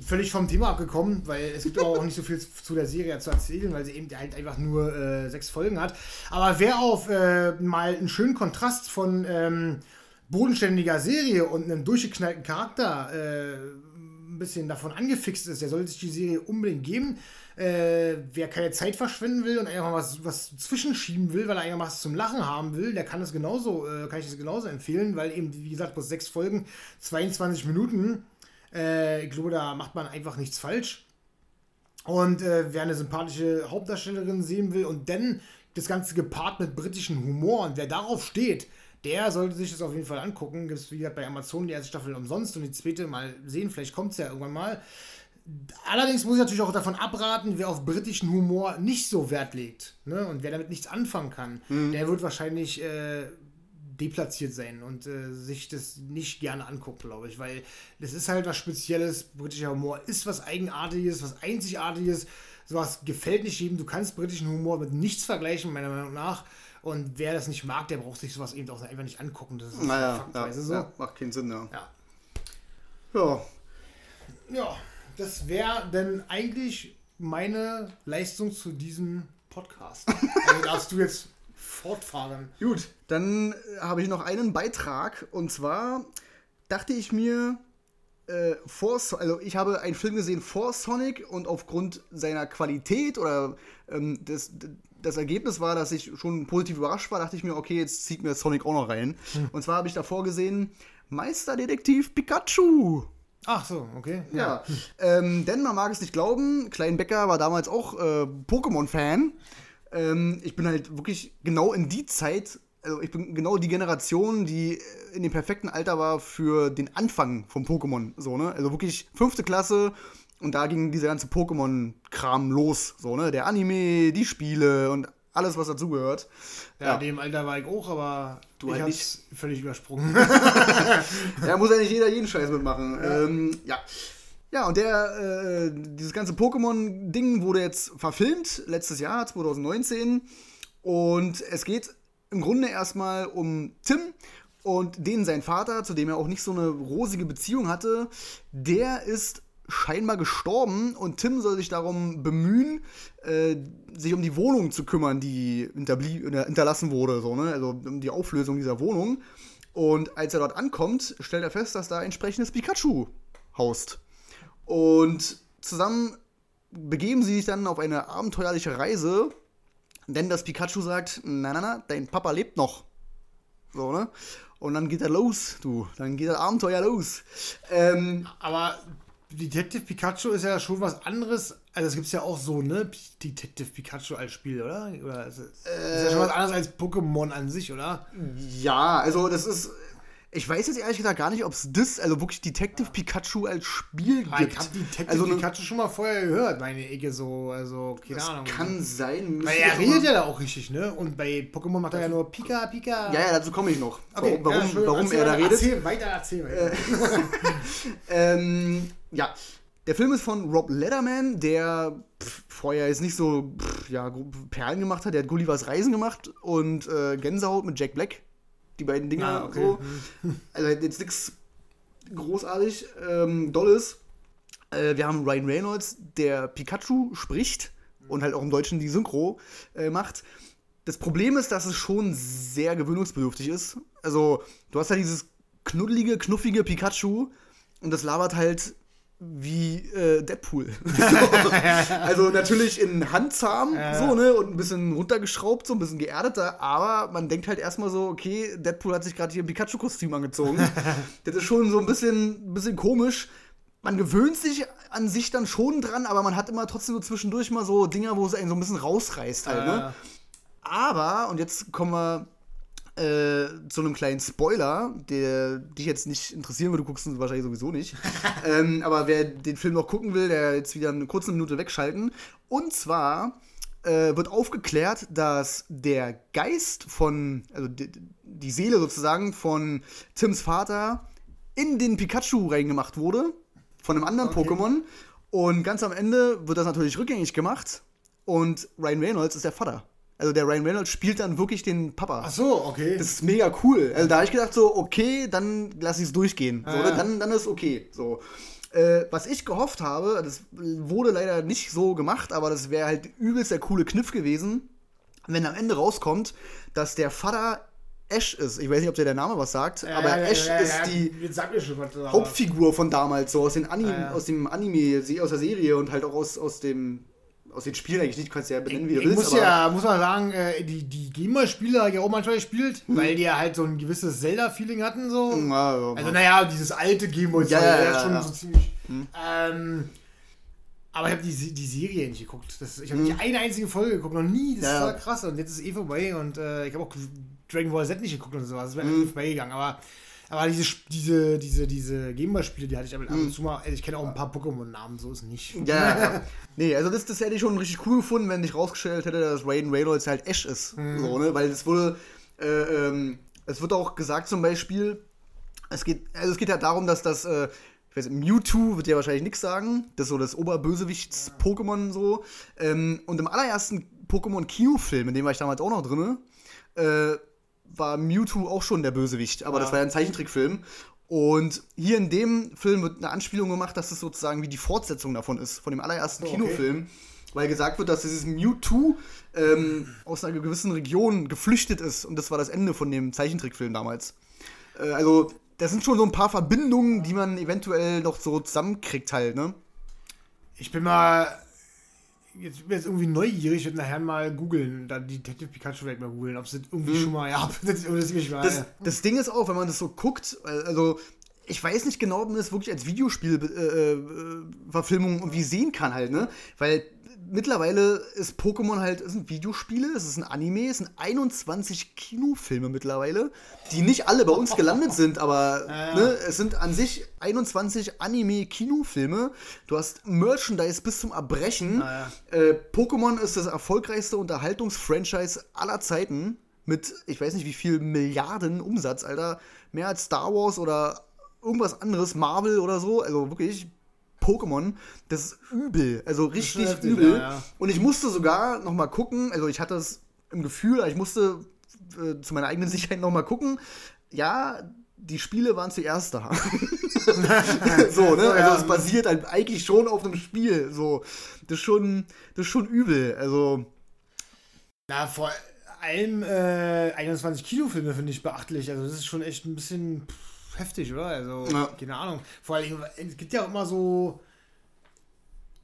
völlig vom Thema abgekommen, weil es gibt auch nicht so viel zu der Serie zu erzählen, weil sie eben halt einfach nur äh, sechs Folgen hat. Aber wer auf äh, mal einen schönen Kontrast von ähm, bodenständiger Serie und einem durchgeknallten Charakter äh, ein bisschen davon angefixt ist, der sollte sich die Serie unbedingt geben. Äh, wer keine Zeit verschwenden will und einfach was, was zwischenschieben will, weil er einfach was zum Lachen haben will, der kann es genauso, äh, kann ich das genauso empfehlen, weil eben, wie gesagt, bloß sechs Folgen, 22 Minuten. Äh, ich glaube, da macht man einfach nichts falsch. Und äh, wer eine sympathische Hauptdarstellerin sehen will und dann das Ganze gepaart mit britischem Humor und wer darauf steht, der sollte sich das auf jeden Fall angucken. Gibt es, wie gesagt, bei Amazon die erste Staffel umsonst und die zweite mal sehen. Vielleicht kommt es ja irgendwann mal. Allerdings muss ich natürlich auch davon abraten, wer auf britischen Humor nicht so Wert legt ne? und wer damit nichts anfangen kann, der wird wahrscheinlich äh, deplatziert sein und äh, sich das nicht gerne anguckt, glaube ich, weil das ist halt was Spezielles. Britischer Humor ist was Eigenartiges, was Einzigartiges. Sowas gefällt nicht jedem. Du kannst britischen Humor mit nichts vergleichen, meiner Meinung nach. Und wer das nicht mag, der braucht sich sowas eben auch einfach nicht angucken. Das ist Naja, ja, so. ja, macht keinen Sinn, ja. Ja. Ja, Ja, das wäre denn eigentlich meine Leistung zu diesem Podcast. also darfst du jetzt fortfahren. Gut, dann äh, habe ich noch einen Beitrag und zwar dachte ich mir, äh, vor, So- also ich habe einen Film gesehen vor Sonic und aufgrund seiner Qualität oder ähm, das, das Ergebnis war, dass ich schon positiv überrascht war, dachte ich mir, okay, jetzt zieht mir Sonic auch noch rein. Und zwar habe ich davor gesehen Meisterdetektiv Pikachu. Ach so, okay. Ja, ähm, denn man mag es nicht glauben, Klein Becker war damals auch äh, Pokémon-Fan. Ähm, ich bin halt wirklich genau in die Zeit, also ich bin genau die Generation, die in dem perfekten Alter war für den Anfang vom Pokémon. So, ne? Also wirklich fünfte Klasse und da ging dieser ganze Pokémon-Kram los. So, ne? Der Anime, die Spiele und alles, was dazugehört. Ja, in dem Alter war ich auch, aber Du ich halt hab's völlig übersprungen. Ja, muss ja nicht jeder jeden Scheiß mitmachen. Ja, ähm, ja. ja und der, äh, dieses ganze Pokémon-Ding wurde jetzt verfilmt, letztes Jahr, 2019. Und es geht im Grunde erstmal um Tim und den sein Vater, zu dem er auch nicht so eine rosige Beziehung hatte. Der ist scheinbar gestorben und Tim soll sich darum bemühen, äh, sich um die Wohnung zu kümmern, die äh, hinterlassen wurde, so, ne? also um die Auflösung dieser Wohnung. Und als er dort ankommt, stellt er fest, dass da entsprechendes Pikachu haust. Und zusammen begeben sie sich dann auf eine abenteuerliche Reise, denn das Pikachu sagt, na na na, dein Papa lebt noch. So, ne? Und dann geht er los, du. Dann geht das Abenteuer los. Ähm, aber Detective Pikachu ist ja schon was anderes. Also es gibt ja auch so, ne? Detective Pikachu als Spiel, oder? Oder ist, es- ist ja schon was anderes als Pokémon an sich, oder? ja, also das ist. Ich weiß jetzt ehrlich gesagt gar nicht, ob es das, also wirklich Detective Pikachu als Spiel Ah, Ich gibt. hab Detective also, ne- Pikachu schon mal vorher gehört, meine Ecke so, also keine das Ahnung. kann sein. Weil ich er redet ja da auch richtig, ne? Und bei Pokémon macht er ja nur Pika, Pika. Ja, ja, dazu komme ich noch. Okay, warum ja, warum, warum erzähl er da redet. Erzähl weiter, erzähl weiter. Ähm, ja, der Film ist von Rob Letterman, der pff, vorher jetzt nicht so pff, ja, Perlen gemacht hat. Der hat Gullivers Reisen gemacht und äh, Gänsehaut mit Jack Black. Die beiden Dinger Ah, okay. so. Also jetzt nichts großartig ähm, Dolles. Äh, wir haben Ryan Reynolds, der Pikachu spricht und halt auch im Deutschen die Synchro äh, macht. Das Problem ist, dass es schon sehr gewöhnungsbedürftig ist. Also, du hast halt dieses knuddelige, knuffige Pikachu und das labert halt wie äh, Deadpool. also natürlich in handzahm, ja. so, ne, und ein bisschen runtergeschraubt, so ein bisschen geerdeter, aber man denkt halt erstmal so, okay, Deadpool hat sich gerade hier ein Pikachu-Kostüm angezogen. das ist schon so ein bisschen, bisschen komisch. Man gewöhnt sich an sich dann schon dran, aber man hat immer trotzdem so zwischendurch mal so Dinger, wo es einen so ein bisschen rausreißt halt, ne? Aber, und jetzt kommen wir äh, zu einem kleinen Spoiler, der dich jetzt nicht interessieren würde, du guckst ihn wahrscheinlich sowieso nicht. ähm, aber wer den Film noch gucken will, der jetzt wieder eine kurze Minute wegschalten. Und zwar äh, wird aufgeklärt, dass der Geist von, also die, die Seele sozusagen von Tims Vater in den Pikachu reingemacht wurde, von einem anderen okay. Pokémon. Und ganz am Ende wird das natürlich rückgängig gemacht. Und Ryan Reynolds ist der Vater. Also der Ryan Reynolds spielt dann wirklich den Papa. Ach so, okay. Das ist mega cool. Also da habe ich gedacht so, okay, dann lass ich es durchgehen. So, ah. dann, dann ist okay. So. Äh, was ich gehofft habe, das wurde leider nicht so gemacht, aber das wäre halt übelst der coole Kniff gewesen, wenn am Ende rauskommt, dass der Vater Ash ist. Ich weiß nicht, ob der der Name was sagt, ja, aber ja, Ash ja, ist die Hauptfigur von damals, so aus, den Anim aus dem Anime, aus der Serie und halt auch aus, aus dem aus den Spielen eigentlich nicht, kannst du ja benennen, wie du willst. Muss ja, muss man sagen, äh, die, die GEMA-Spieler ja auch manchmal gespielt, mhm. weil die ja halt so ein gewisses Zelda-Feeling hatten, so. Ja, ja, also, naja, dieses alte Gameboy, ja, ja, ja, schon so ziemlich. Mhm. Ähm, aber ich habe die, die Serie nicht geguckt. Das, ich habe mhm. nicht eine einzige Folge geguckt, noch nie. Das ist total krass. Und jetzt ist eh vorbei und äh, ich habe auch Dragon Ball Z nicht geguckt und sowas. Das wäre mhm. vorbeigegangen. Aber aber diese, diese, diese, diese Gameboy-Spiele, die hatte ich aber ab und hm. zu mal. Also ich kenne auch ein paar Pokémon-Namen, so ist es nicht. Ja, ja. nee, also das, das hätte ich schon richtig cool gefunden, wenn ich rausgestellt hätte, dass Raiden Reynolds halt Ash ist. Mhm. So, ne? Weil es wurde. Äh, ähm, es wird auch gesagt zum Beispiel, es geht, also es geht ja darum, dass das. Äh, ich weiß nicht, Mewtwo wird ja wahrscheinlich nichts sagen. Das ist so das Oberbösewichts-Pokémon so. Ähm, und im allerersten Pokémon-Kinofilm, in dem war ich damals auch noch drin, äh, war Mewtwo auch schon der Bösewicht, aber ja. das war ja ein Zeichentrickfilm. Und hier in dem Film wird eine Anspielung gemacht, dass es sozusagen wie die Fortsetzung davon ist, von dem allerersten oh, okay. Kinofilm. Weil gesagt wird, dass dieses Mewtwo ähm, aus einer gewissen Region geflüchtet ist. Und das war das Ende von dem Zeichentrickfilm damals. Äh, also, das sind schon so ein paar Verbindungen, die man eventuell noch so zusammenkriegt halt, ne? Ich bin mal jetzt bin jetzt irgendwie neugierig, werde nachher mal googeln, dann Detective Pikachu ich mal googeln, ob es irgendwie hm. schon mal, ja, das, das, das, das Ding ist auch, wenn man das so guckt, also ich weiß nicht genau, ob man das wirklich als Videospielverfilmung äh, äh irgendwie sehen kann halt, ne? Weil mittlerweile ist Pokémon halt, es sind Videospiele, es ist ein Anime, es sind 21 Kinofilme mittlerweile, die nicht alle bei uns gelandet sind, aber ja, Ne, es sind an sich 21 Anime-Kinofilme. Du hast Merchandise bis zum Erbrechen. Ja, äh, Pokémon ist das erfolgreichste Unterhaltungsfranchise aller Zeiten mit, ich weiß nicht wie viel Milliarden Umsatz, Alter. Mehr als Star Wars oder irgendwas anderes, Marvel oder so. Also wirklich Pokémon, das ist übel, also richtig heftig, übel. Ja, ja. Und ich musste sogar noch mal gucken, also ich hatte es im Gefühl, ich musste äh, zu meiner eigenen Sicherheit noch mal gucken. Ja, die Spiele waren zuerst da. so, ne? Also es basiert halt eigentlich schon auf einem Spiel. So, das ist schon, das ist schon übel. Also. Na, vor allem äh, 21 Kinofilme finde ich beachtlich. Also das ist schon echt ein bisschen. Pff heftig, oder? Also, ja. keine Ahnung. Vor allem, es gibt ja auch immer so,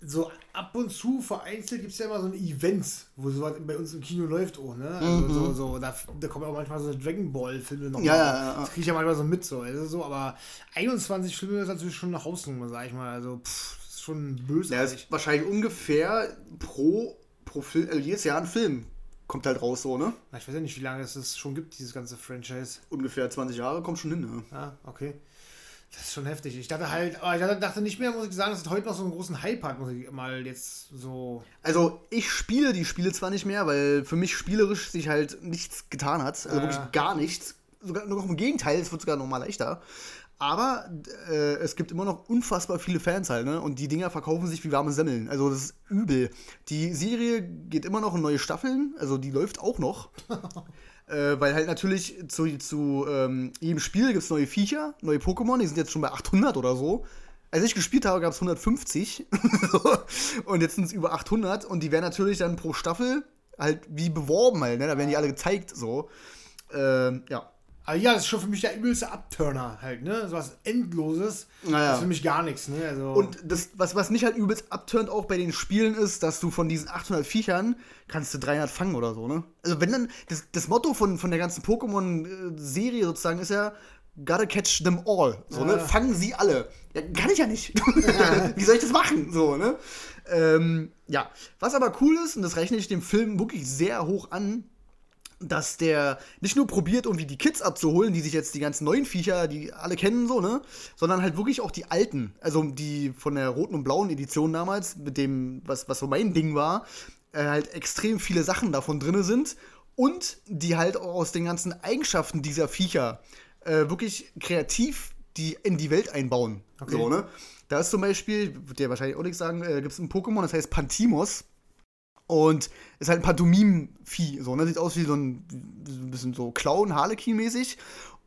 so ab und zu vereinzelt gibt es ja immer so ein Events, wo sowas bei uns im Kino läuft auch, ne? Also mhm. so, so, da, da kommen auch manchmal so Dragon Ball-Filme noch. Ja, ja, ja. Das kriege ich ja manchmal so mit, so. Also so, aber 21 Filme ist natürlich schon eine Hausnummer, sag ich mal. Also, pff, ist schon böse. Ja, ist wahrscheinlich ungefähr pro, pro Film, also jedes Jahr ein Film kommt halt raus so, ne? Na, ich weiß ja nicht, wie lange es das schon gibt, dieses ganze Franchise. Ungefähr 20 Jahre, kommt schon hin, ne? Ah, okay. Das ist schon heftig. Ich dachte halt, aber ich dachte nicht mehr, muss ich sagen, dass es heute noch so einen großen Hype hat, muss ich mal jetzt so. Also, ich spiele die Spiele zwar nicht mehr, weil für mich spielerisch sich halt nichts getan hat. Also äh. wirklich gar nichts. Sogar noch im Gegenteil, es wird sogar noch mal leichter. Aber äh, es gibt immer noch unfassbar viele Fans halt, ne? Und die Dinger verkaufen sich wie warme Semmeln. Also das ist übel. Die Serie geht immer noch in neue Staffeln, also die läuft auch noch. äh, weil halt natürlich zu, zu ähm, jedem Spiel gibt es neue Viecher, neue Pokémon, die sind jetzt schon bei 800 oder so. als ich gespielt habe, gab es 150 und jetzt sind es über 800 und die werden natürlich dann pro Staffel halt wie beworben halt, ne? da werden die alle gezeigt so. Ähm, ja. Aber ja, das ist schon für mich der übelste Abturner halt, ne? So was Endloses. Naja. Das ist für mich gar nichts, ne? Also Und das, was, was mich halt übelst abturnt auch bei den Spielen ist, dass du von diesen 800 Viechern kannst du 300 fangen oder so, ne? Also wenn dann, das, das Motto von, von der ganzen Pokémon-Serie sozusagen ist ja, gotta catch them all, so, ne? Ja. Fangen sie alle. Ja, kann ich ja nicht. Wie soll ich das machen, so, ne? Ähm, ja, was aber cool ist, und das rechne ich dem Film wirklich sehr hoch an, dass der nicht nur probiert, irgendwie die Kids abzuholen, die sich jetzt die ganzen neuen Viecher, die alle kennen, so, ne? Sondern halt wirklich auch die alten. Also die von der roten und blauen Edition damals, mit dem, was, was so mein Ding war, äh, halt extrem viele Sachen davon drin sind. Und die halt auch aus den ganzen Eigenschaften dieser Viecher äh, wirklich kreativ die in die Welt einbauen. Okay. So, ne? Da ist zum Beispiel, wird dir wahrscheinlich auch nichts sagen, äh, gibt es ein Pokémon, das heißt Pantimos. Und ist halt ein Pantomim-Vieh, so, ne? Sieht aus wie so ein, ein bisschen so Clown, Harlequin-mäßig.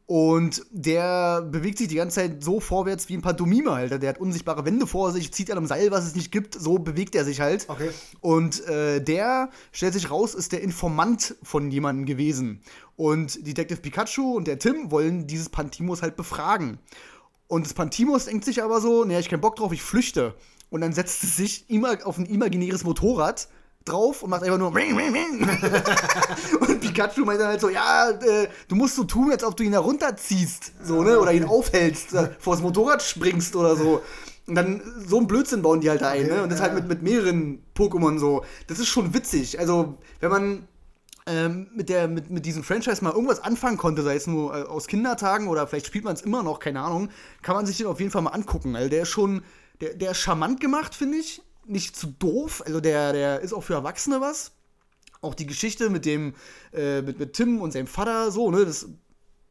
Und der bewegt sich die ganze Zeit so vorwärts wie ein Pantomime halt. Der hat unsichtbare Wände vor sich, zieht an einem Seil, was es nicht gibt. So bewegt er sich halt. Okay. Und äh, der, stellt sich raus, ist der Informant von jemandem gewesen. Und Detective Pikachu und der Tim wollen dieses Pantimos halt befragen. Und das Pantimos denkt sich aber so, nee, ich hab keinen Bock drauf, ich flüchte. Und dann setzt es sich immer auf ein imaginäres Motorrad drauf und macht einfach nur und Pikachu meint dann halt so, ja, äh, du musst so tun, als ob du ihn da runterziehst, so, ne, oder ihn aufhältst, äh, vors Motorrad springst oder so. Und dann so ein Blödsinn bauen die halt da ein, ne? Und das halt mit, mit mehreren Pokémon so. Das ist schon witzig. Also, wenn man ähm, mit, der, mit, mit diesem Franchise mal irgendwas anfangen konnte, sei es nur äh, aus Kindertagen oder vielleicht spielt man es immer noch, keine Ahnung, kann man sich den auf jeden Fall mal angucken. Also der ist schon, der, der ist charmant gemacht, finde ich. Nicht zu doof. Also der, der ist auch für Erwachsene was. Auch die Geschichte mit dem, äh, mit, mit Tim und seinem Vater, so, ne, das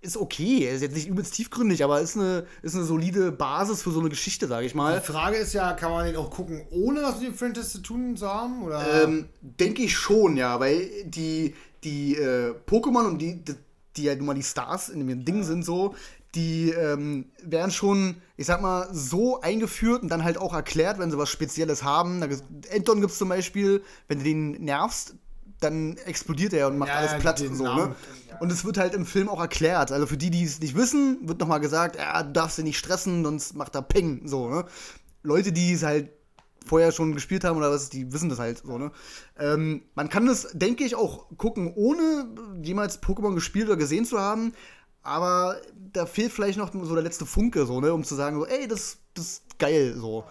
ist okay. Er ist jetzt nicht übelst tiefgründig, aber ist eine, ist eine solide Basis für so eine Geschichte, sage ich mal. Die Frage ist ja, kann man den auch gucken, ohne was mit dem Franchise zu tun zu haben? Oder? Ähm, denke ich schon, ja, weil die, die äh, Pokémon und die, die, die ja nun mal die Stars in dem Ding sind, so, die ähm, werden schon, ich sag mal, so eingeführt und dann halt auch erklärt, wenn sie was Spezielles haben. Da, gibt's- Anton gibt es zum Beispiel, wenn du den nervst, dann explodiert er und macht Ja, alles platt. den So, ne? Und es wird halt im Film auch erklärt. Also für die, die es nicht wissen, wird nochmal gesagt, ja, du darfst ihn nicht stressen, sonst macht er Peng. So, ne? Leute, die es halt vorher schon gespielt haben oder was, die wissen das halt so, ne? Ähm, man kann das, denke ich, auch gucken, ohne jemals Pokémon gespielt oder gesehen zu haben. Aber da fehlt vielleicht noch so der letzte Funke, so, ne, um zu sagen, so, ey, das, das ist geil, so.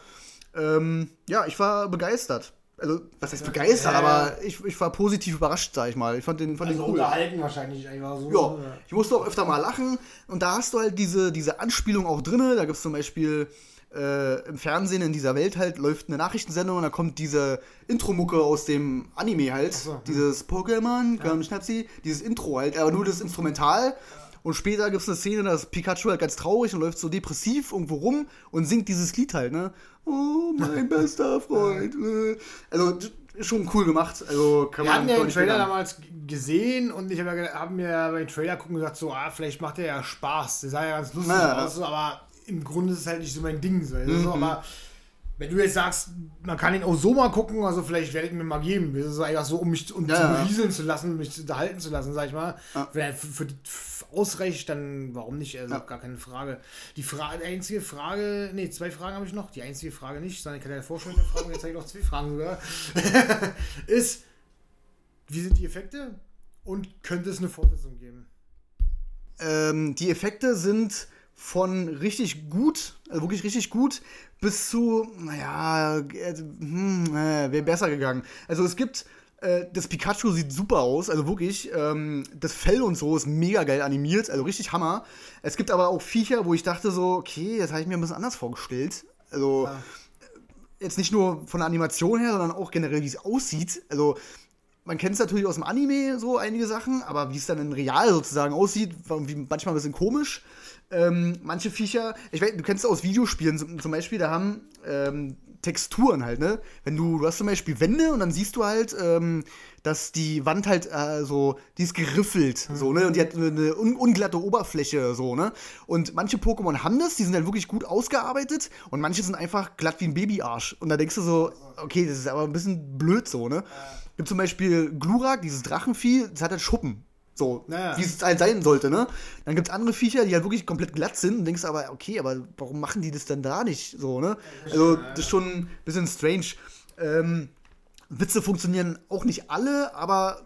Ähm, ja, ich war begeistert. Also, was heißt begeistert, Ja, ja. aber ich, ich war positiv überrascht, sag ich mal. Ich fand den, fand also den cool. unterhalten wahrscheinlich einfach so. Ja, ich musste auch öfter mal lachen. Und da hast du halt diese, diese Anspielung auch drin. Da gibt es zum Beispiel äh, im Fernsehen in dieser Welt halt läuft eine Nachrichtensendung und da kommt diese Intro-Mucke aus dem Anime halt. so, hm. Dieses Pokémon, ja. Schnapsi, dieses Intro halt, aber nur das Instrumental. Und später gibt es eine Szene, da ist Pikachu halt ganz traurig und läuft so depressiv irgendwo rum und singt dieses Lied halt, ne? Oh, mein bester Freund. äh. Also, schon cool gemacht. Also, kann Wir man hatten ja den Trailer damals gesehen und ich habe ja, hab mir beim Trailer gucken gesagt, so, ah, vielleicht macht der ja Spaß. Der sah ja ganz lustig Ja. aus, so, aber im Grunde ist es halt nicht so mein Ding. So, also, Mhm. so, aber wenn du jetzt sagst, man kann ihn auch so mal gucken, also vielleicht werde ich mir mal geben. Das ist einfach so, um mich um Ja, zu ja. berieseln zu lassen, mich zu unterhalten zu lassen, sag ich mal. Ja. Wenn er für, für die f- ausreicht, dann warum nicht? Also Ja. gar keine Frage. Die, Fra die einzige Frage, nee, zwei Fragen habe ich noch. Die einzige Frage nicht, sondern ich kann dir vorstellen, eine Frage, jetzt habe ich noch zwei Fragen sogar. ist, wie sind die Effekte und könnte es eine Fortsetzung geben? Ähm, die Effekte sind von richtig gut, also wirklich richtig gut, bis zu, naja, äh, hm, äh, wäre besser gegangen. Also es gibt, äh, das Pikachu sieht super aus, also wirklich, ähm, das Fell und so ist mega geil animiert, also richtig Hammer. Es gibt aber auch Viecher, wo ich dachte so, okay, das habe ich mir ein bisschen anders vorgestellt. Also Ja. jetzt nicht nur von der Animation her, sondern auch generell, wie es aussieht. Also man kennt es natürlich aus dem Anime, so einige Sachen, aber wie es dann in real sozusagen aussieht, irgendwie manchmal ein bisschen komisch. ähm, manche Viecher, ich weiß, du kennst aus Videospielen zum, Beispiel, da haben ähm, Texturen halt, ne? Wenn du, du hast zum Beispiel Wände und dann siehst du halt, ähm, dass die Wand halt äh, so, die ist geriffelt, mhm. so, ne? Und die hat eine un unglatte Oberfläche, so, ne? Und manche Pokémon haben das, die sind dann wirklich gut ausgearbeitet und manche sind einfach glatt wie ein Babyarsch. Und da denkst du so, okay, das ist aber ein bisschen blöd so, ne? Gibt zum Beispiel Glurak, dieses Drachenvieh, das hat halt Schuppen. So, naja. wie es halt sein sollte, ne? Dann gibt es andere Viecher, die halt wirklich komplett glatt sind und denkst aber, okay, aber warum machen die das denn da nicht so, ne? Also, das ist schon ein bisschen strange. Ähm, Witze funktionieren auch nicht alle, aber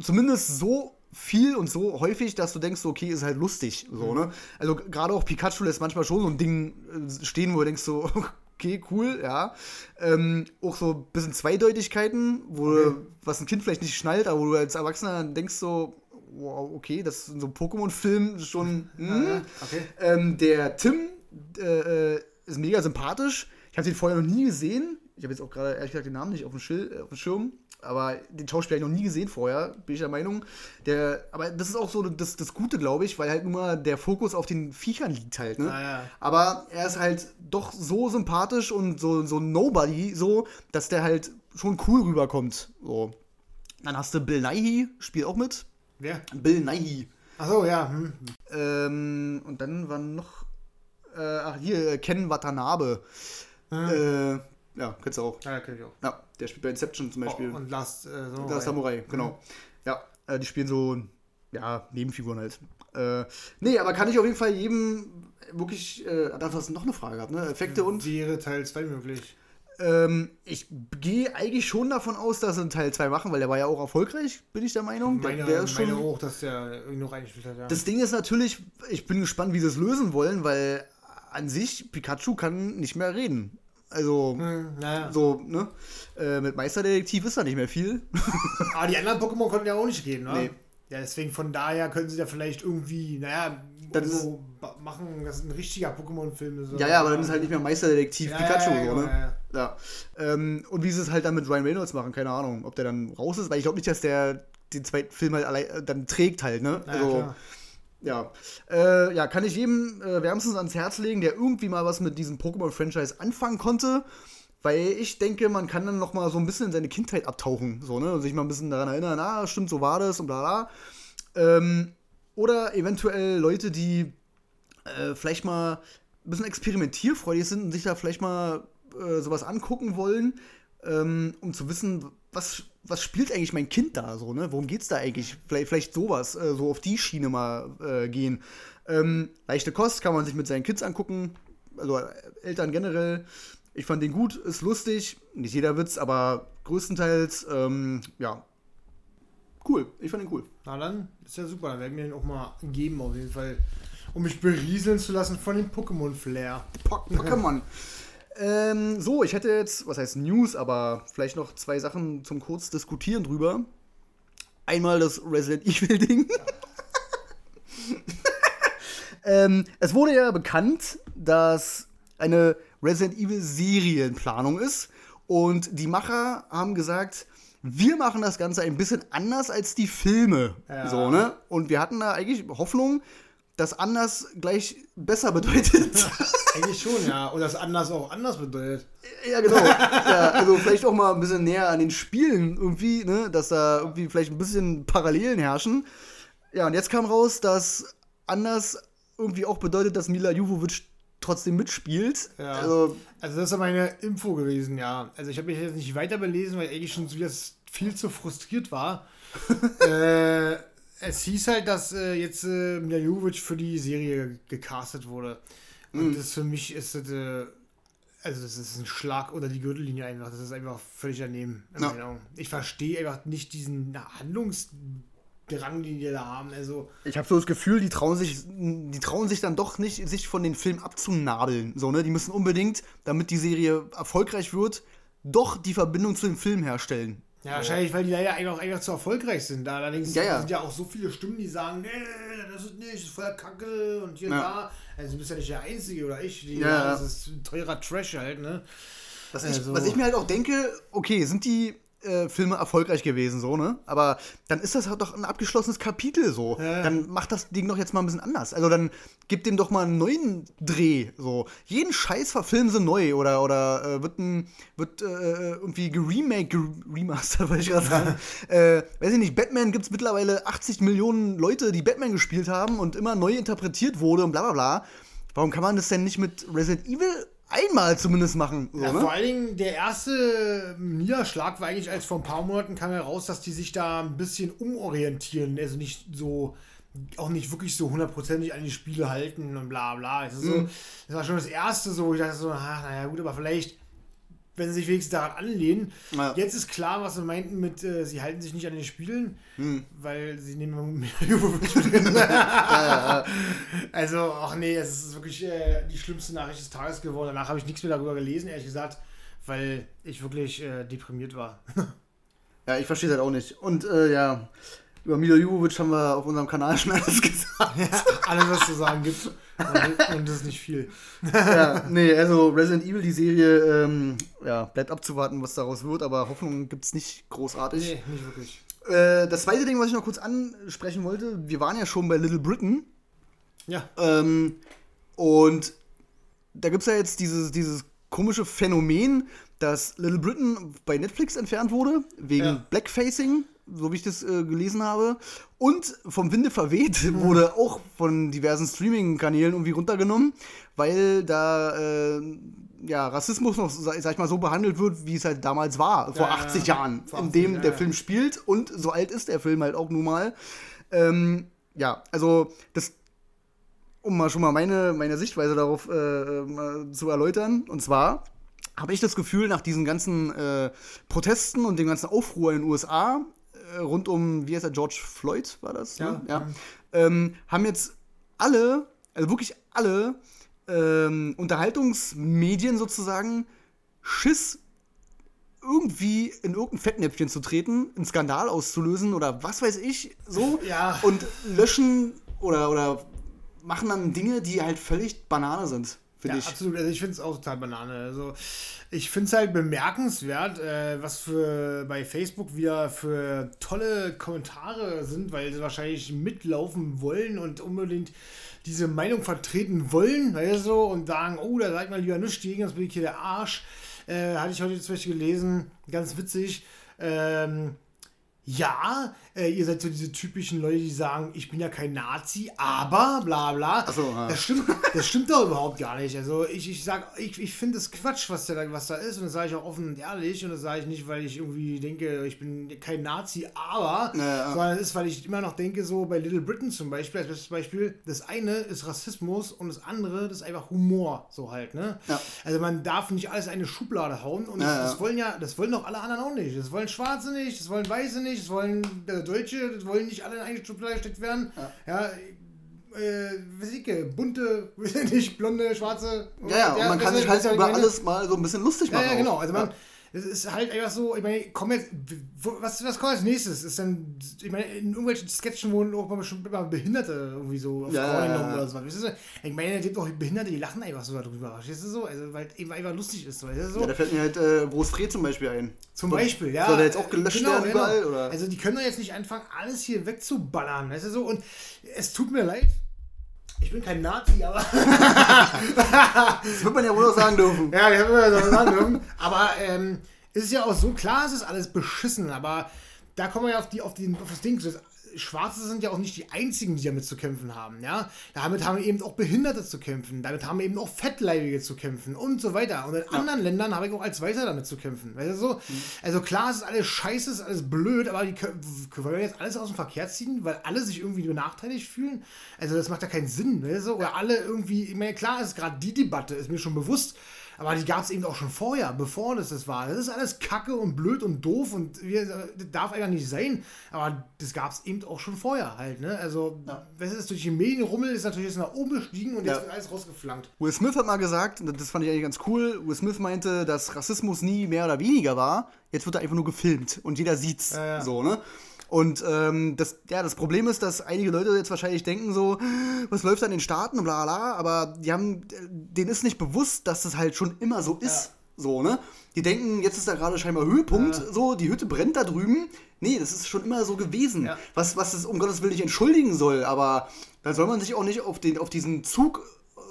zumindest so viel und so häufig, dass du denkst, okay, ist halt lustig, so, ne? Also, gerade auch Pikachu lässt manchmal schon so ein Ding äh, stehen, wo du denkst so, okay, cool, ja. Ähm, auch so ein bisschen Zweideutigkeiten, wo okay. was ein Kind vielleicht nicht schnallt, aber wo du als Erwachsener denkst so, wow, okay, das ist so ein Pokémon-Film schon. Hm. Okay. Ähm, der Tim äh, äh, ist mega sympathisch. Ich habe den vorher noch nie gesehen. Ich habe jetzt auch gerade ehrlich gesagt den Namen nicht auf dem, Schil äh, auf dem Schirm. Aber den Schauspieler habe ich noch nie gesehen vorher, bin ich der Meinung. Der, aber das ist auch so das, das Gute, glaube ich, weil halt nur der Fokus auf den Viechern liegt halt. Ne? Ah, ja. Aber er ist halt doch so sympathisch und so, so Nobody, so, dass der halt schon cool rüberkommt. So. Dann hast du Bill Nighy, spielt auch mit. Wer? Bill Nighy. Achso, ja. Hm. Ähm, und dann war noch. Äh, ach, hier, äh, Ken Watanabe. Hm. Äh, ja, kennst du auch. Ja, kenn ich auch. Ja, der spielt bei Inception zum Beispiel. Oh, und Last äh, Samurai. Last Samurai, genau. Mhm. Ja, äh, die spielen so, ja, Nebenfiguren halt. Äh, nee, aber kann ich auf jeden Fall jedem wirklich, äh, da hast du noch eine Frage gehabt, ne? Effekte und. Wäre Teil 2 möglich. Ähm, ich gehe eigentlich schon davon aus, dass sie einen Teil 2 machen, weil der war ja auch erfolgreich, bin ich der Meinung. Meine, der ist schon, auch, dass der noch eingespielt hat, ja. Das Ding ist natürlich, ich bin gespannt, wie sie es lösen wollen, weil an sich Pikachu kann nicht mehr reden. Also, hm, naja. so, ne? Äh, mit Meisterdetektiv ist da nicht mehr viel. Aber die anderen Pokémon konnten ja auch nicht reden, ne? Nee. Ja, deswegen von daher können sie da vielleicht irgendwie, naja, das ist, machen, dass ein richtiger Pokémon-Film ist. Ja, ja, aber dann ist halt nicht mehr Meisterdetektiv ja, Pikachu, ja, ja, so, ne? Ja. Ähm, und wie sie es halt dann mit Ryan Reynolds machen, keine Ahnung, ob der dann raus ist, weil ich glaube nicht, dass der den zweiten Film halt allein, dann trägt halt, ne? also, ja. Äh, ja, kann ich jedem äh, wärmstens ans Herz legen, der irgendwie mal was mit diesem Pokémon-Franchise anfangen konnte. Weil ich denke, man kann dann noch mal so ein bisschen in seine Kindheit abtauchen, so, ne? Und sich mal ein bisschen daran erinnern, ah, stimmt, so war das und bla bla. Ähm, oder eventuell Leute, die äh, vielleicht mal ein bisschen experimentierfreudig sind und sich da vielleicht mal äh, sowas angucken wollen, ähm, um zu wissen, was, was spielt eigentlich mein Kind da so, ne? Worum geht's da eigentlich? Vielleicht, vielleicht sowas, äh, so auf die Schiene mal äh, gehen. Ähm, leichte Kost kann man sich mit seinen Kids angucken, also äh, Eltern generell. Ich fand den gut, ist lustig, nicht jeder Witz, aber größtenteils, ähm, ja, cool. Ich fand ihn cool. Na dann, ist ja super. Dann werden wir den auch mal geben, auf jeden Fall. Um mich berieseln zu lassen von dem Pokémon-Flair. Pokémon. Ähm, so, ich hätte jetzt, was heißt News, aber vielleicht noch zwei Sachen zum kurz diskutieren drüber. Einmal das Resident Evil-Ding. ähm, es wurde ja bekannt, dass eine Resident Evil-Serie in Planung ist. Und die Macher haben gesagt, wir machen das Ganze ein bisschen anders als die Filme. Ja. So, ne? Und wir hatten da eigentlich Hoffnung, dass anders gleich besser bedeutet. eigentlich schon, ja. Und dass anders auch anders bedeutet. Ja, genau. ja, also vielleicht auch mal ein bisschen näher an den Spielen irgendwie, ne? Dass da irgendwie vielleicht ein bisschen Parallelen herrschen. Ja, und jetzt kam raus, dass anders irgendwie auch bedeutet, dass Mila Jovovich trotzdem mitspielt. Ja. Also, also, das ist meine Info gewesen, ja. Also ich habe mich jetzt nicht weiter belesen, weil eigentlich schon wieder viel zu frustriert war. äh, es hieß halt, dass äh, jetzt äh, Mila für die Serie gecastet wurde. Und mm. das für mich ist das, äh, also das ist ein Schlag unter die Gürtellinie einfach. Das ist einfach völlig daneben. Ja. Ich verstehe einfach nicht diesen Handlungs Drang, den die da haben. Also ich habe so das Gefühl, die trauen sich, die trauen sich dann doch nicht, sich von den Filmen abzunabeln. So, ne? Die müssen unbedingt, damit die Serie erfolgreich wird, doch die Verbindung zu dem Film herstellen. Ja, wahrscheinlich, weil die leider einfach, einfach zu erfolgreich sind. Allerdings ja, ja. sind ja auch so viele Stimmen, die sagen, nee, das ist nicht, das ist voller Kacke und hier ja. da. Also du bist ja nicht der Einzige oder ich, die, ja, das ist ein teurer Trash halt, ne? Was, also. ich, was ich mir halt auch denke, okay, sind die äh, Filme erfolgreich gewesen, so, ne? Aber dann ist das halt doch ein abgeschlossenes Kapitel, so. Ja. Dann macht das Ding doch jetzt mal ein bisschen anders. Also dann gibt dem doch mal einen neuen Dreh, so. Jeden Scheiß verfilmen sie neu oder, oder äh, wird, ein, wird äh, irgendwie geremake, geremastert, wollte ich gerade sagen. äh, weiß ich nicht, Batman gibt es mittlerweile 80 Millionen Leute, die Batman gespielt haben und immer neu interpretiert wurde und bla bla bla. Warum kann man das denn nicht mit Resident Evil einmal zumindest machen? So, Ja, ne? vor allen Dingen, der erste Niederschlag war eigentlich, als vor ein paar Monaten kam heraus, dass die sich da ein bisschen umorientieren. Also nicht so, auch nicht wirklich so hundertprozentig an die Spiele halten und bla bla. Das, ist so, das war schon das erste so, wo ich dachte so, ach, naja gut, aber vielleicht, wenn sie sich wenigstens daran anlehnen. Ja. Jetzt ist klar, was sie meinten mit, äh, sie halten sich nicht an den Spielen, Hm. weil sie nehmen drin. Also, ach nee, es ist wirklich äh, die schlimmste Nachricht des Tages geworden. Danach habe ich nichts mehr darüber gelesen, ehrlich gesagt, weil ich wirklich äh, deprimiert war. Ja, ich verstehe das auch nicht. Und äh, ja, über Milo Jovovich haben wir auf unserem Kanal schon alles gesagt. Alles, was zu sagen gibt. Und, und das ist nicht viel. ja, nee, also Resident Evil, die Serie, ähm, ja, bleibt abzuwarten, was daraus wird, aber Hoffnung gibt es nicht großartig. Nee, nicht wirklich. Äh, das zweite Ding, was ich noch kurz ansprechen wollte, wir waren ja schon bei Little Britain Ja. ähm, und da gibt es ja jetzt dieses, dieses komische Phänomen, dass Little Britain bei Netflix entfernt wurde, wegen Ja. Blackfacing, so wie ich das äh, gelesen habe. Und vom Winde verweht wurde auch von diversen Streaming-Kanälen irgendwie runtergenommen, weil da äh, ja, Rassismus noch, sag sag ich mal, so behandelt wird, wie es halt damals war, vor Ja, ja, 80 ja. Jahren, Vor in 80, dem ja, der. Film spielt. Und so alt ist der Film halt auch nun mal. Ähm, ja, also das um mal schon mal meine, meine Sichtweise darauf äh, äh, zu erläutern. Und zwar habe ich das Gefühl, nach diesen ganzen äh, Protesten und dem ganzen Aufruhr in den USA, rund um, wie heißt er, George Floyd war das? Ja. Ne? ja. Ähm, haben jetzt alle, also wirklich alle ähm, Unterhaltungsmedien sozusagen Schiss irgendwie in irgendein Fettnäpfchen zu treten, einen Skandal auszulösen oder was weiß ich, so. Ja. Und löschen oder, oder machen dann Dinge, die halt völlig Banane sind, Ja, ich. absolut. Also ich finde es auch total Banane. Also ich finde es halt bemerkenswert, äh, was für bei Facebook wieder für tolle Kommentare sind, weil sie wahrscheinlich mitlaufen wollen und unbedingt diese Meinung vertreten wollen, weißt du, so, und sagen, oh, da sag ich mal lieber nichts gegen, das bin ich hier der Arsch. Äh, hatte ich heute zum Beispiel gelesen, ganz witzig. Ähm, ja, äh, ihr seid so diese typischen Leute, die sagen, ich bin ja kein Nazi, aber bla bla. Ach so, ja. Das stimmt, das stimmt doch überhaupt gar nicht. Also ich, ich sag, ich, ich finde es Quatsch, was da, was da ist. Und das sage ich auch offen und ehrlich. Und das sage ich nicht, weil ich irgendwie denke, ich bin kein Nazi, aber, Ja, ja. sondern es ist, weil ich immer noch denke, so bei Little Britain zum Beispiel, als bestes Beispiel, das eine ist Rassismus und das andere, das ist einfach Humor, so halt, ne? Ja. Also man darf nicht alles in eine Schublade hauen und Ja, das, das wollen ja, das wollen doch alle anderen auch nicht. Das wollen Schwarze nicht, das wollen Weiße nicht, das wollen äh, Deutsche, das wollen nicht alle in eine Schublade gesteckt werden. Ja, äh, weiß ich, äh, bunte, nicht, blonde, schwarze. Ja, ja, und man kann sich halt ja über alles mal so ein bisschen lustig Ja, machen. ja, genau. auch. Also man, es ist halt einfach so, ich meine, komm jetzt, was, was kommt als nächstes? Ist dann, ich meine, in irgendwelchen Sketchen wurden auch mal bestimmt immer Behinderte irgendwie so auf Ja, ja, oder so. Weißt du, ich meine, es gibt auch Behinderte, die lachen einfach so darüber. Verstehst du so? Also, weil es eben einfach lustig ist. Weißt du so? Ja, da fällt mir halt äh, Bruce Fred zum Beispiel ein. Zum Beispiel, ja. Soll der jetzt auch gelöscht werden überall? Oder? Also die können doch jetzt nicht anfangen, alles hier wegzuballern, weißt du so? Und es tut mir leid. Ich bin kein Nazi, aber. das wird man ja wohl noch sagen dürfen. ja, ich habe immer so sagen dürfen. Aber ähm, es ist ja auch so, klar, es ist alles beschissen, aber da kommen wir ja auf, die, auf, die, auf das Ding. Das Schwarze sind ja auch nicht die einzigen, die damit zu kämpfen haben. Ja? Damit haben eben auch Behinderte zu kämpfen, damit haben eben auch Fettleibige zu kämpfen und so weiter. Und in anderen Ländern habe ich auch als Weißer damit zu kämpfen. Weißt du so? Also klar, es ist alles scheiße, es ist alles blöd, aber die können, können wir jetzt alles aus dem Verkehr ziehen, weil alle sich irgendwie benachteiligt fühlen? Also das macht ja keinen Sinn. Weißt du? Oder alle irgendwie, ich meine, klar ist gerade die Debatte, ist mir schon bewusst, aber die gab es eben auch schon vorher, bevor das das war. Das ist alles kacke und blöd und doof und wir, das darf einfach nicht sein. Aber das gab es eben auch schon vorher halt. Ne? Also, Ja. was ist durch die Medienrummel, ist natürlich jetzt nach oben gestiegen und jetzt Ja. wird alles rausgeflankt. Will Smith hat mal gesagt, und das fand ich eigentlich ganz cool, Will Smith meinte, dass Rassismus nie mehr oder weniger war. Jetzt wird er einfach nur gefilmt und jeder sieht's. Ja. So, ne? Und ähm, das, ja, das Problem ist, dass einige Leute jetzt wahrscheinlich denken so, was läuft da in den Staaten und bla bla, aber die haben, denen ist nicht bewusst, dass das halt schon immer so ist. so, ne? Die denken, jetzt ist da gerade scheinbar Höhepunkt, Ja. so, die Hütte brennt da drüben. Nee, das ist schon immer so gewesen. Ja. Was, was es um Gottes Willen nicht entschuldigen soll, aber da soll man sich auch nicht auf, den, auf diesen Zug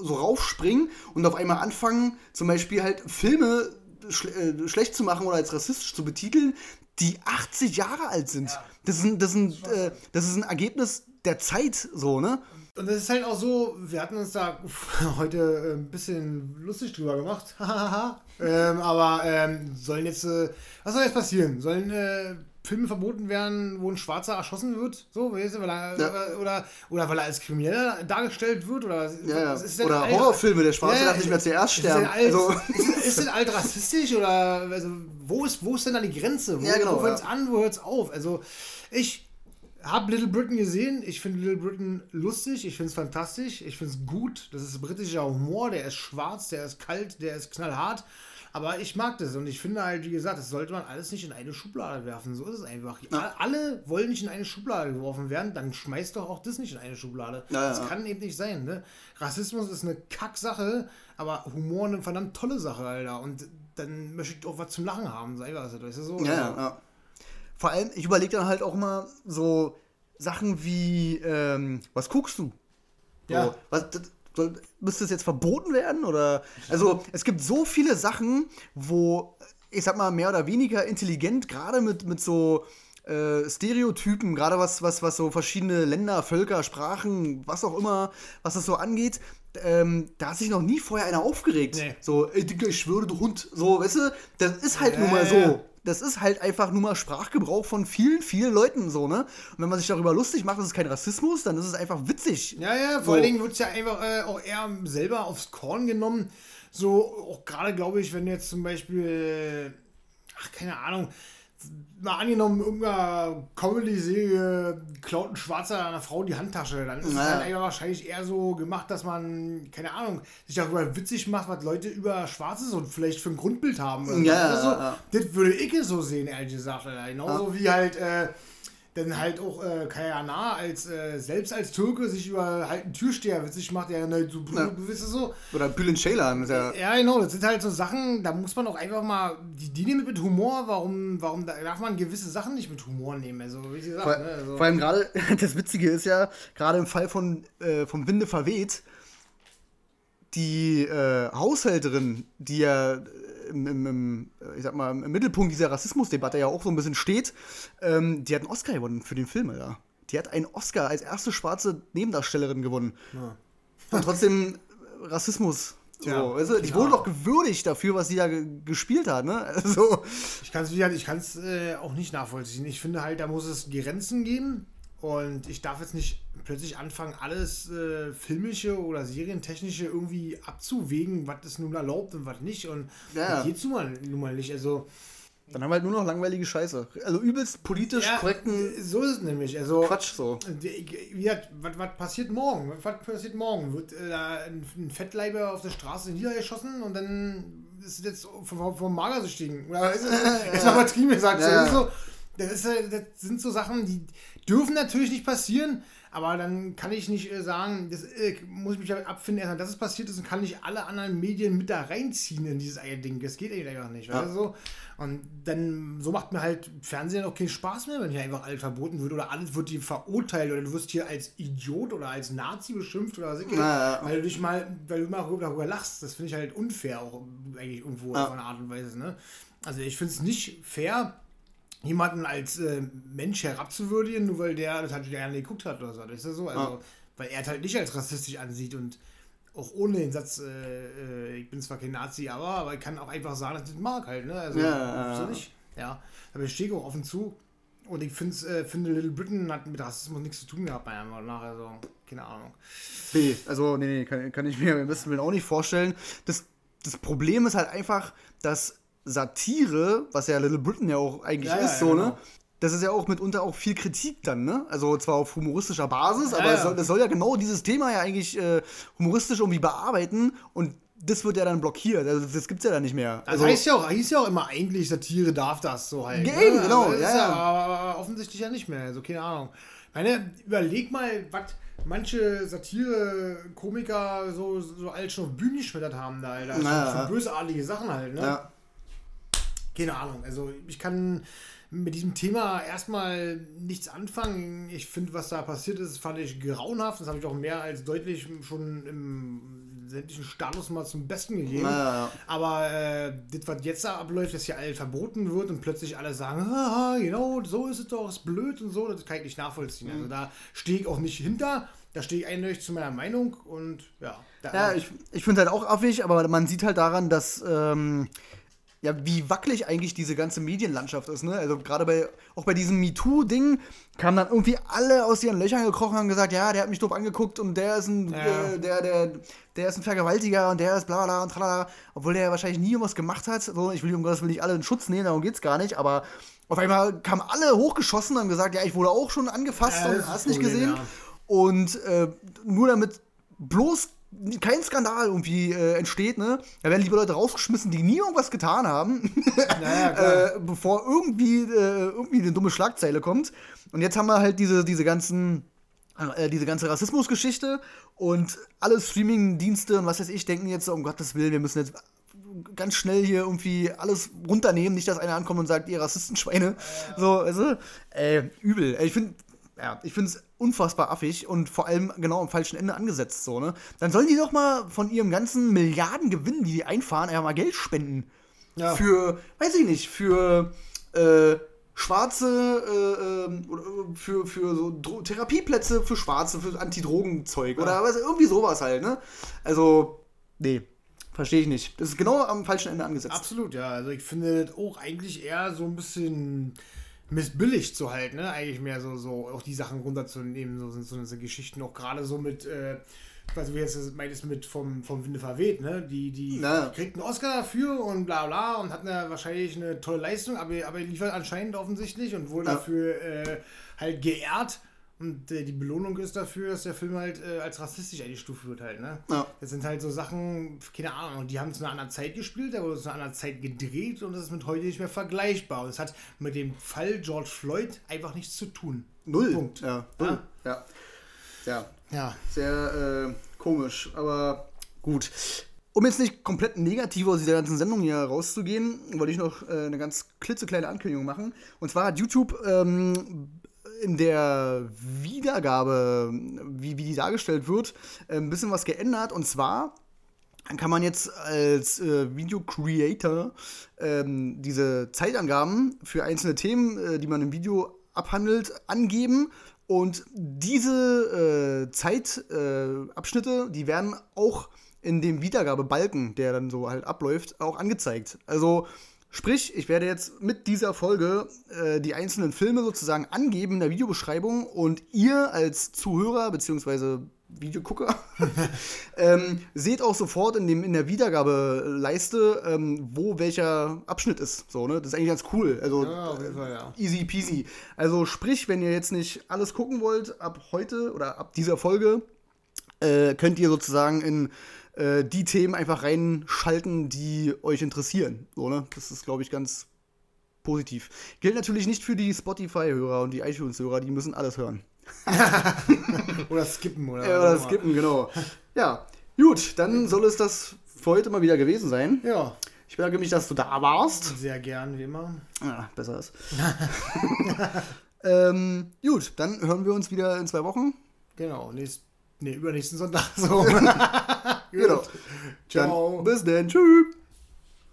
so raufspringen und auf einmal anfangen, zum Beispiel halt Filme schle äh, schlecht zu machen oder als rassistisch zu betiteln, die 80 Jahre alt sind. Das, ist ein, das, ist ein, äh, das ist ein Ergebnis der Zeit, so, ne? Und das ist halt auch so, wir hatten uns da heute äh, ein bisschen lustig drüber gemacht. Ähm, aber ähm, sollen jetzt, äh, was soll jetzt passieren? Sollen äh, Filme verboten werden, wo ein Schwarzer erschossen wird? So, weißt du, weil er, Ja. oder, oder weil er als Krimineller dargestellt wird? Oder, Ja, ja. Oder alt- Horrorfilme, der Schwarze darf nicht mehr zuerst ist denn sterben. Alt, Also- ist, ist denn alt rassistisch oder also, wo, ist, wo ist denn da die Grenze? Wo, genau, wo hört es an, wo hört es auf? Also ich habe Little Britain gesehen. Ich finde Little Britain lustig. Ich finde es fantastisch. Ich finde es gut. Das ist britischer Humor. Der ist schwarz, der ist kalt, der ist knallhart. Aber ich mag das und ich finde halt, wie gesagt, das sollte man alles nicht in eine Schublade werfen. So ist es einfach. Alle wollen nicht in eine Schublade geworfen werden, dann schmeißt doch auch das nicht in eine Schublade. Ja, ja, das ja. kann eben nicht sein. Ne? Rassismus ist eine Kacksache, aber Humor eine verdammt tolle Sache, Alter. Und dann möchte ich auch was zum Lachen haben. Sei was, weißt du so? Ja, ja, ja. Vor allem, ich überlege dann halt auch mal so Sachen wie, ähm, was guckst du? So, Ja. Was, das, soll, müsste das jetzt verboten werden? Oder. Also, es gibt so viele Sachen, wo, ich sag mal, mehr oder weniger intelligent, gerade mit, mit so äh, Stereotypen, gerade was, was, was so verschiedene Länder, Völker, Sprachen, was auch immer, was das so angeht, ähm, da hat sich noch nie vorher einer aufgeregt. Nee. So, ey, Digga, ich schwöre, du Hund. So, weißt du, das ist halt Ja, nun mal so. Das ist halt einfach nur mal Sprachgebrauch von vielen, vielen Leuten so, ne? Und wenn man sich darüber lustig macht, das ist kein Rassismus, dann ist es einfach witzig. Ja, ja, vor So. allen Dingen wird es ja einfach äh, auch eher selber aufs Korn genommen. So, auch gerade glaube ich, wenn jetzt zum Beispiel, ach, keine Ahnung, mal angenommen, irgendeiner Comedy-Serie klaut ein Schwarzer einer Frau die Handtasche, dann ist es Ja. halt wahrscheinlich eher so gemacht, dass man, keine Ahnung, sich darüber witzig macht, was Leute über Schwarze so vielleicht für ein Grundbild haben. oder so. Ja, Also, ja, ja. Das würde ich so sehen, ehrlich gesagt. Alter. Genauso wie halt, äh, dann halt auch äh, Kayana als äh, selbst als Türke sich über halt einen Türsteher witzig macht, der ne, so, Ja. weißt du so. Oder Bülent Ceylan, ja. Ja, genau, das sind halt so Sachen, da muss man auch einfach mal, die, die nehmen mit Humor, warum, warum da darf man gewisse Sachen nicht mit Humor nehmen? Also, wie gesagt, Vor, ne, also, vor allem gerade, das Witzige ist ja, gerade im Fall von äh, vom Winde verweht, die äh, Haushälterin, die ja im, im, im, ich sag mal, im Mittelpunkt dieser Rassismusdebatte ja auch so ein bisschen steht, ähm, die hat einen Oscar gewonnen für den Film, ja. Die hat einen Oscar als erste schwarze Nebendarstellerin gewonnen. Und trotzdem äh, Rassismus. So, Tja, weißt du, die ja. wurde doch gewürdigt dafür, was sie da ge gespielt hat, ne? Also, ich kann es ich kann's, äh, auch nicht nachvollziehen. Ich finde halt, da muss es Grenzen geben und ich darf jetzt nicht plötzlich anfangen, alles äh, filmische oder serientechnische irgendwie abzuwägen, was ist nun erlaubt und was nicht. Und Ja. das geht nun mal, nun mal nicht. Also, dann haben wir halt nur noch langweilige Scheiße. Also übelst politisch korrekten so ist es nämlich. Also, Quatsch so. Was, passiert morgen? Was passiert morgen? Wird äh, da ein, Fettleiber auf der Straße niedergeschossen und dann ist es jetzt vom, vom Magersüchtigen? Oder ist es, jetzt mal übertrieben gesagt. Ja. Das, ist so, das, ist, das sind so Sachen, die dürfen natürlich nicht passieren, aber dann kann ich nicht äh, sagen, das äh, muss ich mich damit abfinden, erstmal, dass es passiert ist und kann nicht alle anderen Medien mit da reinziehen in dieses eigene Ding. Das geht eigentlich einfach nicht. Ja. Weißt du? so? Und dann, so macht mir halt Fernsehen auch keinen Spaß mehr, wenn hier einfach alles verboten wird oder alles wird dir verurteilt oder du wirst hier als Idiot oder als Nazi beschimpft oder was ich, Ja, ja. weil du dich mal, weil du mal darüber lachst. Das finde ich halt unfair auch eigentlich irgendwo Ja. auf eine Art und Weise. Ne? Also ich finde es nicht fair, jemanden als äh, Mensch herabzuwürdigen, nur weil der das halt gerne geguckt hat oder so. Das ist ja so. Also, Ja. Weil er halt nicht als rassistisch ansieht und auch ohne den Satz, äh, äh, ich bin zwar kein Nazi, aber, aber ich kann auch einfach sagen, dass ich das mag halt. Ne? Also, Ja, ja, so ja. nicht. Ja, aber ich stehe auch offen zu. Und ich find's, äh, finde, Little Britain hat mit Rassismus nichts zu tun gehabt, meiner Meinung nach. Also, keine Ahnung. Nee, also nee, nee, kann, kann ich mir im besten Willen auch nicht vorstellen. Das, das Problem ist halt einfach, dass Satire, was ja Little Britain ja auch eigentlich Ja, ist, ja, so, genau. ne? Das ist ja auch mitunter auch viel Kritik dann, ne? Also zwar auf humoristischer Basis, aber ja. Es soll, das soll ja genau dieses Thema ja eigentlich äh, humoristisch irgendwie bearbeiten und das wird ja dann blockiert. Also das gibt's ja dann nicht mehr. Das Also, heißt ja auch, hieß ja auch immer eigentlich, Satire darf das so halt. Ne? eben, genau, Aber das ja, ja. Aber, offensichtlich ja nicht mehr, also keine Ahnung. Meine, überleg mal, was manche Satire-Komiker so, so alt schon auf Bühnen geschmettert haben da, Alter. Ja, schon, ja. schon bösartige Sachen halt, ne? Ja. Keine Ahnung. Also ich kann mit diesem Thema erstmal nichts anfangen. Ich finde, was da passiert ist, fand ich grauenhaft. Das habe ich auch mehr als deutlich schon im sämtlichen Status mal zum Besten gegeben. Ja. Aber äh, das, was jetzt da abläuft, dass hier alles verboten wird und plötzlich alle sagen, genau, so ist es doch, ist blöd und so, das kann ich nicht nachvollziehen. Also da stehe ich auch nicht hinter. Da stehe ich eindeutig zu meiner Meinung und ja. Da, Ja, ich, ich finde halt auch affig, aber man sieht halt daran, dass, ähm, ja, wie wackelig eigentlich diese ganze Medienlandschaft ist, ne? Also gerade bei, auch bei diesem MeToo-Ding kamen dann irgendwie alle aus ihren Löchern gekrochen und haben gesagt, ja, der hat mich doof angeguckt und der ist ein, Ja. äh, der, der, der ist ein Vergewaltiger und der ist bla bla und tralala, obwohl der wahrscheinlich nie irgendwas gemacht hat. So, ich will um Gottes Willen nicht alle in Schutz nehmen, darum geht's gar nicht, aber auf einmal kamen alle hochgeschossen und haben gesagt, ja, ich wurde auch schon angefasst Ja, und hast nicht gesehen. ja. Und äh, nur damit bloß kein Skandal irgendwie äh, entsteht, ne? Da werden lieber Leute rausgeschmissen, die nie irgendwas getan haben, Naja, äh, bevor irgendwie, äh, irgendwie eine dumme Schlagzeile kommt. Und jetzt haben wir halt diese, diese ganzen, äh, diese ganze Rassismusgeschichte und alle Streaming-Dienste und was weiß ich denken jetzt, so, um Gottes Willen, wir müssen jetzt ganz schnell hier irgendwie alles runternehmen, nicht, dass einer ankommt und sagt, ihr Rassistenschweine. So, also, äh, übel. Ich finde, ja, ich finde es unfassbar affig und vor allem genau am falschen Ende angesetzt, so, ne? Dann sollen die doch mal von ihrem ganzen Milliardengewinn, die die einfahren, einfach mal Geld spenden. Ja. Für, weiß ich nicht, für äh, schwarze, äh, ähm, oder, äh, für, für so Dro Therapieplätze für Schwarze, für Antidrogenzeug oder was, irgendwie sowas halt, ne? Also, nee, verstehe ich nicht. Das ist genau am falschen Ende angesetzt. Absolut, ja. Also ich finde das auch eigentlich eher so ein bisschen missbilligt zu halten, ne? Eigentlich mehr so, so auch die Sachen runterzunehmen, so sind so diese Geschichten auch gerade so mit, äh, ich weiß nicht, wie jetzt meintest mit vom, vom Winde verweht, ne? Die, die, Na. kriegt einen Oscar dafür und bla bla und hat eine, wahrscheinlich eine tolle Leistung, aber, aber liefert anscheinend offensichtlich und wurde Ja. dafür äh, halt geehrt. Und äh, die Belohnung ist dafür, dass der Film halt äh, als rassistisch eingestuft wird halt, ne? Ja. Das sind halt so Sachen, keine Ahnung, und die haben zu einer anderen Zeit gespielt, da wurde es zu einer anderen Zeit gedreht und das ist mit heute nicht mehr vergleichbar. Und es hat mit dem Fall George Floyd einfach nichts zu tun. Null. Punkt. Ja, null. Ja. Ja. Ja. Sehr äh, komisch, aber gut. Um jetzt nicht komplett negativ aus dieser ganzen Sendung hier rauszugehen, wollte ich noch äh, eine ganz klitzekleine Ankündigung machen. Und zwar hat YouTube ähm, in der Wiedergabe, wie, wie die dargestellt wird, äh, ein bisschen was geändert. Und zwar kann man jetzt als äh, Video-Creator ähm, diese Zeitangaben für einzelne Themen, äh, die man im Video abhandelt, angeben. Und diese äh, Zeitabschnitte, Abschnitte, die werden auch in dem Wiedergabebalken, der dann so halt abläuft, auch angezeigt. Also sprich, ich werde jetzt mit dieser Folge äh, die einzelnen Filme sozusagen angeben in der Videobeschreibung und ihr als Zuhörer bzw. Videogucker ähm, seht auch sofort in, dem, in der Wiedergabeleiste, ähm, wo welcher Abschnitt ist. So, ne? Das ist eigentlich ganz cool. Also Ja, Fall, ja. easy peasy. Also sprich, wenn ihr jetzt nicht alles gucken wollt, ab heute oder ab dieser Folge, äh, könnt ihr sozusagen in äh, die Themen einfach reinschalten, die euch interessieren. So, ne? Das ist, glaube ich, ganz positiv. Gilt natürlich nicht für die Spotify-Hörer und die iTunes-Hörer, die müssen alles hören. Oder skippen oder, Ja, oder skippen, genau. Ja, gut, dann soll es das für heute mal wieder gewesen sein. Ja, Ich bedanke mich, dass du da warst. sehr gern, wie immer. Ja, besser ist. ähm, gut, dann hören wir uns wieder in zwei Wochen. Genau, nächst, nee, übernächsten Sonntag. So. Genau. Ciao. Dann, bis dann. Tschüss.